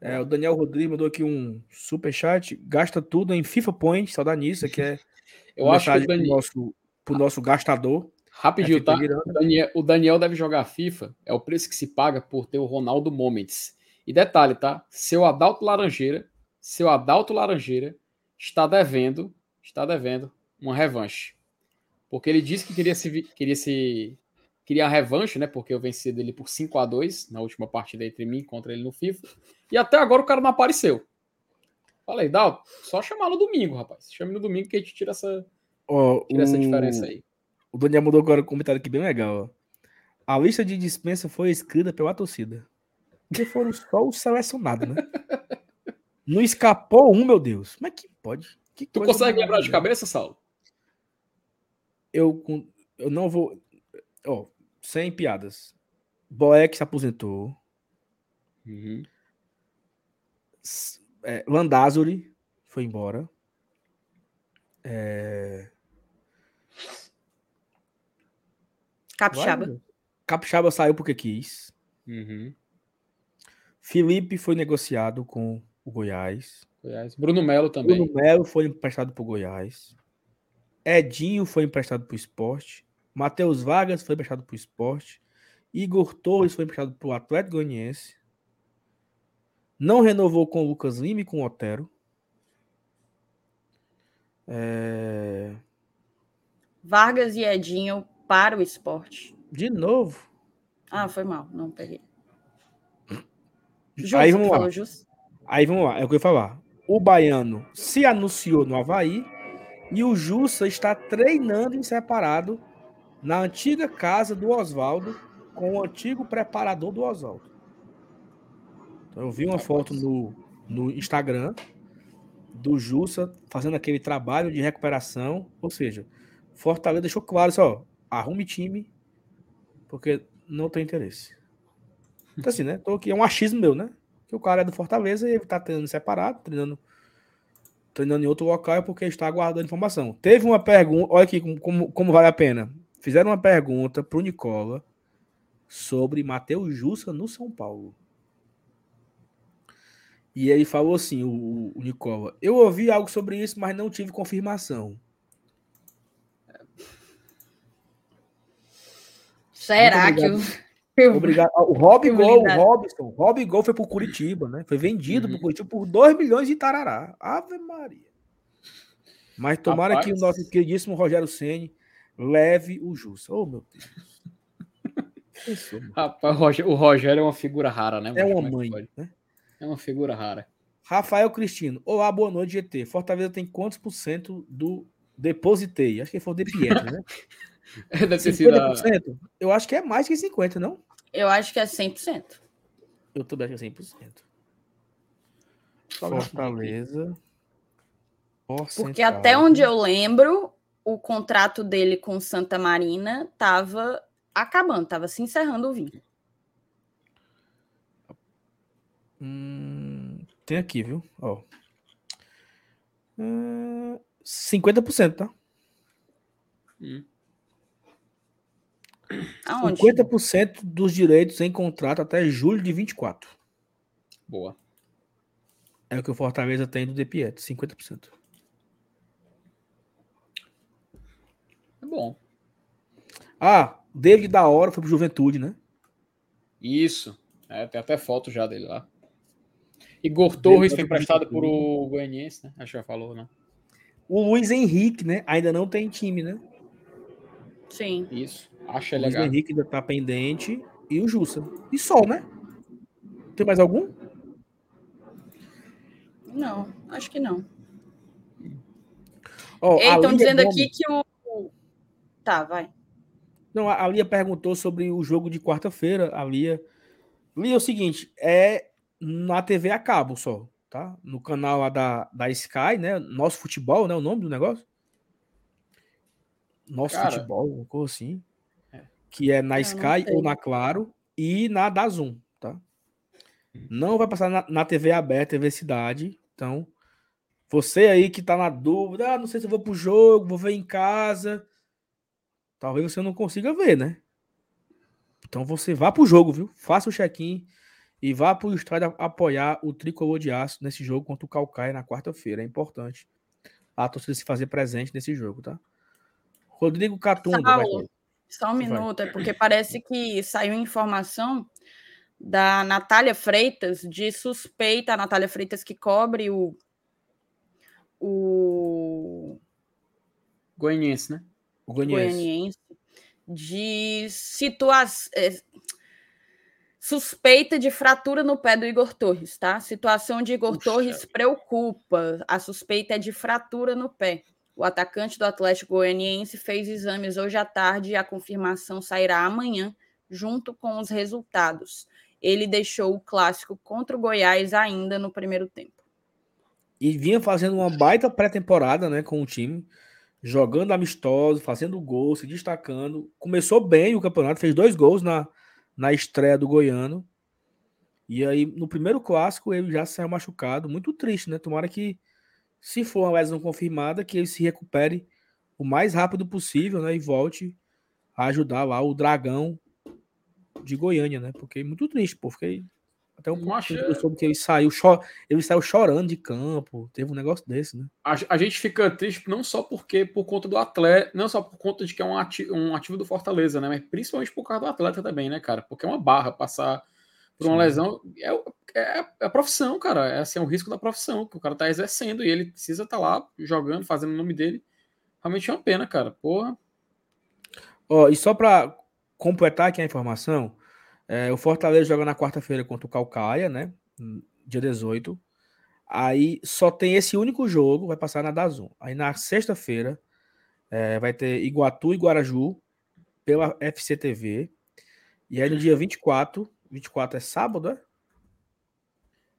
Speaker 1: É, o Daniel Rodrigues mandou aqui um super chat. Gasta tudo em FIFA Point, saudade nisso, que é *laughs*
Speaker 2: Eu acho que o
Speaker 1: mensagem pro
Speaker 2: Daniel.
Speaker 1: nosso, pro nosso gastador.
Speaker 2: Rapidinho,
Speaker 1: É,
Speaker 2: tá? O Daniel, o Daniel deve jogar FIFA, é o preço que se paga por ter o Ronaldo Moments. E detalhe, tá? Seu Adalto Laranjeira, seu Adalto Laranjeira está devendo, está devendo uma revanche. Porque ele disse que queria se queria se queria a revanche, né? Porque eu venci dele por 5 a 2 na última partida entre mim contra ele no FIFA. E até agora o cara não apareceu. Falei, Dalto, só chamar no domingo, rapaz. Chame no domingo que a gente tira essa,
Speaker 1: Ó,
Speaker 2: tira essa
Speaker 1: o-
Speaker 2: diferença aí.
Speaker 1: O Daniel mudou agora um comentário aqui bem legal. Ó. A lista de dispensa foi escrita pela torcida. Porque foram só os selecionados, né? *laughs* Não escapou um, meu Deus. É que pode? Que
Speaker 2: Tu consegue lembrar de cabeça, Saulo?
Speaker 1: Eu, eu não vou. Ó, sem piadas. Boeck se aposentou.
Speaker 2: Uhum.
Speaker 1: É, Landázuri foi embora. É,
Speaker 3: Capixaba.
Speaker 1: vai, Capixaba saiu porque quis.
Speaker 2: Uhum.
Speaker 1: Felipe foi negociado com o Goiás.
Speaker 2: Goiás. Bruno Melo também.
Speaker 1: Bruno Melo foi emprestado para o Goiás. Edinho foi emprestado para o esporte. Matheus Vargas foi emprestado para o esporte. Igor Torres foi emprestado para o Atlético Goianiense. Não renovou com o Lucas Lima e com o Otero. É,
Speaker 3: Vargas e Edinho para o esporte.
Speaker 1: De novo.
Speaker 3: Ah, foi mal, não peguei. Jus,
Speaker 1: Aí vamos lá. Aí vamos lá, é o que eu ia falar. O Baiano se anunciou no Havaí e o Jussa está treinando em separado na antiga casa do Oswaldo com o antigo preparador do Oswaldo. Então, eu vi uma foto no, no Instagram do Jussa fazendo aquele trabalho de recuperação, ou seja, Fortaleza deixou claro só, arrume time, porque não tem interesse. Então assim, né? Tô aqui, é um achismo meu, né? Que o cara é do Fortaleza e ele tá treinando separado, treinando, treinando em outro local é porque está aguardando informação. Teve uma pergunta, olha aqui como, como, como vale a pena. Fizeram uma pergunta pro Nicola sobre Matheus Jussa no São Paulo. E ele falou assim, o, o Nicola, eu ouvi algo sobre isso, mas não tive confirmação.
Speaker 3: Será que eu...
Speaker 1: Obrigado. O Rob *laughs* Gol, o. Robson, Rob Gol foi pro Curitiba, né? Foi vendido
Speaker 2: Uhum.
Speaker 1: pro Curitiba por 2 milhões de tarará. Ave Maria. Mas tomara que o
Speaker 2: Rapaz.
Speaker 1: nosso queridíssimo Rogério Ceni leve o Jussa. Oh, meu Deus.
Speaker 2: Rapaz, o Rogério, o Rogério é uma figura rara, né?
Speaker 1: É uma
Speaker 2: Como que
Speaker 1: mãe,
Speaker 2: pode?
Speaker 1: né?
Speaker 2: É uma figura rara.
Speaker 1: Rafael Cristino. Olá, boa noite, GT. Fortaleza tem quantos por cento do depositei? Acho que ele falou de Pietro, né? *laughs*
Speaker 2: Deve ter sido a...
Speaker 1: 50%? Eu acho que é mais que 50%, não?
Speaker 3: eu acho que é 100%.
Speaker 1: Eu também acho que é 100%. Fortaleza.
Speaker 3: Porque até onde eu lembro, o contrato dele com Santa Marina estava acabando, estava se encerrando o vínculo.
Speaker 1: Hum, tem aqui, viu? Ó. Hum, 50%, tá?
Speaker 2: Hum.
Speaker 3: Aonde?
Speaker 1: 50% dos direitos em contrato até julho de 24.
Speaker 2: Boa.
Speaker 1: É o que o Fortaleza tem do De Pietro, 50%.
Speaker 2: Bom.
Speaker 1: Ah, David da hora foi pro Juventude, né?
Speaker 2: Isso. É, tem até foto já dele lá. Igor Torres foi emprestado por o Goianiense, né? Acho que já falou, né?
Speaker 1: O Luiz Henrique, né? Ainda não tem time, né?
Speaker 3: Sim.
Speaker 2: Isso. Acho
Speaker 1: O Luiz
Speaker 2: legal.
Speaker 1: Henrique ainda tá pendente. E o Jussa. E só, né? Tem mais algum?
Speaker 3: Não, acho que não.
Speaker 1: A
Speaker 3: Estão dizendo
Speaker 1: Gomes-
Speaker 3: aqui que o. Tá, vai.
Speaker 1: Não, a Lia perguntou sobre o jogo de quarta-feira. A Lia. Lia, é o seguinte, é na TV a cabo só, tá? No canal lá da, da Sky, né? Nosso Futebol, né? O nome do negócio? Nosso
Speaker 2: Cara.
Speaker 1: Futebol, uma coisa assim.
Speaker 2: É.
Speaker 1: Que é na
Speaker 3: Eu
Speaker 1: Sky ou na Claro e na Dazum, tá? Não vai passar na, na TV aberta, TV Cidade. Então, você aí que tá na dúvida, ah, não sei se eu vou pro jogo, vou ver em casa. Talvez você não consiga ver, né? Então você vá pro jogo, viu? Faça o check-in e vá pro estádio apoiar o Tricolor de Aço nesse jogo contra o Calcaia na quarta-feira. É importante a torcida se fazer presente nesse jogo, tá? Rodrigo Catunda. vai,
Speaker 3: Saulo. Só um
Speaker 1: Vai.
Speaker 3: minuto, é porque parece que saiu informação da Natália Freitas de suspeita, a Natália Freitas que cobre o, o
Speaker 2: Goianiense, né?
Speaker 1: Goianiense.
Speaker 3: goianiense de situação suspeita de fratura no pé do Igor Torres, tá? A situação de Igor
Speaker 2: Puxa.
Speaker 3: Torres preocupa. A suspeita é de fratura no pé. O atacante do Atlético Goianiense fez exames hoje à tarde e a confirmação sairá amanhã, junto com os resultados. Ele deixou o clássico contra o Goiás ainda no primeiro tempo.
Speaker 1: E vinha fazendo uma baita pré-temporada, né, com o time, jogando amistoso, fazendo gol, se destacando. Começou bem o campeonato, fez dois gols na, na estreia do Goiano. E aí, no primeiro clássico, ele já saiu machucado. Muito triste, né? Tomara que, se for uma lesão confirmada, que ele se recupere o mais rápido possível, né? E volte a ajudar lá o Dragão de Goiânia, né? Porque muito triste, pô. Fiquei até um triste, eu soube que ele saiu, cho ele saiu chorando de campo. Teve um negócio desse, né?
Speaker 2: A, a gente fica triste não só porque por conta do atleta, não só por conta de que é um ativo, um ativo do Fortaleza, né? Mas principalmente por causa do atleta também, né, cara? Porque é uma barra passar por uma
Speaker 1: Sim.
Speaker 2: lesão. É, é, é a profissão, cara. É assim, é o risco da profissão que o cara tá exercendo e ele precisa estar lá jogando, fazendo o nome dele. Realmente é uma pena, cara. Porra.
Speaker 1: Ó, e só para completar aqui a informação, é, o Fortaleza joga na quarta-feira contra o Calcaia, né? Dia 18. Aí só tem esse único jogo, vai passar na Dazum. Aí na sexta-feira é, vai ter Iguatu e Guaraju pela FCTV. E aí no dia 24, 24 é sábado, é?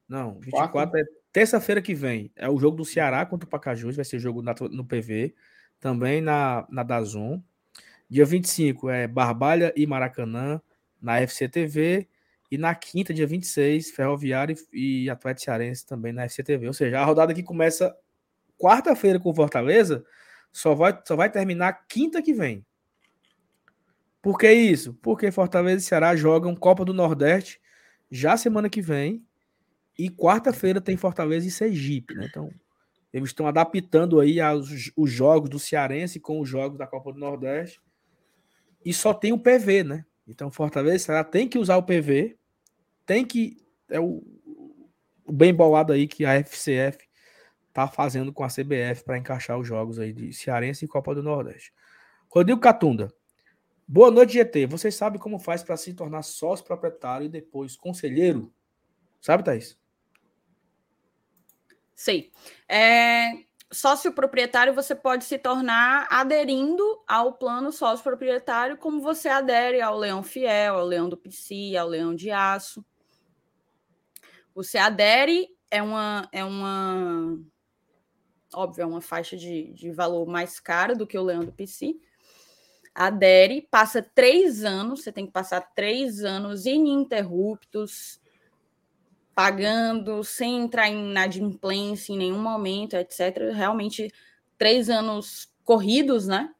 Speaker 1: Não, 24 é terça-feira que vem. É o jogo do Ceará contra o Pacajus, vai ser jogo na- no PV, também na, na Dazum. Dia 25 é Barbalha e Maracanã na FCTV. E na quinta, dia 26, Ferroviário e Atlético Cearense também na FCTV. Ou seja, a rodada que começa quarta-feira com Fortaleza só vai, só vai terminar quinta que vem. Por que isso? Porque Fortaleza e Ceará jogam Copa do Nordeste já semana que vem. E quarta-feira tem Fortaleza e Sergipe, né? Então, eles estão adaptando aí aos, os jogos do Cearense com os jogos da Copa do Nordeste. E só tem o PV, né? Então, Fortaleza e Ceará tem que usar o PV. Tem que. É o, o bem bolado aí que a FCF tá fazendo com a CBF para encaixar os jogos aí de Cearense e Copa do Nordeste. Rodrigo Catunda. Boa noite, GT. Você sabe como faz para se tornar sócio proprietário e depois conselheiro? Sabe, Thaís?
Speaker 3: Sei. É, sócio proprietário você pode se tornar aderindo ao plano sócio proprietário, como você adere ao Leão Fiel, ao Leão do PC, ao Leão de Aço. Você adere é uma, é uma óbvio, é uma faixa de, de valor mais cara do que o leão do PC. Adere, passa três anos, você tem que passar três anos ininterruptos, pagando, sem entrar em inadimplência em nenhum momento, etc. Realmente, três anos corridos, né?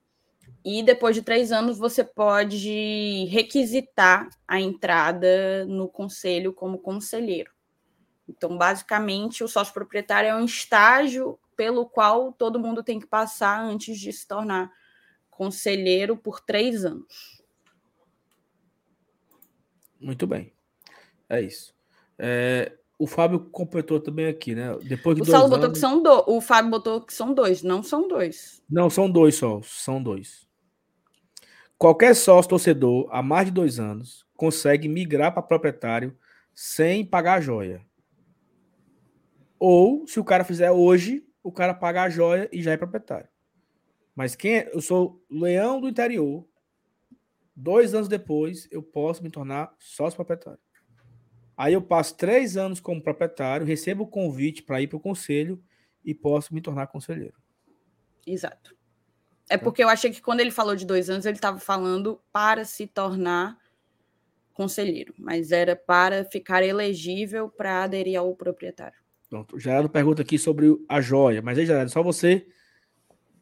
Speaker 3: E depois de três anos, você pode requisitar a entrada no conselho como conselheiro. Então, basicamente, o sócio proprietário é um estágio pelo qual todo mundo tem que passar antes de se tornar conselheiro por três anos.
Speaker 1: Muito bem. É isso. É, o Fábio completou também aqui, né? Depois de
Speaker 3: o
Speaker 1: dois
Speaker 3: Saulo botou
Speaker 1: anos...
Speaker 3: que são dois. O Fábio botou que são dois. Não são dois.
Speaker 1: Não, são dois só. São dois. Qualquer sócio torcedor há mais de dois anos consegue migrar para proprietário sem pagar a joia. Ou, se o cara fizer hoje, o cara paga a joia e já é proprietário. Mas quem é? eu sou leão do interior. Dois anos depois, eu posso me tornar sócio proprietário. Aí eu passo três anos como proprietário, recebo o convite para ir para o conselho e posso me tornar conselheiro.
Speaker 3: Exato. É porque eu achei que quando ele falou de dois anos, ele estava falando para se tornar conselheiro, mas era para ficar elegível para aderir ao proprietário.
Speaker 1: Pronto. Já pergunta aqui sobre a joia, mas aí já só você.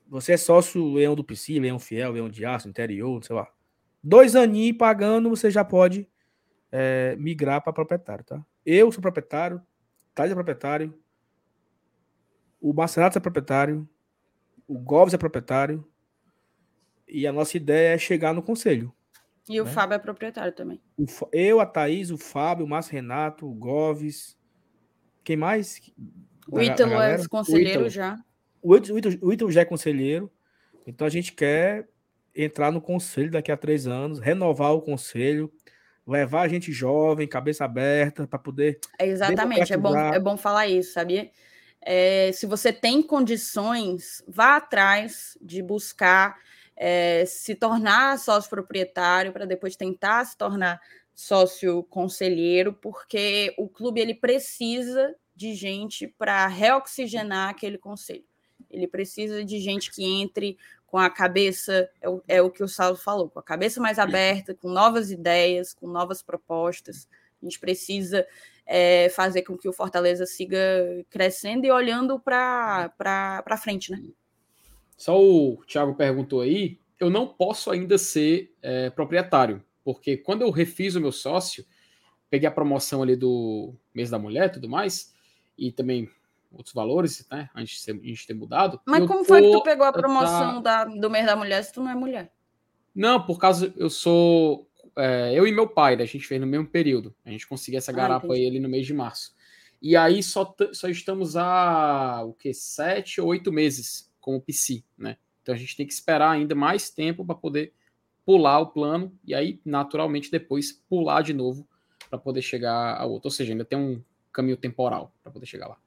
Speaker 1: Você é sócio leão do PC, leão fiel, leão de aço, interior, sei lá. Dois aninhos pagando, você já pode é, migrar para proprietário, tá? Eu sou proprietário, Thales é proprietário, o Marcenato é proprietário, o Gomes é proprietário, e a nossa ideia é chegar no conselho.
Speaker 3: E o
Speaker 1: Né?
Speaker 3: Fábio é proprietário também.
Speaker 1: O eu, a Thaís, o Fábio, o Márcio Renato, o Goves. Quem mais?
Speaker 3: O
Speaker 1: Da
Speaker 3: Ítalo é
Speaker 1: O
Speaker 3: conselheiro
Speaker 1: Ítalo.
Speaker 3: já.
Speaker 1: O Ítalo, o Ítalo- o Ítalo já é conselheiro. Então a gente quer entrar no conselho daqui a três anos, renovar o conselho, levar a gente jovem, cabeça aberta, para poder.
Speaker 3: É exatamente, é bom, é bom falar isso, sabia? É, se você tem condições, vá atrás de buscar é, se tornar sócio proprietário para depois tentar se tornar sócio conselheiro, porque o clube ele precisa de gente para reoxigenar aquele conselho. Ele precisa de gente que entre com a cabeça, é o, é o que o Saulo falou, com a cabeça mais aberta, com novas ideias, com novas propostas. A gente precisa é, fazer com que o Fortaleza siga crescendo e olhando para frente, né?
Speaker 2: Só o Thiago perguntou aí, eu não posso ainda ser é, proprietário, porque quando eu refiz o meu sócio, peguei a promoção ali do mês da mulher e tudo mais, e também outros valores, né, antes de, ser, antes de ter mudado.
Speaker 3: Mas como foi que tu pegou a
Speaker 2: tá-
Speaker 3: promoção da, do mês da mulher se tu não é mulher?
Speaker 2: Não, por causa, eu sou, é, eu e meu pai, né, a gente fez no mesmo período, a gente conseguiu essa
Speaker 3: Ah,
Speaker 2: garapa
Speaker 3: entendi.
Speaker 2: aí ali no mês de março. E aí só, só estamos há, o que, sete ou oito meses com o PC, né? Então a gente tem que esperar ainda mais tempo para poder pular o plano e aí, naturalmente, depois pular de novo para poder chegar a outro. Ou seja, ainda tem um caminho temporal para poder chegar lá.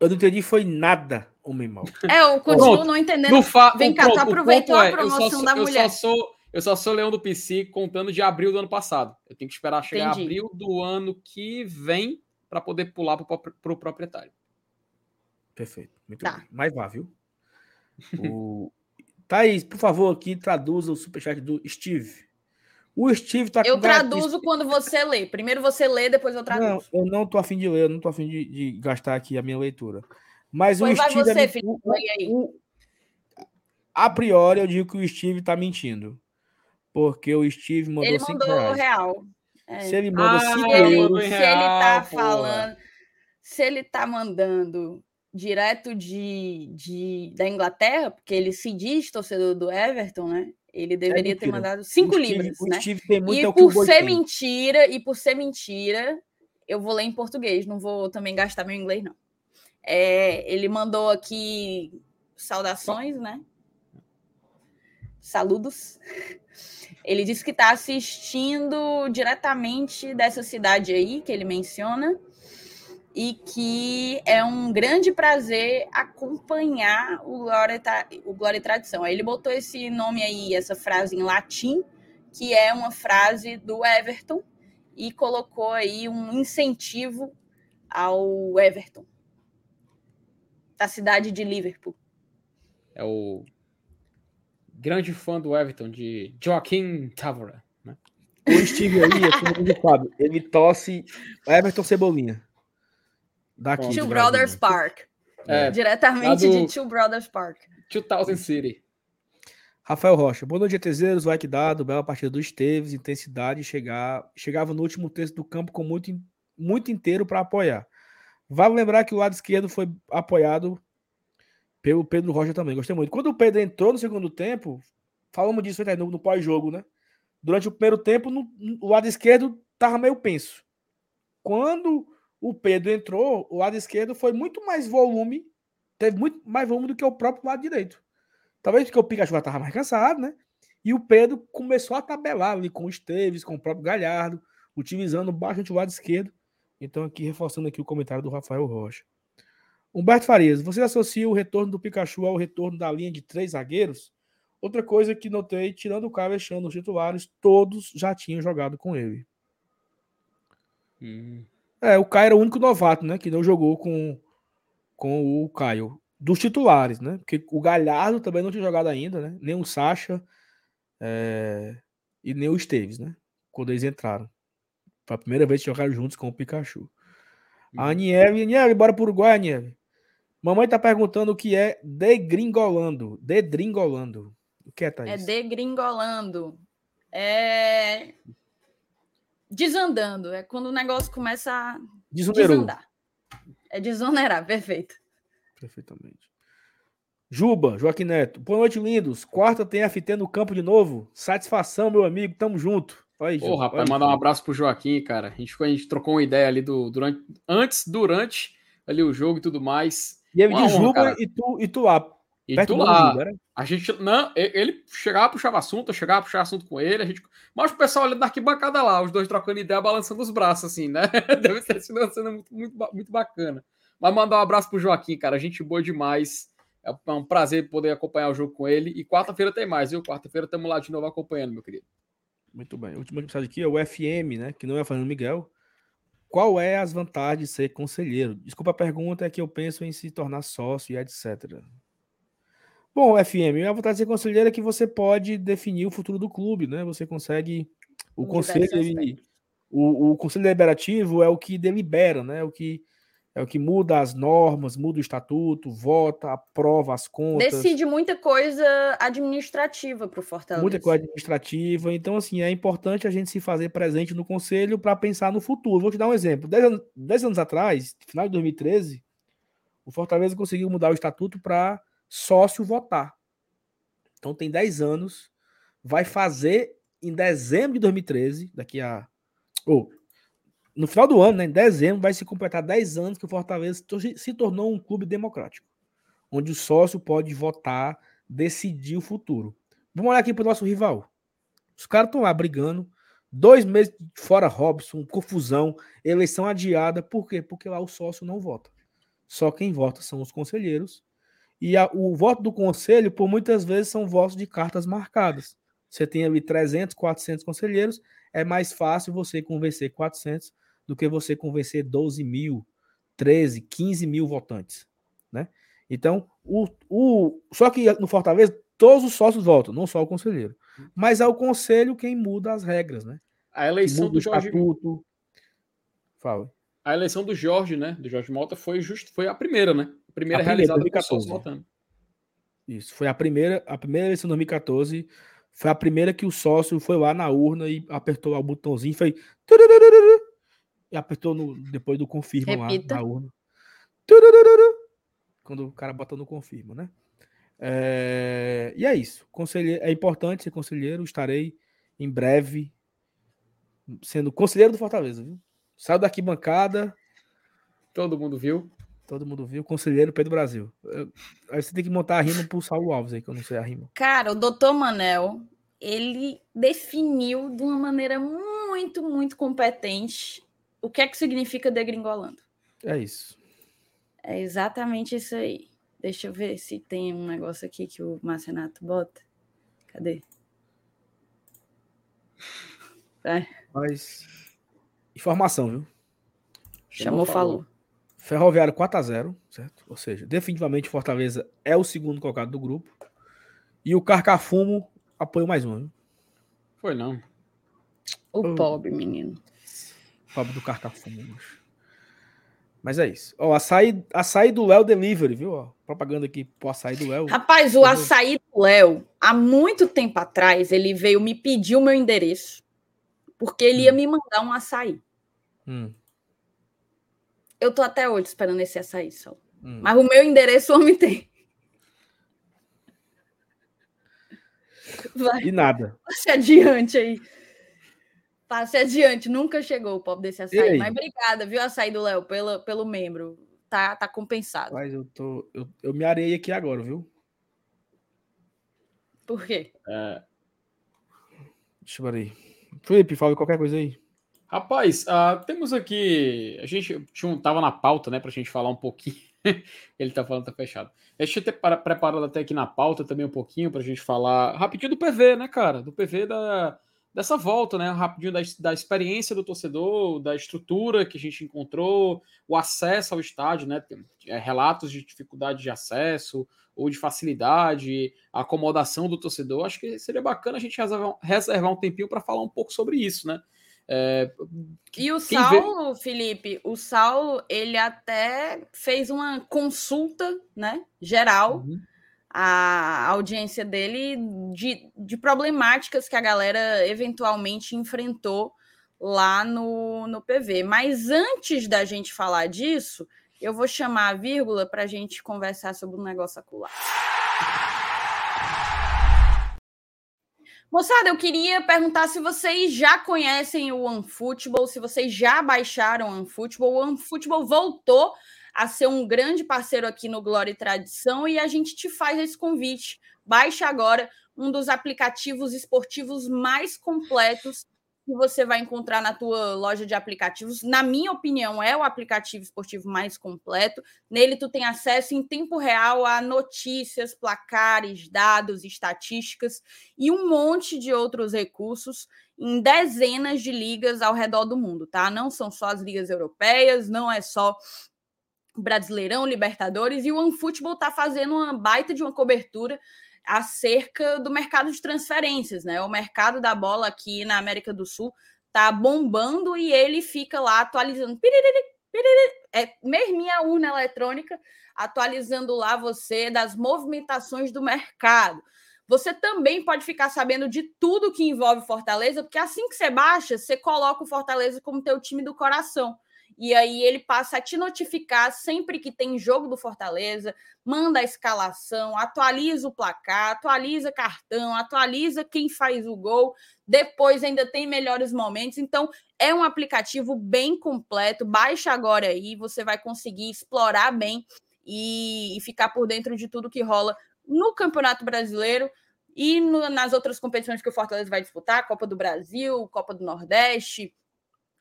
Speaker 1: Eu não entendi, foi nada, homem mau.
Speaker 3: É, eu continuo
Speaker 2: Pronto.
Speaker 3: não entendendo.
Speaker 2: Fa-
Speaker 3: Vem cá, tu aproveitou a
Speaker 2: eu só
Speaker 3: promoção
Speaker 2: sou-
Speaker 3: da
Speaker 2: eu
Speaker 3: mulher.
Speaker 2: Só sou, eu só sou leão do PC contando de abril do ano passado. Eu tenho que esperar chegar
Speaker 3: Entendi.
Speaker 2: abril do ano que vem para poder pular para o proprietário.
Speaker 1: Perfeito. Muito
Speaker 3: Tá.
Speaker 1: bem. Mas vá, viu? O... Thaís, por favor, aqui traduza o superchat do Steve. O Steve tá
Speaker 3: Eu traduzo quando você lê. Primeiro você lê, depois eu
Speaker 1: Não,
Speaker 3: traduzo.
Speaker 1: eu não tô afim de ler, eu não tô afim de, de gastar aqui a minha leitura. Mas
Speaker 3: Pois
Speaker 1: o
Speaker 3: vai
Speaker 1: Steve.
Speaker 3: você,
Speaker 1: é-
Speaker 3: Felipe,
Speaker 1: o- o- a priori, eu digo que o Steve tá mentindo. Porque o Steve mandou
Speaker 3: Ele
Speaker 1: 5
Speaker 3: mandou
Speaker 1: reais.
Speaker 3: real. É.
Speaker 1: Se ele manda
Speaker 2: Ah,
Speaker 1: 5
Speaker 3: se ele,
Speaker 1: euros,
Speaker 2: em
Speaker 3: se ele tá
Speaker 2: porra.
Speaker 3: falando, se ele tá mandando direto de, de, da Inglaterra, porque ele se diz torcedor do Everton, né? Ele deveria ter
Speaker 1: mentira.
Speaker 3: mandado 5
Speaker 1: o Steve,
Speaker 3: libras, né? E
Speaker 1: é
Speaker 3: por ser
Speaker 1: tem.
Speaker 3: mentira, e por ser mentira, eu vou ler em português, não vou também gastar meu inglês, não. É, ele mandou aqui saudações, né? Saludos. Ele disse que está assistindo diretamente dessa cidade aí que ele menciona e que é um grande prazer acompanhar o Glória, e o Glória e Tradição. Aí ele botou esse nome aí, essa frase em latim, que é uma frase do Everton, e colocou aí um incentivo ao Everton, da cidade de Liverpool.
Speaker 2: É o grande fã do Everton, de Joaquim Tavora. Né?
Speaker 1: O Steve aí, ele sabe, ele tosse Everton Cebolinha. Daqui.
Speaker 2: Two.
Speaker 3: Brothers Park.
Speaker 2: É,
Speaker 3: Diretamente
Speaker 2: lá do-
Speaker 3: de Two Brothers Park.
Speaker 2: 2000 City.
Speaker 1: Rafael Rocha, boa noite, ETZeiros, like dado, bela partida do Esteves, intensidade, chegar, chegava no último terço do campo com muito, muito inteiro para apoiar. Vale lembrar que o lado esquerdo foi apoiado pelo Pedro Rocha também, gostei muito. Quando o Pedro entrou no segundo tempo, falamos disso até no, no pós-jogo, né? Durante o primeiro tempo, no- no- o lado esquerdo tava meio penso. Quando o Pedro entrou, o lado esquerdo foi muito mais volume, teve muito mais volume do que o próprio lado direito. Talvez porque o Pikachu já estava mais cansado, né? E o Pedro começou a tabelar ali com o Esteves, com o próprio Galhardo, utilizando bastante o lado esquerdo. Então, aqui reforçando aqui o comentário do Rafael Rocha. Humberto Farias, você associa o retorno do Pikachu ao retorno da linha de três zagueiros? Outra coisa que notei, tirando o Caio Alexandre, os titulares, todos já tinham jogado com ele.
Speaker 2: Hum.
Speaker 1: É, o Caio era o único novato, né? Que não jogou com, com o Caio. Dos titulares, né? Porque o Galhardo também não tinha jogado ainda, né? Nem o Sacha é, e nem o Esteves, né? Quando eles entraram. Foi a primeira vez que jogaram juntos com o Pikachu. A Aniele, Aniele, bora pro Uruguai, Aniele. Mamãe tá perguntando o que é degringolando. Dedringolando. O que é,
Speaker 3: É
Speaker 1: Thaís?
Speaker 3: degringolando. É desandando. É quando o negócio começa a
Speaker 1: Desonerou.
Speaker 3: desandar. É desonerar, *laughs* perfeito.
Speaker 1: Perfeitamente. Juba, Joaquim Neto. Boa noite, lindos. Quarta tem FT no campo de novo. Satisfação, meu amigo. Tamo junto. Aí,
Speaker 2: Ô,
Speaker 1: Juba.
Speaker 2: rapaz, mandar um abraço pro Joaquim, cara. A gente, ficou- a gente trocou uma ideia ali do, durante, antes, durante ali o jogo e tudo mais.
Speaker 1: E ele de Juba
Speaker 2: cara.
Speaker 1: e tu, e tu lá.
Speaker 2: E
Speaker 1: perto
Speaker 2: tu
Speaker 1: do
Speaker 2: lá, a gente, não, ele chegava, puxava assunto, eu chegava, puxava assunto com ele, a gente, mas o pessoal olhando da arquibancada lá, os dois trocando ideia, balançando os braços, assim, né? *laughs* Deve ter sido uma cena muito, muito, muito bacana. Mas mandar um abraço pro Joaquim, cara, gente boa demais. É um prazer poder acompanhar o jogo com ele. E quarta-feira tem mais, viu? Quarta-feira estamos lá de novo acompanhando, meu querido.
Speaker 1: Muito bem. O último mensagem aqui é o FM, né? Que não é Fernando Miguel. Qual é as vantagens de ser conselheiro? Desculpa a pergunta, é que eu penso em se tornar sócio e etc. Bom, FM, a vontade de ser conselheiro é que você pode definir o futuro do clube, né? Você consegue. O conselho, ele- o, o conselho deliberativo é o que delibera, né? É o que é o que muda as normas, muda o estatuto, vota, aprova as contas
Speaker 3: Decide muita coisa administrativa para o Fortaleza.
Speaker 1: muita coisa administrativa. Então, assim, é importante a gente se fazer presente no conselho para pensar no futuro. Vou te dar um exemplo. Dez anos, dez anos atrás, final de 2013, o Fortaleza conseguiu mudar o estatuto para sócio votar. Então, tem 10 anos, vai fazer em dezembro de 2013, daqui a. Ou, no final do ano, né, em dezembro, vai se completar 10 anos que o Fortaleza se tornou um clube democrático, onde o sócio pode votar, decidir o futuro. Vamos olhar aqui para o nosso rival. Os caras estão lá brigando. Dois meses fora Robson, confusão, eleição adiada. Por quê? Porque lá o sócio não vota. Só quem vota são os conselheiros. E a- o voto do conselho, por muitas vezes, são votos de cartas marcadas. Você tem ali 300, 400 conselheiros. É mais fácil você convencer 400 do que você convencer 12 mil, 13, 15 mil votantes. Né? Então, o, o, só que no Fortaleza, todos os sócios votam, não só o conselheiro. Mas é o conselho quem muda as regras, né?
Speaker 2: A eleição do Jorge,
Speaker 1: estatuto. Fala.
Speaker 2: a eleição do Jorge, né? Do Jorge Mota foi justo, foi a primeira, né? A primeira
Speaker 1: A primeira,
Speaker 2: realizada com
Speaker 1: 2014.
Speaker 2: sócio votando.
Speaker 1: Isso. Foi a primeira, a primeira eleição de 2014. Foi a primeira que o sócio foi lá na urna e apertou o botãozinho, foi. tururururu, E apertou no, depois do confirma lá na urna. Quando o cara bota no confirma, né? É, e é isso. Conselheiro, é importante ser conselheiro. Estarei em breve sendo conselheiro do Fortaleza, viu? Saiu daqui bancada,
Speaker 2: Todo mundo viu.
Speaker 1: Todo mundo viu, conselheiro Pedro Brasil. Aí você tem que montar a rima pro Saulo Alves aí, que eu não sei a rima.
Speaker 3: Cara, o doutor Manel, ele definiu de uma maneira muito, muito competente o que é que significa degringolando.
Speaker 1: É isso.
Speaker 3: É exatamente isso aí. Deixa eu ver se tem um negócio aqui que o Marcenato bota. Cadê? Vai,
Speaker 1: Mas. Informação, viu?
Speaker 3: chamou,
Speaker 2: falou.
Speaker 1: Ferroviário 4x0, certo? Ou seja, definitivamente Fortaleza é o segundo colocado do grupo. E o Carcafumo apoiou mais um. Viu?
Speaker 2: Foi não.
Speaker 3: O
Speaker 1: Oh.
Speaker 3: pobre menino.
Speaker 1: Pobre do Carcafumo. macho. Mas é isso. Ó, açaí, açaí do Léo Delivery, viu? Ó, propaganda aqui pro açaí do Léo.
Speaker 3: Rapaz, o açaí do Léo, há muito tempo atrás, ele veio me pedir o meu endereço, porque ele ia me mandar um açaí.
Speaker 1: Hum,
Speaker 3: Eu tô até hoje esperando esse açaí, só.
Speaker 1: hum.
Speaker 3: Mas o meu endereço o homem tem. Vai,
Speaker 1: E nada.
Speaker 3: passe adiante aí. Passe adiante. Nunca chegou o pobre desse açaí.
Speaker 1: aí?
Speaker 3: Mas obrigada, viu, açaí do Léo, pelo, pelo membro. Tá, tá compensado.
Speaker 1: Mas eu tô. Eu, eu me arei aqui agora, viu?
Speaker 3: Por quê?
Speaker 2: É,
Speaker 1: Deixa eu ver aí. Felipe, fala qualquer coisa aí.
Speaker 2: Rapaz, ah, temos aqui. A gente tinha tava na pauta, né, pra gente falar um pouquinho. *laughs* Ele tá falando, tá fechado. A gente ter para- preparado até aqui na pauta também um pouquinho pra gente falar rapidinho do PV, né, cara? Do PV da, dessa volta, né? Rapidinho da, da experiência do torcedor, da estrutura que a gente encontrou, o acesso ao estádio, né? Tem é, relatos de dificuldade de acesso ou de facilidade, a acomodação do torcedor. Acho que seria bacana a gente reservar, reservar um tempinho para falar um pouco sobre isso, né? É,
Speaker 3: E o Saulo, Felipe, o Saulo, ele até fez uma consulta, né, geral,
Speaker 2: Uhum.
Speaker 3: à audiência dele de, de problemáticas que a galera eventualmente enfrentou lá no, no PV. Mas antes da gente falar disso, eu vou chamar a vírgula para a gente conversar sobre um negócio acular. Moçada, eu queria perguntar se vocês já conhecem o OneFootball, se vocês já baixaram o OneFootball. O OneFootball voltou a ser um grande parceiro aqui no Glória e Tradição e a gente te faz esse convite. Baixe agora um dos aplicativos esportivos mais completos que você vai encontrar na tua loja de aplicativos. Na minha opinião, é o aplicativo esportivo mais completo. Nele tu tem acesso em tempo real a notícias, placares, dados, estatísticas e um monte de outros recursos em dezenas de ligas ao redor do mundo, tá? Não são só as ligas europeias, não é só Brasileirão, Libertadores, e o OneFootball está fazendo uma baita de uma cobertura acerca do mercado de transferências, né? O mercado da bola aqui na América do Sul tá bombando e ele fica lá atualizando. Piriri, piriri, é mesmo a urna eletrônica atualizando lá você das movimentações do mercado. Você também pode ficar sabendo de tudo que envolve Fortaleza, porque assim que você baixa, você coloca o Fortaleza como teu time do coração. E aí ele passa a te notificar sempre que tem jogo do Fortaleza, manda a escalação, atualiza o placar, atualiza cartão, atualiza quem faz o gol. Depois ainda tem melhores momentos. Então é um aplicativo bem completo. Baixa agora aí, você vai conseguir explorar bem e, ficar por dentro de tudo que rola no Campeonato Brasileiro e no- nas outras competições que o Fortaleza vai disputar, Copa do Brasil, Copa do Nordeste,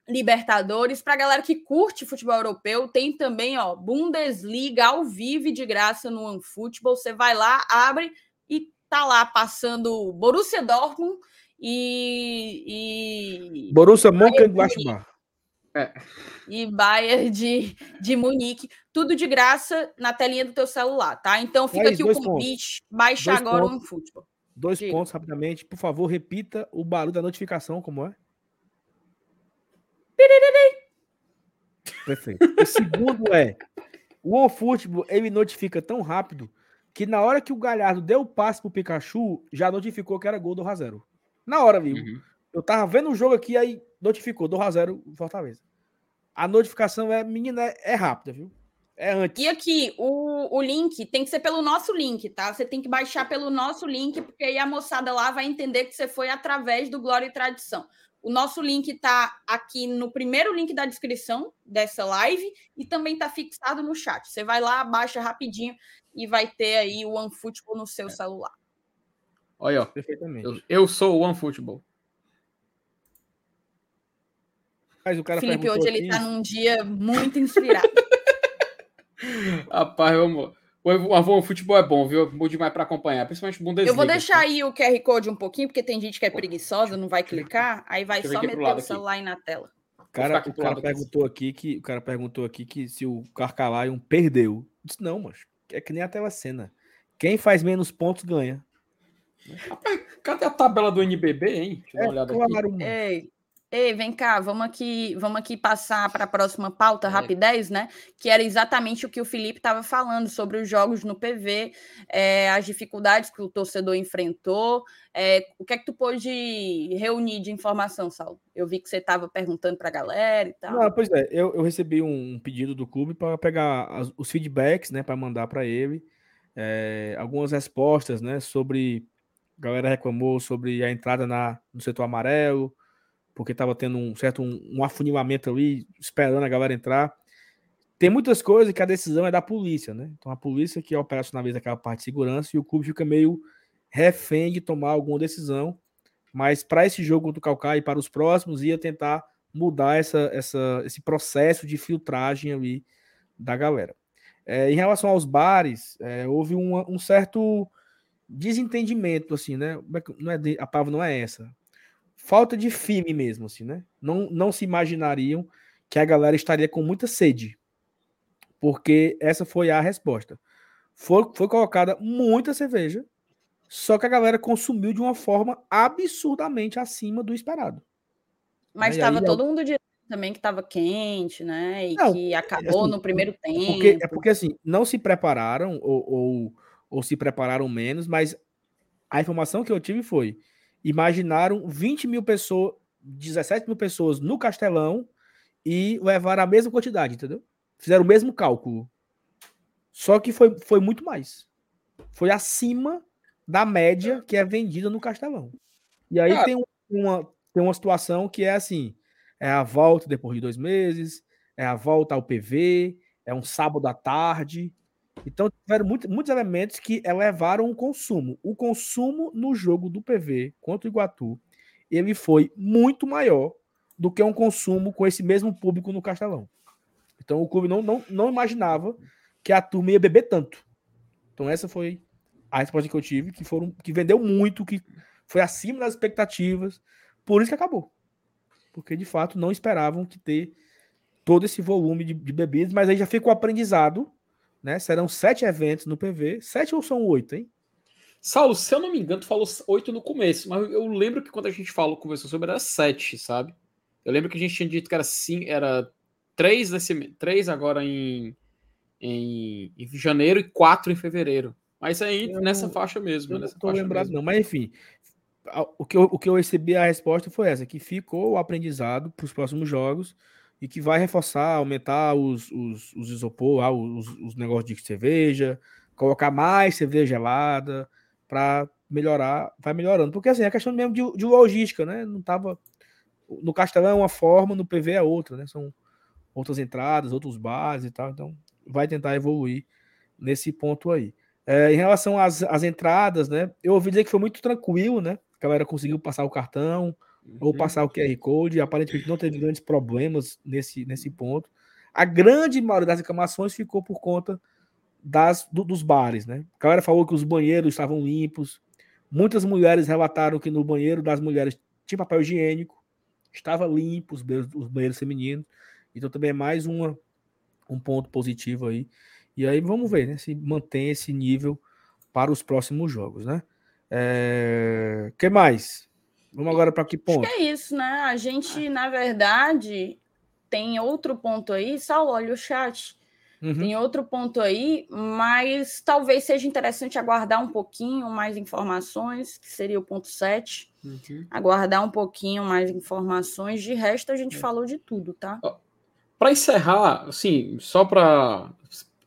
Speaker 3: Libertadores. Para a galera que curte futebol europeu, tem também ó, Bundesliga ao vivo de graça no OneFootball. Você vai lá, abre e tá lá passando Borussia Dortmund e, e,
Speaker 1: Borussia Mönchengladbach.
Speaker 3: e Bayern de, de Munique. Tudo de graça na telinha do teu celular, tá? Então fica aqui o convite. Baixa
Speaker 1: Dois
Speaker 3: agora o
Speaker 1: pontos.
Speaker 3: OneFootball.
Speaker 1: Dois
Speaker 3: Diga.
Speaker 1: pontos rapidamente. Por favor, repita o barulho da notificação, como é? Perfeito. O segundo é: o OneFootball ele notifica tão rápido que na hora que o Galhardo deu o passe pro Pikachu, já notificou que era gol do Razero. Na hora, viu?
Speaker 2: Uhum.
Speaker 1: Eu tava vendo o jogo aqui, aí notificou do Razero Fortaleza. A notificação é, menina, é, é rápida, viu? É antes.
Speaker 3: E aqui, o, o link tem que ser pelo nosso link, tá? Você tem que baixar pelo nosso link, porque aí a moçada lá vai entender que você foi através do Glória e Tradição. O nosso link tá aqui no primeiro link da descrição dessa live e também tá fixado no chat. Você vai lá, baixa rapidinho e vai ter aí o OneFootball no seu celular.
Speaker 2: Olha, ó,
Speaker 1: Perfeitamente.
Speaker 2: eu, eu sou o OneFootball.
Speaker 1: Mas o cara
Speaker 3: Felipe, hoje ele
Speaker 1: aqui-
Speaker 3: tá num dia muito inspirado. *laughs*
Speaker 2: Rapaz, vamos. O o OneFootball é bom, viu? Bom demais para acompanhar, principalmente Bundesliga.
Speaker 3: Eu vou deixar aí o QR Code um pouquinho, porque tem gente que é preguiçosa, não vai clicar, aí vai
Speaker 2: Deixa
Speaker 3: só
Speaker 2: aqui
Speaker 3: meter o
Speaker 2: aqui.
Speaker 3: celular aí na tela.
Speaker 1: cara,
Speaker 2: aqui
Speaker 1: o cara
Speaker 2: aqui.
Speaker 1: perguntou aqui que o cara perguntou aqui que se o Carcalion perdeu. Eu Disse, não, mas é que nem a telecena. Quem faz menos pontos ganha.
Speaker 2: Rapaz, cadê a tabela do NBB, hein? Deixa eu dar uma olhada aqui.
Speaker 1: É claro, mano.
Speaker 3: Ei, ei, vem cá, vamos aqui, vamos aqui passar para a próxima pauta,
Speaker 2: É.
Speaker 3: rapidez, né? Que era exatamente o que o Felipe estava falando sobre os jogos no PV, é, as dificuldades que o torcedor enfrentou. é, o que é que tu pôde reunir de informação, Saulo? Eu vi que você estava perguntando para a galera e tal.
Speaker 1: Pois é, eu, eu recebi um pedido do clube para pegar as- os feedbacks, né, para mandar para ele, é, algumas respostas, né, sobre a galera reclamou sobre a entrada na, no setor amarelo, porque estava tendo um certo um, um afunilamento ali, esperando a galera entrar. Tem muitas coisas que a decisão é da polícia, né? Então a polícia que operacionaliza aquela parte de segurança e o clube fica meio refém de tomar alguma decisão. Mas para esse jogo do Calcaia e para os próximos, ia tentar mudar essa, essa, esse processo de filtragem ali da galera. É, em relação aos bares, é, houve uma- um certo desentendimento, assim, né? É Não é a palavra não é essa. Falta de firme mesmo, assim, né? Não, não se imaginariam que a galera estaria com muita sede, porque essa foi a resposta. Foi, foi colocada muita cerveja, só que a galera consumiu de uma forma absurdamente acima do esperado.
Speaker 3: Mas
Speaker 1: aí
Speaker 3: estava
Speaker 1: é
Speaker 3: todo mundo dizendo também que estava quente, né? E
Speaker 1: Não,
Speaker 3: que acabou
Speaker 1: assim,
Speaker 3: no primeiro tempo.
Speaker 1: Porque, é porque assim, não se prepararam ou, ou, ou se prepararam menos, mas a informação que eu tive foi: imaginaram 20 mil pessoas, 17 mil pessoas no Castelão e levaram a mesma quantidade, entendeu? Fizeram o mesmo cálculo. Só que foi, foi muito mais. Foi acima da média que é vendida no Castelão. E aí
Speaker 2: Cara.
Speaker 1: tem um, uma, tem uma situação que é assim: é a volta depois de dois meses, é a volta ao PV, é um sábado à tarde. Então, tiveram muito- muitos elementos que elevaram o consumo. O consumo no jogo do PV contra o Iguatu, ele foi muito maior do que um consumo com esse mesmo público no Castelão. Então, o clube não, não, não imaginava que a turma ia beber tanto. Então, essa foi a resposta que eu tive, que foram que vendeu muito, que foi acima das expectativas. Por isso que acabou. Porque, de fato, não esperavam que ter todo esse volume de, de bebidas, mas aí já fica o aprendizado, né? Serão sete eventos no PV. Sete ou são oito, hein?
Speaker 2: Saulo, se eu não me engano, tu falou oito no começo, mas eu lembro que quando a gente falou, conversou sobre, era sete, sabe? Eu lembro que a gente tinha dito que era cinco, era três, nesse, três agora em, em, em janeiro e quatro em fevereiro. Mas aí
Speaker 1: Eu
Speaker 2: nessa faixa mesmo.
Speaker 1: Eu
Speaker 2: é
Speaker 1: não
Speaker 2: nessa
Speaker 1: tô
Speaker 2: faixa
Speaker 1: lembrado,
Speaker 2: mesmo.
Speaker 1: não. Mas, enfim, o que, eu, o que eu recebi a resposta foi essa: que ficou o aprendizado para os próximos jogos e que vai reforçar, aumentar os, os, os isopor, ah, os, os negócios de cerveja, colocar mais cerveja gelada para melhorar, vai melhorando. Porque assim, é questão mesmo de, de logística, né? Não tava. No Castelão é uma forma, no PV é outra, né? São outras entradas, outros bares e tal. Então, vai tentar evoluir nesse ponto aí. É, em relação às, às entradas, né? Eu ouvi dizer que foi muito tranquilo, né? A galera conseguiu passar o cartão ou
Speaker 2: Uhum.
Speaker 1: passar o QR Code, aparentemente não teve grandes problemas nesse, nesse ponto. A grande maioria das reclamações ficou por conta das, do- dos bares, né? A galera falou que os banheiros estavam limpos. Muitas mulheres relataram que no banheiro das mulheres tinha papel higiênico, estava limpo os banheiros, os banheiros femininos. Então também é mais uma, um ponto positivo aí. E aí vamos ver, né? Se mantém esse nível para os próximos jogos, né? É... que mais? Vamos agora para que
Speaker 3: Acho
Speaker 1: ponto?
Speaker 3: que é isso, né? A gente, na verdade, tem outro ponto aí. Saulo, olha o chat.
Speaker 1: Uhum.
Speaker 3: Tem outro ponto aí, mas talvez seja interessante aguardar um pouquinho mais informações, que seria o ponto 7.
Speaker 2: Uhum.
Speaker 3: Aguardar um pouquinho mais informações. De resto, a gente
Speaker 1: É.
Speaker 3: falou de tudo, tá?
Speaker 2: Para encerrar, assim, só para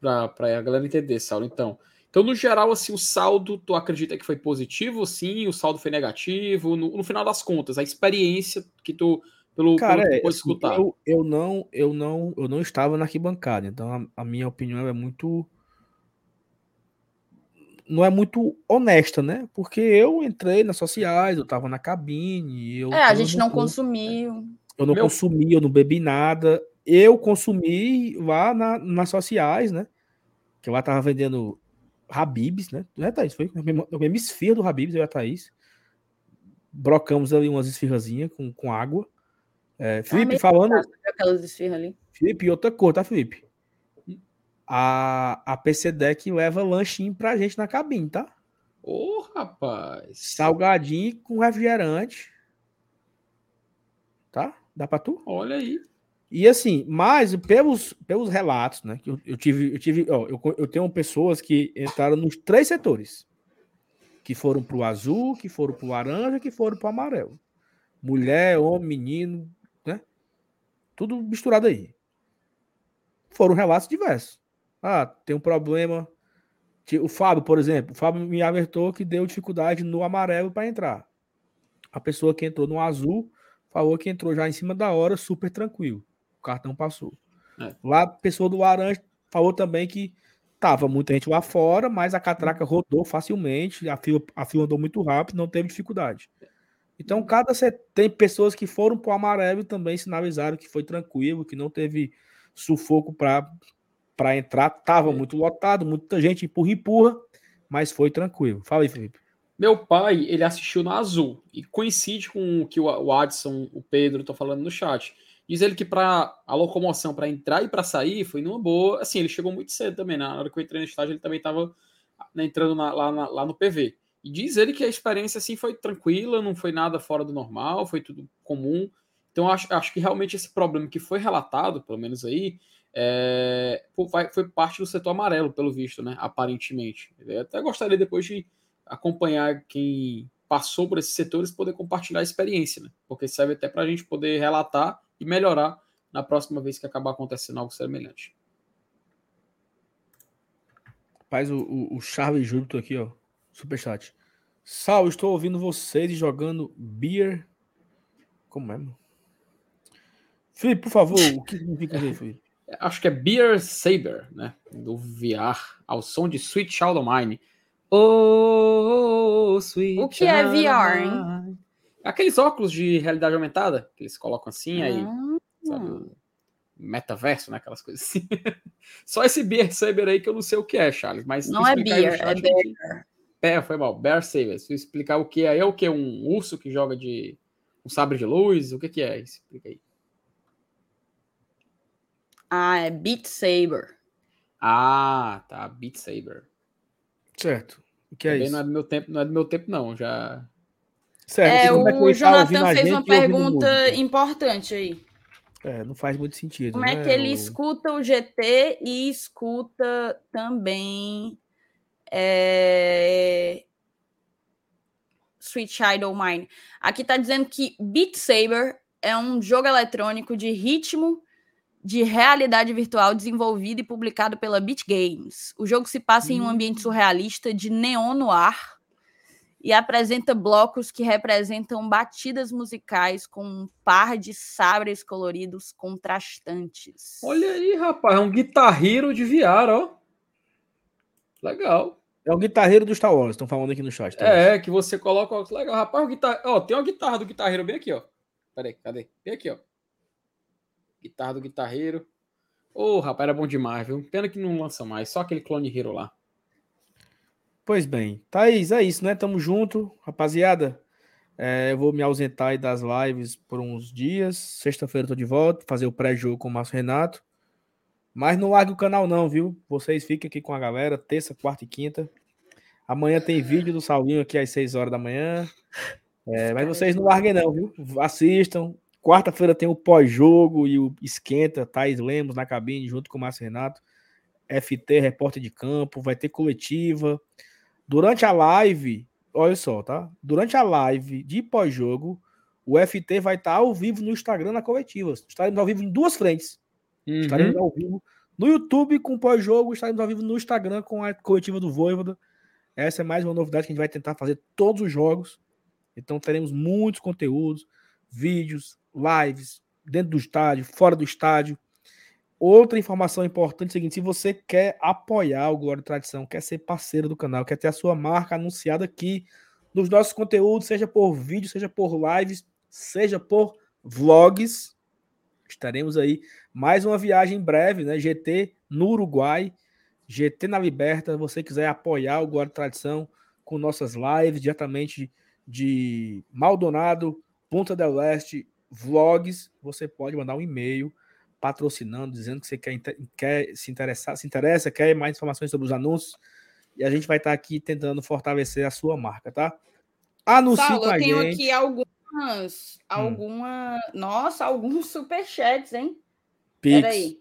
Speaker 2: a galera entender, Saulo, então. Então, no geral, assim, o saldo, tu acredita que foi positivo, sim? O saldo foi negativo? No, no final das contas, a experiência que tu, pelo,
Speaker 1: Cara,
Speaker 2: pelo que
Speaker 1: é,
Speaker 2: tu pôde
Speaker 1: assim,
Speaker 2: escutar.
Speaker 1: eu, eu não, eu não, eu não estava na arquibancada, então a, a minha opinião é muito não é muito honesta, né? Porque eu entrei nas sociais, eu estava na cabine, eu
Speaker 3: É, a gente não consumiu.
Speaker 1: eu não
Speaker 2: Meu-
Speaker 1: consumi, eu não bebi nada. Eu consumi lá na, nas sociais, né? Que lá tava vendendo Habibs, né? Não é, Thaís? Foi a mesma esfirra do Habibs, eu e a Thaís. Brocamos ali umas esfirrazinhas com, com água. É, Felipe,
Speaker 3: meio
Speaker 1: falando.
Speaker 3: Aquelas esfirras ali.
Speaker 1: Felipe, outra coisa, tá, Felipe? A, a PC Deck leva lanchinho pra gente na cabine, tá?
Speaker 2: Ô, rapaz.
Speaker 1: Salgadinho com refrigerante. Tá? Dá pra tu?
Speaker 2: Olha aí.
Speaker 1: E assim, mas pelos, pelos relatos, né? Que eu, eu tive, eu tive, ó, eu, eu tenho pessoas que entraram nos três setores. Que foram pro azul, que foram pro laranja, que foram pro amarelo. Mulher, homem, menino, né? Tudo misturado aí. Foram relatos diversos. Ah, tem um problema. O Fábio, por exemplo, o Fábio me alertou que deu dificuldade no amarelo para entrar. A pessoa que entrou no azul falou que entrou já em cima da hora, super tranquilo. O cartão passou.
Speaker 2: É.
Speaker 1: Lá, a pessoa do laranja falou também que tava muita gente lá fora, mas a catraca rodou facilmente, a fila, a fila andou muito rápido, não teve dificuldade. Então, cada set... tem pessoas que foram para o amarelo também sinalizaram que foi tranquilo, que não teve sufoco para entrar. Tava muito lotado, muita gente empurra empurra, mas foi tranquilo. Fala aí, Felipe.
Speaker 2: Meu pai, ele assistiu no azul e coincide com o que o o Adson, o Pedro estão falando no chat. Diz ele que para a locomoção para entrar e para sair foi numa boa. Assim, ele chegou muito cedo também. né? Na hora que eu entrei no estágio, ele também estava entrando na- lá, na- lá no PV. E diz ele que a experiência assim foi tranquila, não foi nada fora do normal, foi tudo comum. Então acho, acho que realmente esse problema que foi relatado, pelo menos aí, é, foi parte do setor amarelo, pelo visto, né? Aparentemente. Eu até gostaria depois de acompanhar quem passou por esses setores poder compartilhar a experiência, né? Porque serve até para a gente poder relatar e melhorar na próxima vez que acabar acontecendo algo semelhante.
Speaker 1: Rapaz, o, o, o Charles Júlio tô aqui, ó. Superchat. Sal, estou ouvindo vocês jogando Beer. Como é, mano? Felipe, por favor, o que significa isso aí, Felipe? *laughs*
Speaker 2: Acho que é Beer Saber, né? Do VR, ao som de Sweet Child O' Mine. Oh, Sweet
Speaker 3: O que é VR, hein?
Speaker 2: Aqueles óculos de realidade aumentada, que eles colocam assim, aí
Speaker 3: Hum,
Speaker 2: sabe, o metaverso, né? Aquelas coisas assim. *laughs* Só esse Beer Saber aí que eu não sei o que é, Charles. Mas
Speaker 3: Não é beer, é
Speaker 2: entendi. É, foi mal. Bear Saber. Se eu explicar o que é, é o que? Um urso que joga de um sabre de luz? O que, que é? Explica aí.
Speaker 3: Ah, é Beat Saber.
Speaker 2: Ah, tá. Beat Saber.
Speaker 1: Certo. O que é
Speaker 2: Também
Speaker 1: isso?
Speaker 2: não é do meu tempo, não é do meu tempo, não. Já.
Speaker 3: É,
Speaker 1: como
Speaker 3: o
Speaker 1: que ouvindo
Speaker 3: Jonathan fez uma pergunta importante aí.
Speaker 1: É, não faz muito sentido.
Speaker 3: Como é
Speaker 1: né,
Speaker 3: que ele
Speaker 1: o-
Speaker 3: escuta o GT e escuta também é, Sweet Child O' Mine? Aqui tá dizendo que Beat Saber é um jogo eletrônico de ritmo de realidade virtual desenvolvido e publicado pela Beat Games. O jogo se passa em um ambiente surrealista de neon no ar e apresenta blocos que representam batidas musicais com um par de sabres coloridos contrastantes.
Speaker 2: Olha aí, rapaz. É um guitarreiro de VR, ó. Legal.
Speaker 1: É o guitarreiro do Star Wars, estão falando aqui no chat. tá?
Speaker 2: É, que você coloca. ó, Legal, rapaz. O guitar... ó, tem uma guitarra do guitarreiro bem aqui, ó. Peraí, cadê? Bem aqui, ó. Guitarra do guitarreiro. Ô, rapaz, era bom demais, viu? Pena que não lança mais. Só aquele clone Hero lá.
Speaker 1: Pois bem, Thaís, é isso, né? Tamo junto, rapaziada. É, eu vou me ausentar aí das lives por uns dias. Sexta-feira eu tô de volta, fazer o pré-jogo com o Márcio Renato. Mas não largue o canal, não, viu? Vocês fiquem aqui com a galera, terça, quarta e quinta. Amanhã tem vídeo do Saulinho aqui às 6 horas da manhã. É, mas vocês não larguem, não, viu? Assistam. Quarta-feira tem o pós-jogo e o esquenta, Thaís Lemos na cabine, junto com o Márcio Renato. FT, repórter de campo, vai ter coletiva. Durante a live, olha só, tá? Durante a live de pós-jogo, o FT vai estar ao vivo no Instagram na coletiva. Estaremos ao vivo em duas frentes. Estaremos
Speaker 2: Uhum.
Speaker 1: ao vivo no YouTube com pós-jogo, estaremos ao vivo no Instagram com a coletiva do Voivoda. Essa é mais uma novidade que a gente vai tentar fazer todos os jogos. Então teremos muitos conteúdos, vídeos, lives, dentro do estádio, fora do estádio. Outra informação importante é o seguinte: se você quer apoiar o Glória e Tradição, quer ser parceiro do canal, quer ter a sua marca anunciada aqui nos nossos conteúdos, seja por vídeo, seja por lives, seja por vlogs, estaremos aí. Mais uma viagem em breve, né? GT no Uruguai, GT na Liberta. Você quiser apoiar o e Tradição com nossas lives diretamente de Maldonado, Punta del Leste, vlogs, você pode mandar um e-mail patrocinando, dizendo que você quer, quer se interessar, se interessa, quer mais informações sobre os anúncios. E a gente vai estar aqui tentando fortalecer a sua marca, tá? Anuncie
Speaker 3: Saulo,
Speaker 1: com a
Speaker 3: eu tenho
Speaker 1: gente.
Speaker 3: aqui algumas.
Speaker 1: Hum.
Speaker 3: Alguma. Nossa, alguns superchats, hein?
Speaker 1: Pix.
Speaker 3: Peraí.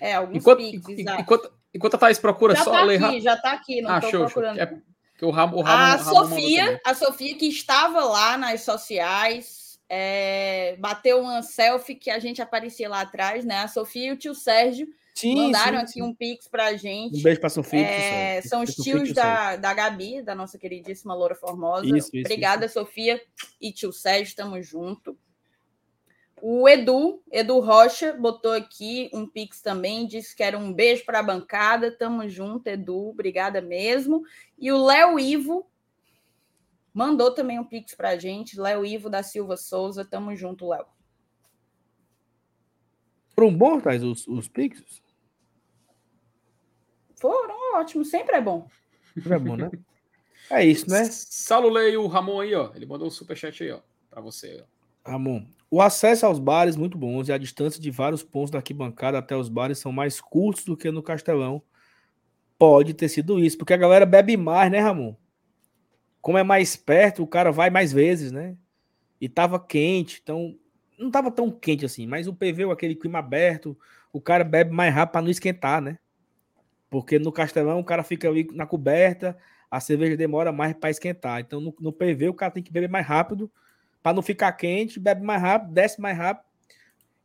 Speaker 3: É, alguns
Speaker 2: Enquanto,
Speaker 3: pix, exato.
Speaker 2: enquanto, enquanto a Thaís procura,
Speaker 3: Já
Speaker 2: só
Speaker 3: tá
Speaker 2: ler
Speaker 3: aqui, já tá aqui, não
Speaker 2: Ah,
Speaker 3: tô
Speaker 2: show, show.
Speaker 3: procurando.
Speaker 2: É que o Ramo, o Ramo,
Speaker 3: A
Speaker 2: o Ramo
Speaker 3: Sofia, a Sofia que estava lá nas sociais, é, bateu uma selfie que a gente aparecia lá atrás, né? A Sofia e o tio Sérgio
Speaker 1: Sim,
Speaker 3: mandaram
Speaker 1: sim,
Speaker 3: aqui
Speaker 1: sim.
Speaker 3: um pix pra gente.
Speaker 1: Um beijo pra Sofia.
Speaker 3: É, são os
Speaker 1: Sofia
Speaker 3: tios
Speaker 1: tio Sérgio.
Speaker 3: da, da Gabi, da nossa queridíssima Loura Formosa.
Speaker 1: Isso, isso,
Speaker 3: Obrigada, Sofia e tio Sérgio, tamo junto. O Edu, Edu Rocha, botou aqui um pix também, disse que era um beijo para a bancada. Tamo junto, Edu, obrigada mesmo. E o Léo Ivo mandou também um pix pra gente. Léo Ivo da Silva Souza, tamo junto, Léo.
Speaker 1: Foram bons, Thais, os, os Pix?
Speaker 3: Foram ótimos, sempre é bom.
Speaker 1: É bom, né? É isso, né?
Speaker 2: Lê o Ramon aí, ó. Ele mandou um superchat aí, ó. Pra você, ó.
Speaker 1: Ramon. O acesso aos bares muito bons e a distância de vários pontos da arquibancada até os bares são mais curtos do que no Castelão. Pode ter sido isso, porque a galera bebe mais, né, Ramon? Como é mais perto, o cara vai mais vezes, né? E tava quente, então não tava tão quente assim, mas o PV, aquele clima aberto, o cara bebe mais rápido para não esquentar, né? Porque no Castelão o cara fica ali na coberta, a cerveja demora mais para esquentar. Então no, no PV o cara tem que beber mais rápido para não ficar quente, bebe mais rápido, desce mais rápido.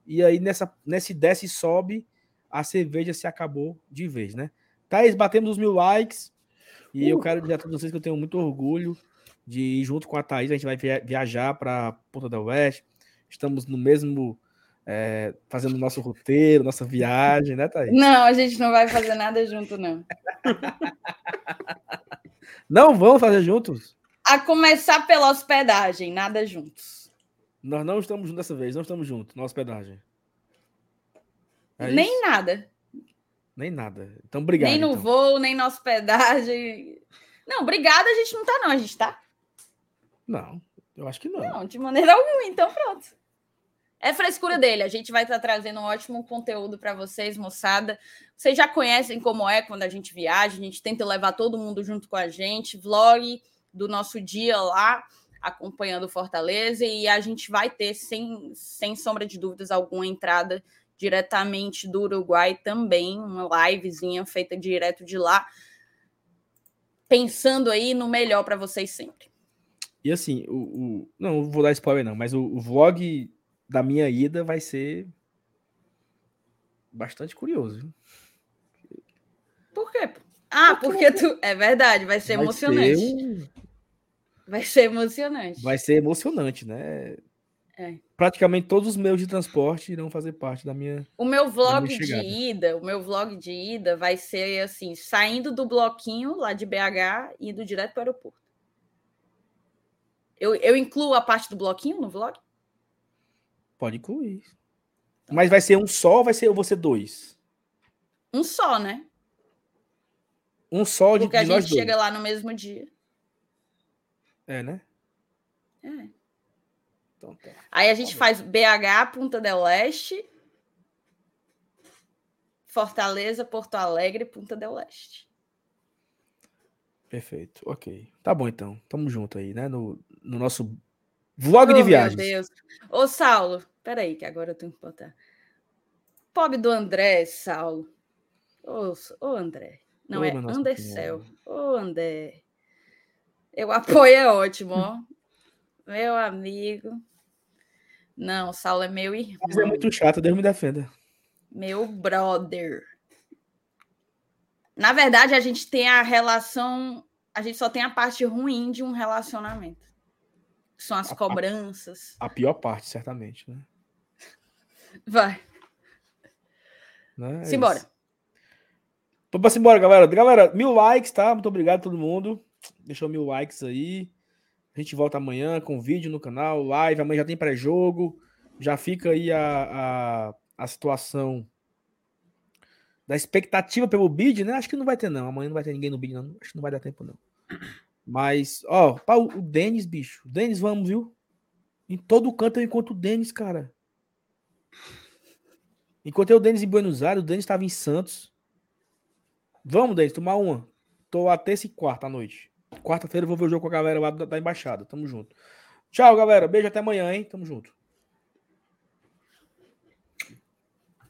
Speaker 1: E aí nessa nesse desce e sobe, a cerveja se acabou de vez, né? Thaís, batemos os mil likes. E eu quero dizer a todos vocês que eu tenho muito orgulho de ir junto com a Thaís. A gente vai via- viajar para Ponta del Oeste. Estamos no mesmo. é, fazendo nosso roteiro, nossa viagem, né, Thaís?
Speaker 3: Não, a gente não vai fazer nada junto, não.
Speaker 1: Não vamos fazer juntos?
Speaker 3: A começar pela hospedagem, nada juntos.
Speaker 1: Nós não estamos juntos dessa vez, não estamos juntos na hospedagem. É
Speaker 3: nem
Speaker 1: isso?
Speaker 3: nada.
Speaker 1: Nem nada. Então, obrigado.
Speaker 3: nem no
Speaker 1: então.
Speaker 3: voo, nem na hospedagem. Não, obrigada, a gente não tá, não. A gente tá?
Speaker 1: Não, eu acho que não.
Speaker 3: Não, de maneira alguma, então pronto. É frescura dele. A gente vai estar trazendo um ótimo conteúdo para vocês, moçada. Vocês já conhecem como é quando a gente viaja, a gente tenta levar todo mundo junto com a gente. Vlog do nosso dia lá, acompanhando Fortaleza. E a gente vai ter, sem, sem sombra de dúvidas, alguma entrada diretamente do Uruguai também. Uma livezinha feita direto de lá. Pensando aí no melhor para vocês sempre.
Speaker 1: E assim, o, o- não vou dar spoiler não, mas o, o vlog da minha ida vai ser bastante curioso. viu?
Speaker 3: Por quê? Ah, porque tu. É verdade, vai ser
Speaker 1: Vai
Speaker 3: emocionante.
Speaker 1: ser um-
Speaker 3: Vai ser emocionante.
Speaker 1: vai ser emocionante, né?
Speaker 3: É.
Speaker 1: Praticamente todos os meios de transporte irão fazer parte da minha.
Speaker 3: O meu vlog de ida, o meu vlog de ida vai ser assim, saindo do bloquinho lá de BH e indo direto para o aeroporto. Eu, eu incluo a parte do bloquinho no vlog?
Speaker 1: Pode incluir. Mas vai ser um só ou vai ser, ou você dois?
Speaker 3: Um só, né?
Speaker 1: Um só de,
Speaker 3: Porque a
Speaker 1: de
Speaker 3: gente
Speaker 1: dois.
Speaker 3: chega lá no mesmo dia.
Speaker 1: É, né?
Speaker 3: É.
Speaker 1: Então tá.
Speaker 3: Aí a gente
Speaker 1: bom.
Speaker 3: faz BH, Punta del Este, Fortaleza, Porto Alegre, Punta del Este.
Speaker 1: Perfeito. Ok. Tá bom então. Tamo junto aí, né? No, no nosso vlog
Speaker 3: Oh,
Speaker 1: de
Speaker 3: meu
Speaker 1: viagens.
Speaker 3: Deus. Ô, Saulo, peraí, que agora eu tenho que botar. Pobre do André, Saulo. Ô, ô André. Não, é
Speaker 1: meu
Speaker 3: Andercel. Ô, André. Eu apoio, é ótimo, ó. *laughs* Meu amigo. Não, o Saulo é meu irmão.
Speaker 1: Mas é muito chato, Deus me defenda.
Speaker 3: Meu brother. Na verdade, a gente tem a relação. A gente só tem a parte ruim de um relacionamento. que São as
Speaker 1: A- a-
Speaker 3: cobranças.
Speaker 1: A pior parte, certamente, né? *laughs*
Speaker 3: Vai,
Speaker 1: né? É
Speaker 3: simbora.
Speaker 1: Vamos embora, galera. Galera, mil likes, tá? Muito obrigado a todo mundo. Deixou mil likes aí. A gente volta amanhã com vídeo no canal, live. Amanhã já tem pré-jogo. Já fica aí a, a, a situação da expectativa pelo bid, né? Acho que não vai ter, não. Amanhã não vai ter ninguém no bid, não. Acho que não vai dar tempo, não. Mas, ó, o Denis, bicho. Denis, vamos, viu? Em todo canto eu encontro o Denis, cara. Encontrei o Denis em Buenos Aires, o Denis estava em Santos. Vamos, Denis, tomar uma. Tô a terça e quarta à noite. Quarta-feira eu vou ver o jogo com a galera lá da, da embaixada. Tamo junto. Tchau, galera. Beijo até amanhã, hein? Tamo junto.